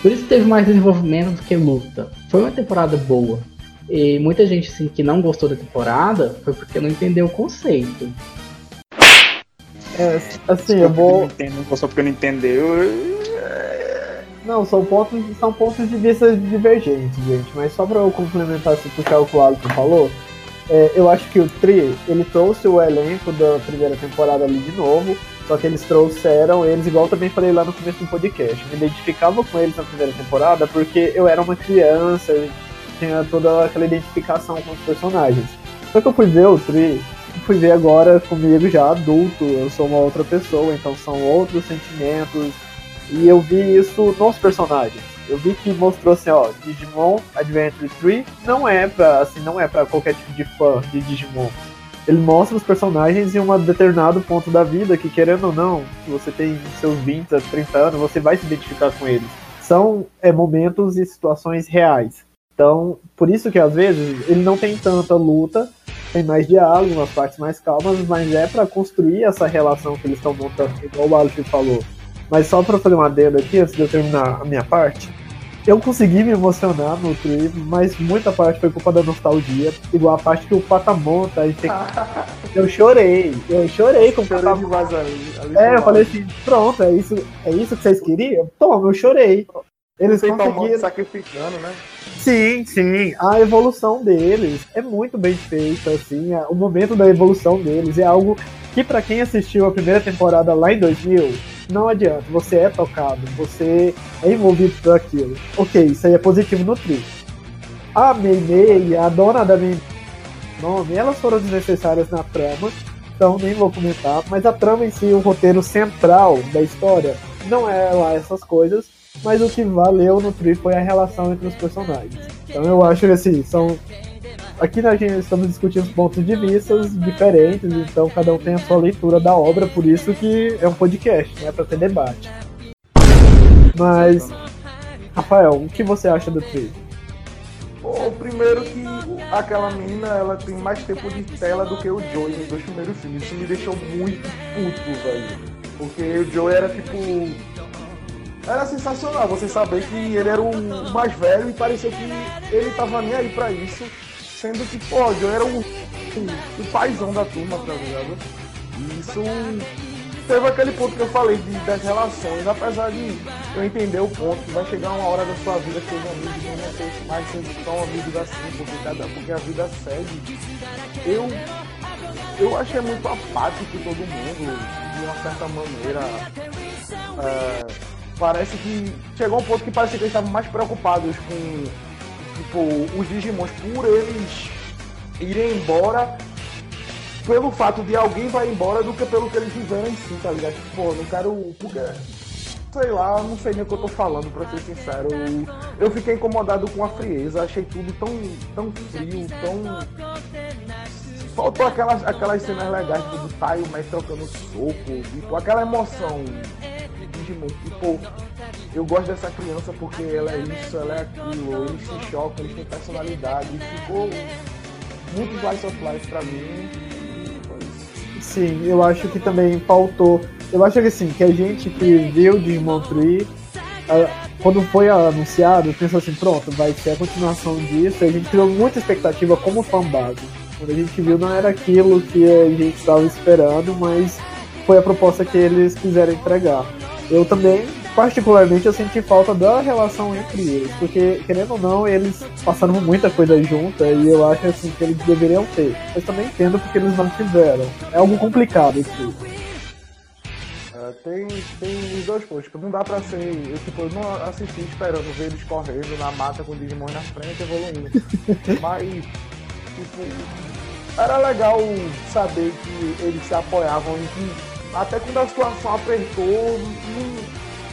Speaker 3: Por isso teve mais desenvolvimento do que luta. Foi uma temporada boa. E muita gente assim, que não gostou da temporada foi porque não entendeu o conceito.
Speaker 1: É, assim, eu vou.
Speaker 5: Não gostou porque não entendeu.
Speaker 1: Não, são pontos, são pontos de vista divergentes, gente. Mas só pra eu complementar se puxar o que o Alisson falou, é, eu acho que o Tri, ele trouxe o elenco da primeira temporada ali de novo, só que eles trouxeram eles, igual eu também falei lá no começo do podcast. Eu me identificava com eles na primeira temporada porque eu era uma criança, tinha toda aquela identificação com os personagens. Só que eu fui ver o Tri, fui ver agora comigo já adulto, eu sou uma outra pessoa, então são outros sentimentos, e eu vi isso nos personagens. Eu vi que mostrou assim, ó, Digimon Adventure 3 não é pra, assim, não é para qualquer tipo de fã de Digimon. Ele mostra os personagens em um determinado ponto da vida que, querendo ou não, se você tem seus 20 a 30 anos, você vai se identificar com eles. São é, momentos e situações reais. Então, por isso que às vezes ele não tem tanta luta, tem mais diálogo, umas partes mais calmas, mas é para construir essa relação que eles estão montando, igual o Alfie falou. Mas só para fazer uma adendo aqui, antes de eu terminar a minha parte, eu consegui me emocionar no trip, mas muita parte foi culpa da nostalgia, igual a parte que o Patamon tá aí. Tem... eu chorei, eu chorei com o Patamon. É, eu falei assim, pronto, é isso, é isso que vocês queriam? Toma, eu chorei. Eles conseguiram...
Speaker 4: sacrificando, né?
Speaker 1: Sim, sim. A evolução deles é muito bem feita, assim. O momento da evolução deles é algo que, para quem assistiu a primeira temporada lá em 2000, não adianta. Você é tocado, você é envolvido por aquilo. Ok, isso aí é positivo no tri. A Mei Mei, a dona da Mei nome, elas foram desnecessárias na trama, então nem vou comentar. Mas a trama em si, o roteiro central da história, não é lá essas coisas mas o que valeu no Tri foi a relação entre os personagens. Então eu acho que assim, são. Aqui nós estamos discutindo pontos de vista diferentes, então cada um tem a sua leitura da obra, por isso que é um podcast, não é pra ter debate. Mas, Rafael, o que você acha do Tri?
Speaker 4: Bom, primeiro que aquela menina ela tem mais tempo de tela do que o Joey nos dois primeiros filmes. Isso me deixou muito puto, velho. Porque o Joey era tipo era sensacional você saber que ele era o mais velho e parecia que ele tava nem aí pra isso, sendo que, pô, eu era o, o, o paizão da turma, tá ligado? E isso teve aquele ponto que eu falei de, das relações, apesar de eu entender o ponto que vai chegar uma hora da sua vida que os amigos não vão mais sendo tão amigos assim, porque, cada, porque a vida segue. Eu, eu achei muito apático todo mundo, de uma certa maneira. É, Parece que chegou um ponto que parece que eles estavam mais preocupados com tipo, os Digimons por eles irem embora pelo fato de alguém vai embora do que pelo que eles fizeram em si, tá ligado? Tipo, pô, não quero. Porque, sei lá, não sei nem o que eu tô falando, pra ser sincero. Eu, eu fiquei incomodado com a frieza, achei tudo tão, tão frio, tão. Faltou aquelas, aquelas cenas legais do Tai e o mestre trocando soco, tipo, aquela emoção Digimon. Tipo, eu gosto dessa criança porque ela é isso, ela é aquilo, eles se chocam, eles têm personalidade, ficou muito slice of life pra mim.
Speaker 1: Sim, eu acho que também faltou. Eu acho que assim, que a gente que viu Digimon Tree, quando foi anunciado, pensou assim, pronto, vai ser a continuação disso, a gente criou muita expectativa como fanbase. Quando a gente viu não era aquilo que a gente estava esperando, mas foi a proposta que eles quiseram entregar. Eu também particularmente eu senti falta da relação entre eles, porque querendo ou não, eles passaram muita coisa junta e eu acho assim que eles deveriam ter. Mas também entendo porque eles não fizeram. É algo complicado isso.
Speaker 4: É, tem, tem os dois pontos, tipo, não dá pra ser. Eu, tipo, eu não assisti esperando ver eles correndo na mata com o Digimon na frente evoluindo. Mas, tipo, era legal saber que eles se apoiavam e que até quando a situação apertou,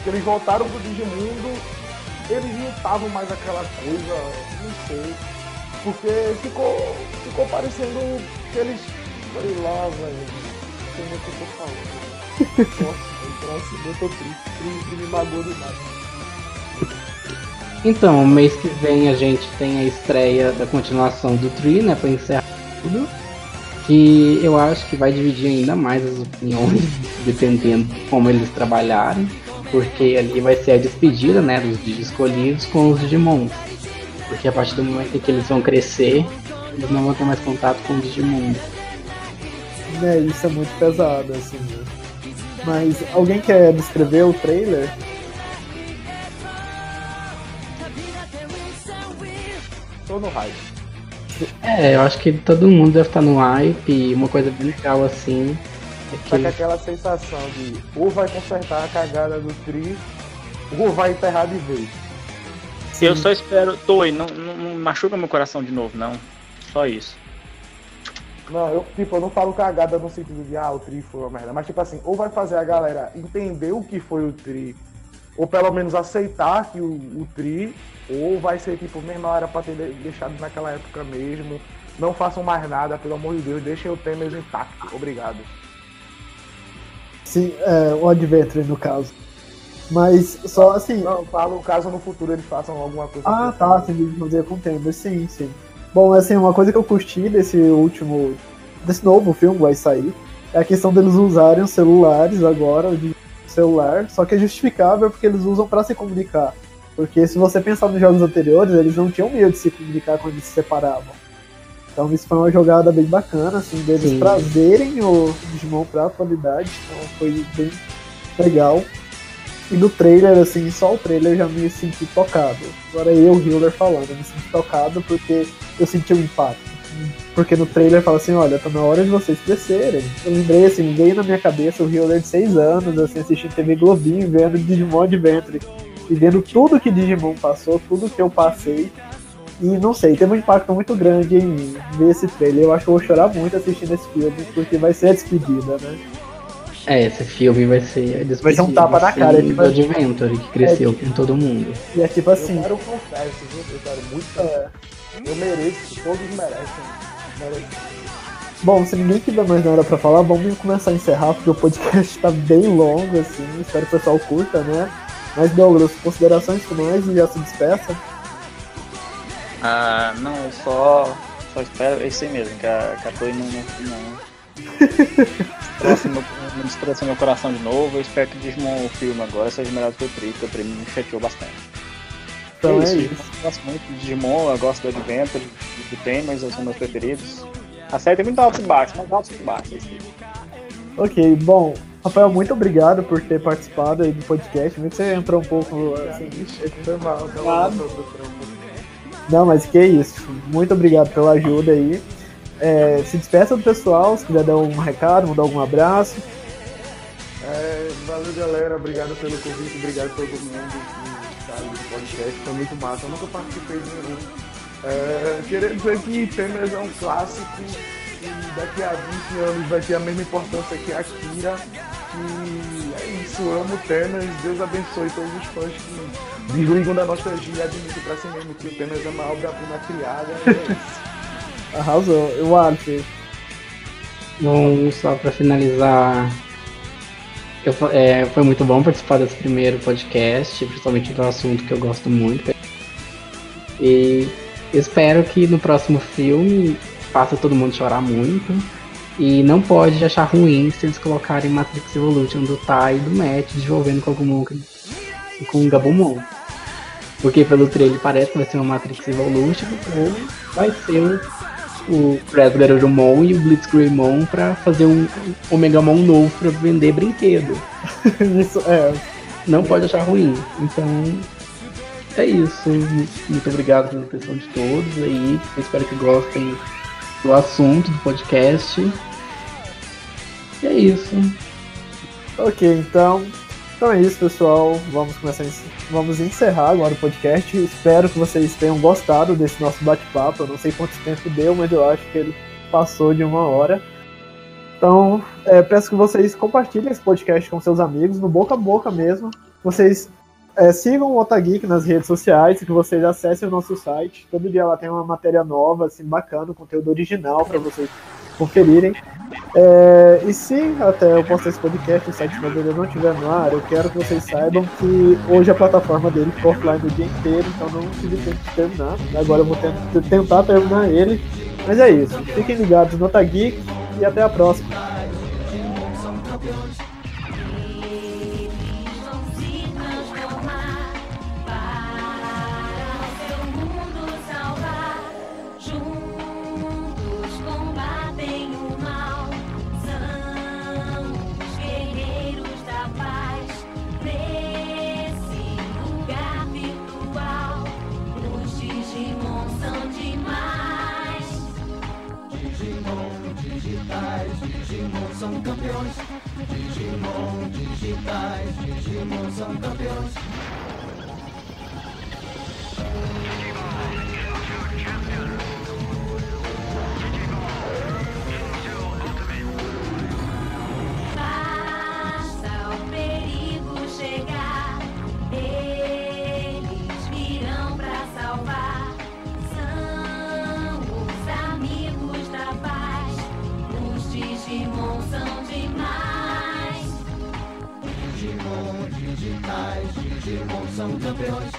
Speaker 4: que eles voltaram pro Digimundo, eles não estavam mais aquela coisa, não sei. Porque ficou, ficou parecendo que eles. Sei lá, velho. Não sei o que eu tô falando. Nossa, próximo eu tô triste, triste, me magoou demais.
Speaker 3: Então, mês que vem a gente tem a estreia da continuação do Tree, né? Pra encerrar tudo. Que eu acho que vai dividir ainda mais as opiniões, dependendo de como eles trabalharem porque ali vai ser a despedida, né, dos Digis escolhidos com os Digimons. Porque a partir do momento em que eles vão crescer, eles não vão ter mais contato com o Digimon.
Speaker 1: É, isso é muito pesado, assim, né? Mas alguém quer descrever o trailer?
Speaker 4: Tô no hype.
Speaker 3: É, eu acho que todo mundo deve estar no hype e uma coisa bem legal assim
Speaker 4: Tá com aquela sensação de ou vai consertar a cagada do Tri, ou vai enterrar de vez.
Speaker 5: Sim. Eu só espero. Toei, não, não, não, machuca meu coração de novo, não. Só isso.
Speaker 4: Não, eu, tipo, eu não falo cagada no sentido de, ah, o Tri foi uma merda. Mas, tipo assim, ou vai fazer a galera entender o que foi o Tri, ou pelo menos aceitar que o, o Tri, ou vai ser, tipo, mesmo era pra ter deixado naquela época mesmo. Não façam mais nada, pelo amor de Deus, deixem o Temer intacto. Obrigado.
Speaker 1: Sim, é, o Adventure no caso. Mas só assim.
Speaker 4: Não, falo caso no futuro eles façam alguma coisa.
Speaker 1: Ah, tá, sim, de fazer com o sim, sim. Bom, assim, uma coisa que eu curti desse último. desse novo filme que vai sair é a questão deles usarem os celulares agora, de celular, só que é justificável porque eles usam para se comunicar. Porque se você pensar nos jogos anteriores, eles não tinham medo de se comunicar quando eles se separavam. Então isso foi uma jogada bem bacana, assim, deles Sim. trazerem o Digimon pra atualidade. Então foi bem legal. E no trailer, assim, só o trailer já me senti tocado. Agora eu, o Healer, falando, eu me senti tocado porque eu senti o um impacto. Porque no trailer fala assim, olha, tá na hora de vocês crescerem. Eu lembrei, assim, veio na minha cabeça o Healer de 6 anos, assim, assistindo TV Globinho, vendo Digimon Adventure. E vendo tudo que Digimon passou, tudo que eu passei. E não sei, teve um impacto muito grande em mim ver esse trailer. Eu acho que eu vou chorar muito assistindo esse filme, porque vai ser a despedida, né?
Speaker 3: É, esse filme vai ser a despedida.
Speaker 1: Vai ser um tapa na cara.
Speaker 3: Tipo, do Adventure, que cresceu é, com todo mundo.
Speaker 1: E é tipo assim. Eu
Speaker 4: quero confesso, viu? Eu quero muito. É. Eu mereço, todos merecem. merecem.
Speaker 1: Bom, se ninguém tiver mais nada pra falar, vamos começar a encerrar, porque o podcast tá bem longo, assim. Espero que o pessoal curta, né? Mas, Douglas, considerações finais e já se despeça.
Speaker 5: Ah, não, eu só, só espero esse mesmo, que a, que a Toei não. não, Próximo, não meu coração de novo. Eu espero que o Digimon o filme agora seja melhor do que o Tri, porque o Tri me chateou bastante.
Speaker 1: Então é isso. É isso.
Speaker 5: Eu gosto muito de Digimon, eu gosto do Adventure, do Temers, são meus preferidos. A série tem muito altos e baixos, mas altos e baixos.
Speaker 1: Ok, bom, Rafael, muito obrigado por ter participado aí do podcast. Muito que você entrou um pouco assim.
Speaker 4: Foi mal, foi mal.
Speaker 1: Não, mas que isso. Muito obrigado pela ajuda aí. É, se despeça do pessoal, se quiser dar um recado, mandar algum abraço.
Speaker 4: É, valeu galera, obrigado pelo convite, obrigado a todo mundo podcast, foi muito massa, eu nunca participei de nenhum. É, queria dizer que Temer é um clássico e daqui a 20 anos vai ter a mesma importância que a Kira. E é isso, amo Temer, Deus abençoe todos os fãs que desligam da nostalgia e admito pra si mesmo que o Temer é uma obra-prima criada. É
Speaker 1: Arrasou, eu acho.
Speaker 3: Bom, só pra finalizar, Eu, é, foi muito bom participar desse primeiro podcast, principalmente do assunto que eu gosto muito. E espero que no próximo filme faça todo mundo chorar muito. E não pode achar ruim se eles colocarem Matrix Evolution do Tai e do Matt desenvolvendo com algum com o Gabumon. Porque pelo trailer parece que vai ser uma Matrix Evolution ou vai ser o, o Predator Garurumon e o Blitzgreymon pra fazer um Omegamon novo pra vender brinquedo.
Speaker 1: Isso é.
Speaker 3: Não pode achar ruim. Então é isso. Muito obrigado pela atenção de todos aí. Eu espero que gostem do assunto do podcast. E é isso.
Speaker 1: Ok, então. Então é isso, pessoal. Vamos começar vamos encerrar agora o podcast. Espero que vocês tenham gostado desse nosso bate-papo. Eu não sei quanto tempo deu, mas eu acho que ele passou de uma hora. Então, é, peço que vocês compartilhem esse podcast com seus amigos, no boca a boca mesmo. Vocês é, sigam o Otageek nas redes sociais, que vocês acessem o nosso site. Todo dia lá tem uma matéria nova, assim, bacana, conteúdo original para vocês conferirem. É, e se até eu postar esse podcast, o site dele não estiver no ar, eu quero que vocês saibam que hoje a plataforma dele ficou offline o dia inteiro, então não tive tempo de terminar. Agora eu vou tentar terminar ele. Mas é isso. Fiquem ligados no Otageek e até a próxima. Digimon digitais, Digimon são campeões. Digimon são campeões.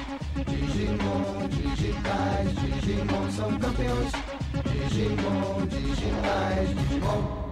Speaker 1: Digimon digitais, Digimon são campeões. Digimon digitais, Digimon.